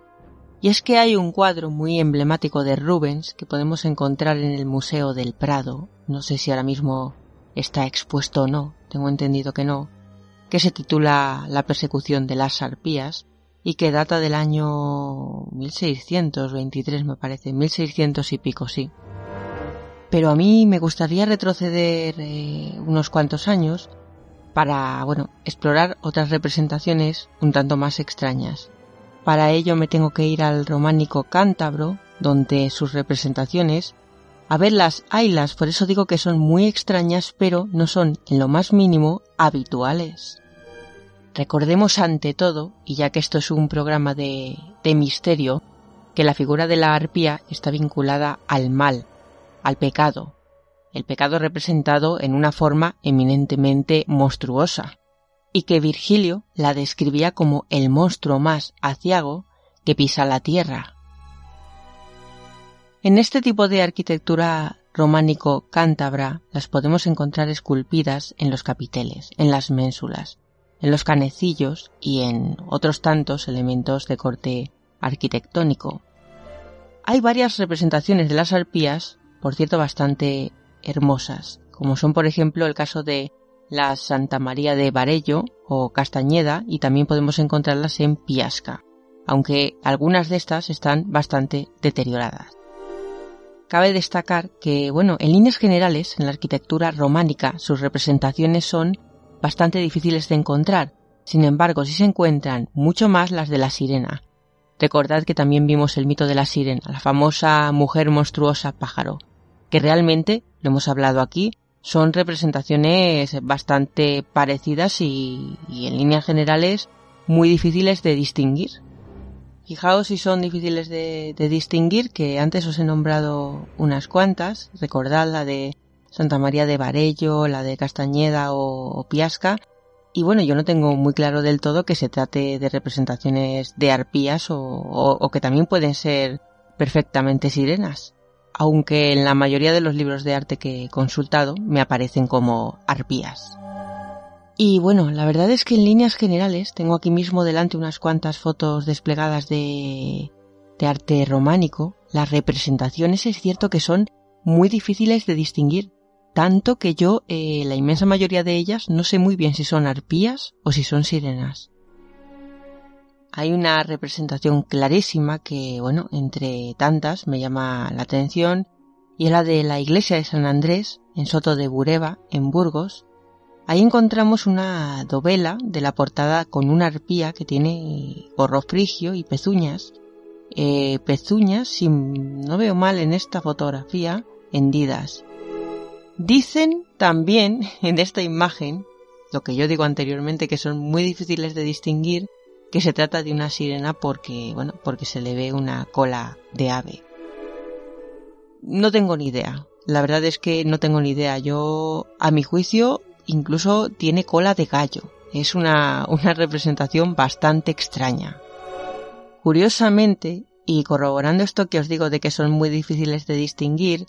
y es que hay un cuadro muy emblemático de Rubens que podemos encontrar en el Museo del Prado, no sé si ahora mismo está expuesto o no, tengo entendido que no, que se titula La persecución de las arpías y que data del año 1623 me parece, 1600 y pico sí. Pero a mí me gustaría retroceder eh, unos cuantos años para, bueno, explorar otras representaciones un tanto más extrañas. Para ello me tengo que ir al románico cántabro, donde sus representaciones, a verlas, haylas, por eso digo que son muy extrañas, pero no son en lo más mínimo habituales. Recordemos ante todo, y ya que esto es un programa de, de misterio, que la figura de la arpía está vinculada al mal, al pecado, el pecado representado en una forma eminentemente monstruosa, y que Virgilio la describía como el monstruo más aciago que pisa la tierra. En este tipo de arquitectura románico cántabra las podemos encontrar esculpidas en los capiteles, en las ménsulas, en los canecillos y en otros tantos elementos de corte arquitectónico. Hay varias representaciones de las arpías, por cierto bastante hermosas, como son por ejemplo el caso de la Santa María de Varello o Castañeda y también podemos encontrarlas en Piasca, aunque algunas de estas están bastante deterioradas. Cabe destacar que, bueno, en líneas generales, en la arquitectura románica, sus representaciones son bastante difíciles de encontrar. Sin embargo, sí se encuentran mucho más las de la sirena. Recordad que también vimos el mito de la sirena, la famosa mujer monstruosa pájaro, que realmente, lo hemos hablado aquí, son representaciones bastante parecidas y, y, en líneas generales muy difíciles de distinguir. Fijaos si son difíciles de, de, distinguir, que antes os he nombrado unas cuantas, recordad la de Santa María de Varello, la de Castañeda o, o Piasca, Y bueno, yo no tengo muy claro del todo que se trate de representaciones de arpías o, que también pueden ser perfectamente sirenas. Aunque en la mayoría de los libros de arte que he consultado me aparecen como arpías. Y bueno, la verdad es que en líneas generales tengo aquí mismo delante unas cuantas fotos desplegadas de, de arte románico. Las representaciones es cierto que son muy difíciles de distinguir, tanto que yo, eh, la inmensa mayoría de ellas, no sé muy bien si son arpías o si son sirenas. Hay una representación clarísima que, bueno, entre tantas me llama la atención y es la de la iglesia de San Andrés en Soto de Bureba, en Burgos. Ahí encontramos una dovela de la portada con una arpía que tiene gorro frigio y pezuñas. Eh, pezuñas, si no veo mal en esta fotografía, hendidas. Dicen también en esta imagen, lo que yo digo anteriormente, que son muy difíciles de distinguir, que se trata de una sirena porque, bueno, porque se le ve una cola de ave. No tengo ni idea. La verdad es que no tengo ni idea. Yo, a mi juicio, incluso tiene cola de gallo. Es una, una representación bastante extraña. Curiosamente, y corroborando esto que os digo de que son muy difíciles de distinguir,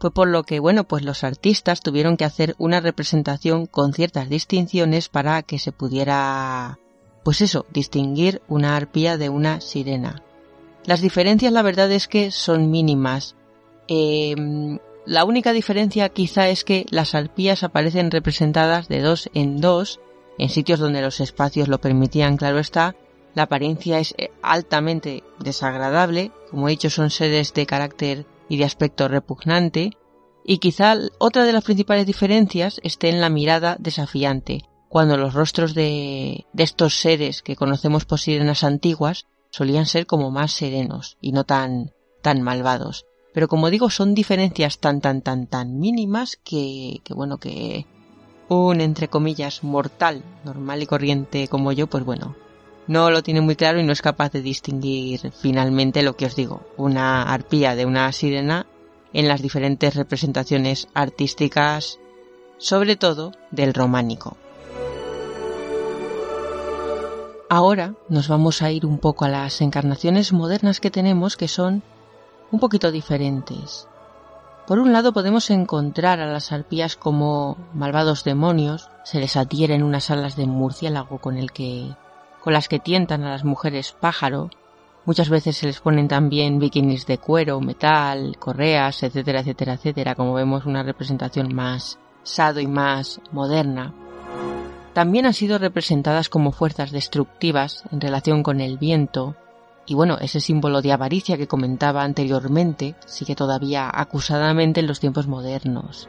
fue por lo que, bueno, pues los artistas tuvieron que hacer una representación con ciertas distinciones para que se pudiera, pues eso, distinguir una arpía de una sirena. Las diferencias, la verdad es que son mínimas. Eh, la única diferencia quizá es que las arpías aparecen representadas de dos en dos, en sitios donde los espacios lo permitían, claro está. La apariencia es eh, altamente desagradable, como he dicho son seres de carácter y de aspecto repugnante, y quizá otra de las principales diferencias esté en la mirada desafiante, cuando los rostros de, de estos seres que conocemos por sirenas antiguas solían ser como más serenos y no tan, tan malvados. Pero como digo, son diferencias tan, tan, tan, tan mínimas que, que bueno, que un, entre comillas, mortal, normal y corriente como yo, pues bueno, no lo tiene muy claro y no es capaz de distinguir finalmente lo que os digo, una arpía de una sirena en las diferentes representaciones artísticas, sobre todo del románico. Ahora nos vamos a ir un poco a las encarnaciones modernas que tenemos que son un poquito diferentes. Por un lado podemos encontrar a las arpías como malvados demonios, se les adhiere en unas alas de murciélago con el que con las que tientan a las mujeres pájaro. Muchas veces se les ponen también bikinis de cuero, metal, correas, etcétera, etcétera, etcétera, como vemos una representación más sado y más moderna. También han sido representadas como fuerzas destructivas en relación con el viento, y bueno, ese símbolo de avaricia que comentaba anteriormente sigue todavía acusadamente en los tiempos modernos.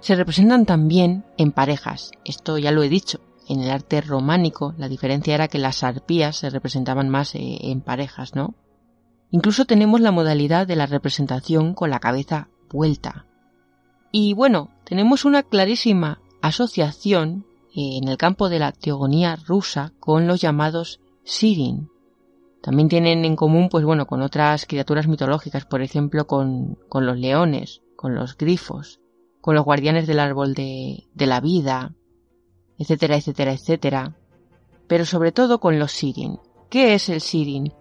Se representan también en parejas, esto ya lo he dicho, en el arte románico la diferencia era que las arpías se representaban más eh, en parejas, ¿no? Incluso tenemos la modalidad de la representación con la cabeza vuelta. Y bueno, tenemos una clarísima asociación eh, en el campo de la teogonía rusa con los llamados Sirin. También tienen en común, pues bueno, con otras criaturas mitológicas, por ejemplo, con, los leones, con los grifos, con los guardianes del árbol de la vida, etcétera, etcétera, etcétera. Pero sobre todo con los Sirin. ¿Qué es el Sirin?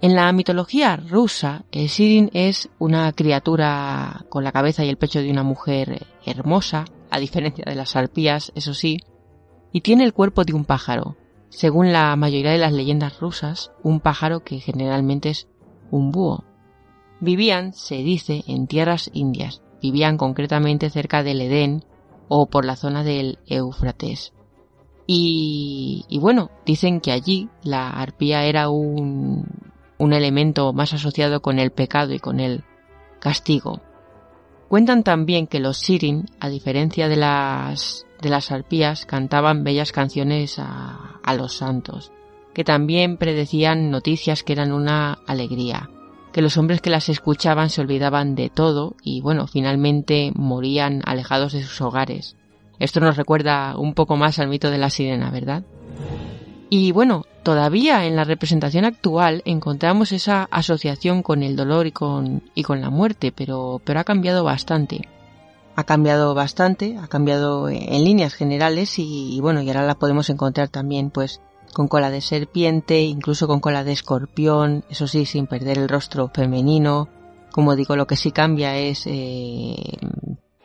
En la mitología rusa, el Sirin es una criatura con la cabeza y el pecho de una mujer hermosa, a diferencia de las arpías, eso sí, y tiene el cuerpo de un pájaro. Según la mayoría de las leyendas rusas, un pájaro que generalmente es un búho. Vivían, se dice, en tierras indias. Vivían concretamente cerca del Edén o por la zona del Éufrates. Y, bueno, dicen que allí la arpía era un, un elemento más asociado con el pecado y con el castigo. Cuentan también que los Sirin, a diferencia de las, de las arpías, cantaban bellas canciones a, a los santos, que también predecían noticias que eran una alegría, que los hombres que las escuchaban se olvidaban de todo y bueno, finalmente morían alejados de sus hogares. Esto nos recuerda un poco más al mito de la sirena, ¿verdad? Y bueno, todavía en la representación actual encontramos esa asociación con el dolor y con, y con la muerte, pero, pero ha cambiado bastante. ha cambiado bastante, ha cambiado en líneas generales y, bueno, y ahora la podemos encontrar también pues con cola de serpiente, incluso con cola de escorpión, eso sí, sin perder el rostro femenino. Como digo, lo que sí cambia es eh,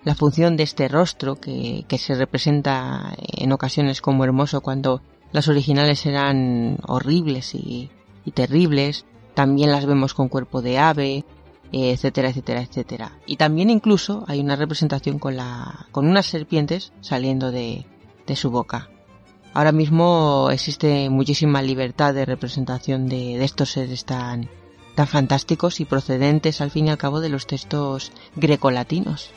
la función de este rostro que, que se representa en ocasiones como hermoso cuando las originales eran horribles y, y terribles. También las vemos con cuerpo de ave, etcétera, etcétera, etcétera. Y también incluso hay una representación con la, con unas serpientes saliendo de, de su boca. Ahora mismo existe muchísima libertad de representación de, de estos seres tan, tan fantásticos y procedentes al fin y al cabo de los textos grecolatinos.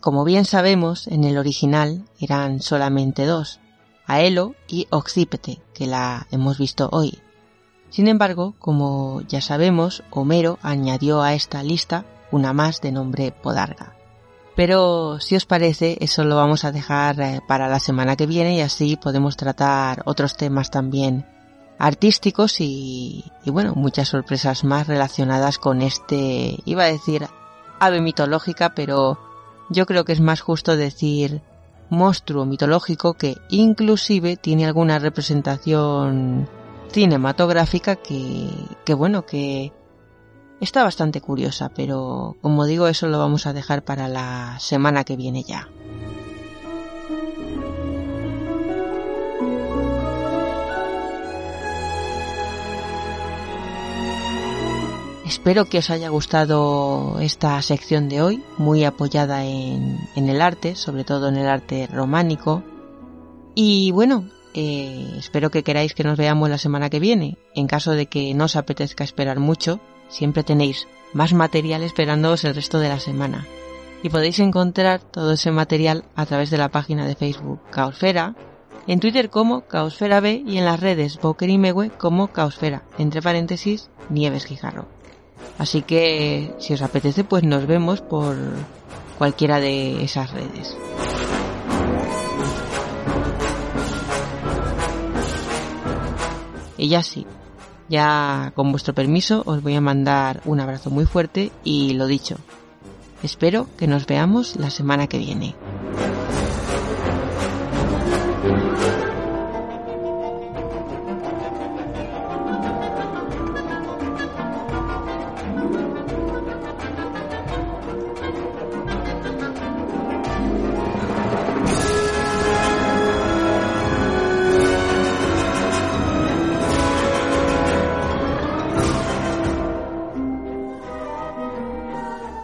Como bien sabemos, en el original eran solamente dos, Aelo y Oxípete, que la hemos visto hoy. Sin embargo, como ya sabemos, Homero añadió a esta lista una más de nombre Podarga. Pero si os parece, eso lo vamos a dejar para la semana que viene y así podemos tratar otros temas también artísticos y, y bueno, muchas sorpresas más relacionadas con este, iba a decir ave mitológica, pero yo creo que es más justo decir monstruo mitológico que inclusive tiene alguna representación cinematográfica que, que bueno, que está bastante curiosa, pero como digo, eso lo vamos a dejar para la semana que viene ya. Espero que os haya gustado esta sección de hoy, muy apoyada en, el arte, sobre todo en el arte románico. Y bueno, eh, espero que queráis que nos veamos la semana que viene. En caso de que no os apetezca esperar mucho, siempre tenéis más material esperándoos el resto de la semana. Y podéis encontrar todo ese material a través de la página de Facebook Caosfera, en Twitter como Caosfera B y en las redes Boker y Mewe como Caosfera, entre paréntesis Nieves Guijarro. Así que si os apetece pues nos vemos por cualquiera de esas redes. Y ya sí, ya con vuestro permiso os voy a mandar un abrazo muy fuerte y lo dicho, espero que nos veamos la semana que viene.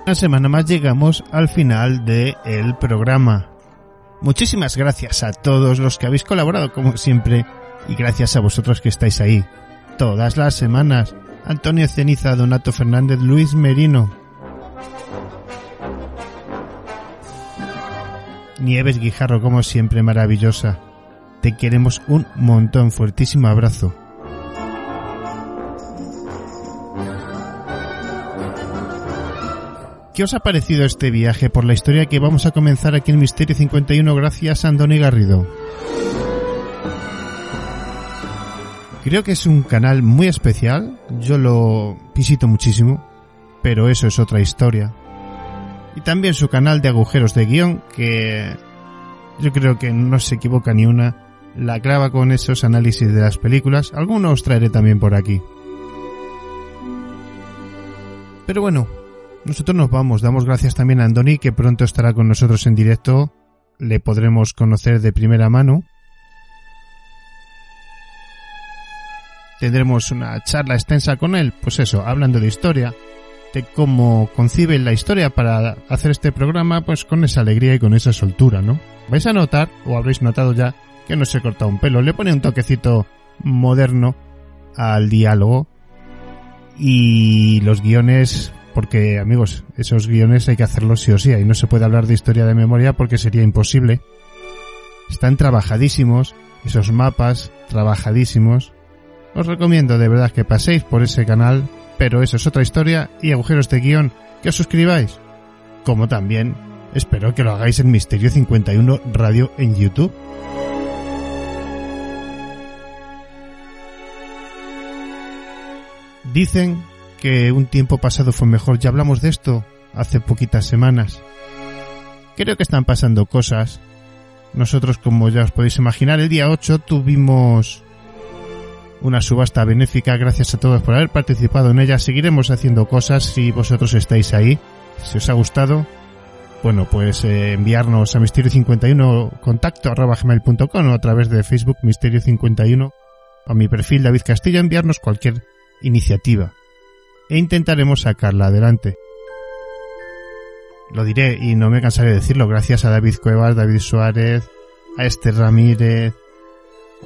Una semana más llegamos al final del el programa. Muchísimas gracias a todos los que habéis colaborado como siempre y gracias a vosotros que estáis ahí todas las semanas. Antonio Ceniza, Donato Fernández, Luis Merino. Nieves Guijarro, como siempre, maravillosa. Te queremos un montón, fuertísimo abrazo. ¿Qué os ha parecido este viaje por la historia que vamos a comenzar aquí en Misterio 51 gracias a Andoni Garrido? Creo que es un canal muy especial, yo lo visito muchísimo, pero eso es otra historia. Y también su canal de agujeros de guion, que yo creo que no se equivoca ni una, la graba con esos análisis de las películas, algunos os traeré también por aquí. Pero bueno, nosotros nos vamos. Damos gracias también a Andoni, que pronto estará con nosotros en directo. Le podremos conocer de primera mano. Tendremos una charla extensa con él, pues eso, hablando de historia, de cómo concibe la historia para hacer este programa, pues con esa alegría y con esa soltura, ¿no? Vais a notar, o habréis notado ya, que no se corta un pelo, le pone un toquecito moderno al diálogo y los guiones porque amigos, esos guiones hay que hacerlos sí o sí, y no se puede hablar de historia de memoria porque sería imposible. Están trabajadísimos, esos mapas, trabajadísimos. Os recomiendo de verdad que paséis por ese canal, pero eso es otra historia y agujeros de guion, que os suscribáis. Como también espero que lo hagáis en Misterio 51 Radio en YouTube. Dicen que un tiempo pasado fue mejor. Ya hablamos de esto hace poquitas semanas. Creo que están pasando cosas. Nosotros, como ya os podéis imaginar, el día 8 tuvimos una subasta benéfica. Gracias a todos por haber participado en ella. Seguiremos haciendo cosas si vosotros estáis ahí. Si os ha gustado, bueno, pues eh, enviarnos a misterio51 contacto arroba gmail.com o a través de Facebook misterio51 a mi perfil David Castillo enviarnos cualquier iniciativa e intentaremos sacarla adelante. Lo diré y no me cansaré de decirlo gracias a David Cuevas, David Suárez, a Esther Ramírez,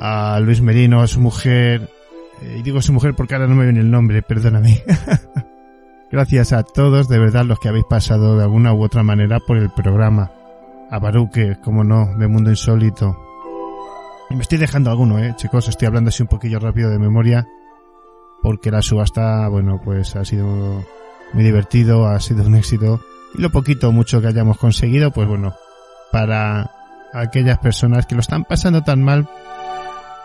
a Luis Merino, a su mujer, eh, y digo su mujer porque ahora no me viene el nombre, perdóname. Gracias a todos, de verdad, los que habéis pasado de alguna u otra manera por el programa. A Baruque, como no, de Mundo Insólito. Me estoy dejando alguno, eh, chicos, estoy hablando así un poquillo rápido de memoria. Porque la subasta, bueno, pues ha sido muy divertido, ha sido un éxito. Y lo poquito o mucho que hayamos conseguido, pues bueno, para aquellas personas que lo están pasando tan mal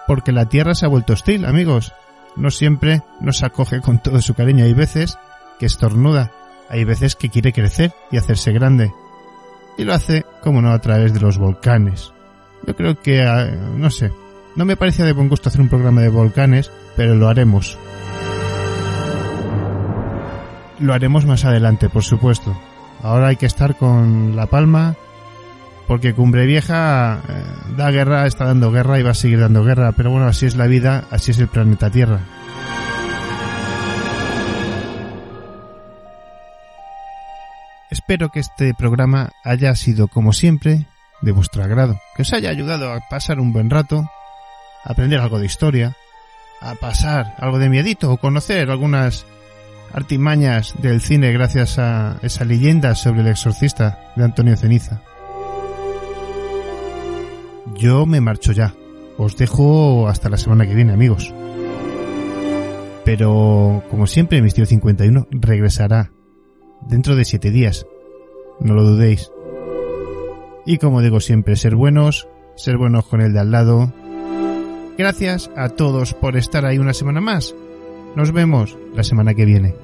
porque la tierra se ha vuelto hostil, amigos. No siempre nos acoge con todo su cariño. Hay veces que estornuda, hay veces que quiere crecer y hacerse grande. Y lo hace, como no, a través de los volcanes. Yo creo que, ah, no sé, no me parecía de buen gusto hacer un programa de volcanes, pero lo haremos. Lo haremos más adelante, por supuesto. Ahora hay que estar con La Palma, porque Cumbre Vieja eh, da guerra, está dando guerra y va a seguir dando guerra, pero bueno, así es la vida, así es el planeta Tierra. Espero que este programa haya sido, como siempre, de vuestro agrado, que os haya ayudado a pasar un buen rato, aprender algo de historia, a pasar algo de miedito o conocer algunas artimañas del cine gracias a esa leyenda sobre el exorcista de Antonio Ceniza. Yo me marcho ya. Os dejo hasta la semana que viene, amigos. Pero, como siempre, Misterio 51 regresará dentro de siete días. No lo dudéis. Y como digo siempre, ser buenos, ser buenos con el de al lado. Gracias a todos por estar ahí una semana más. Nos vemos la semana que viene.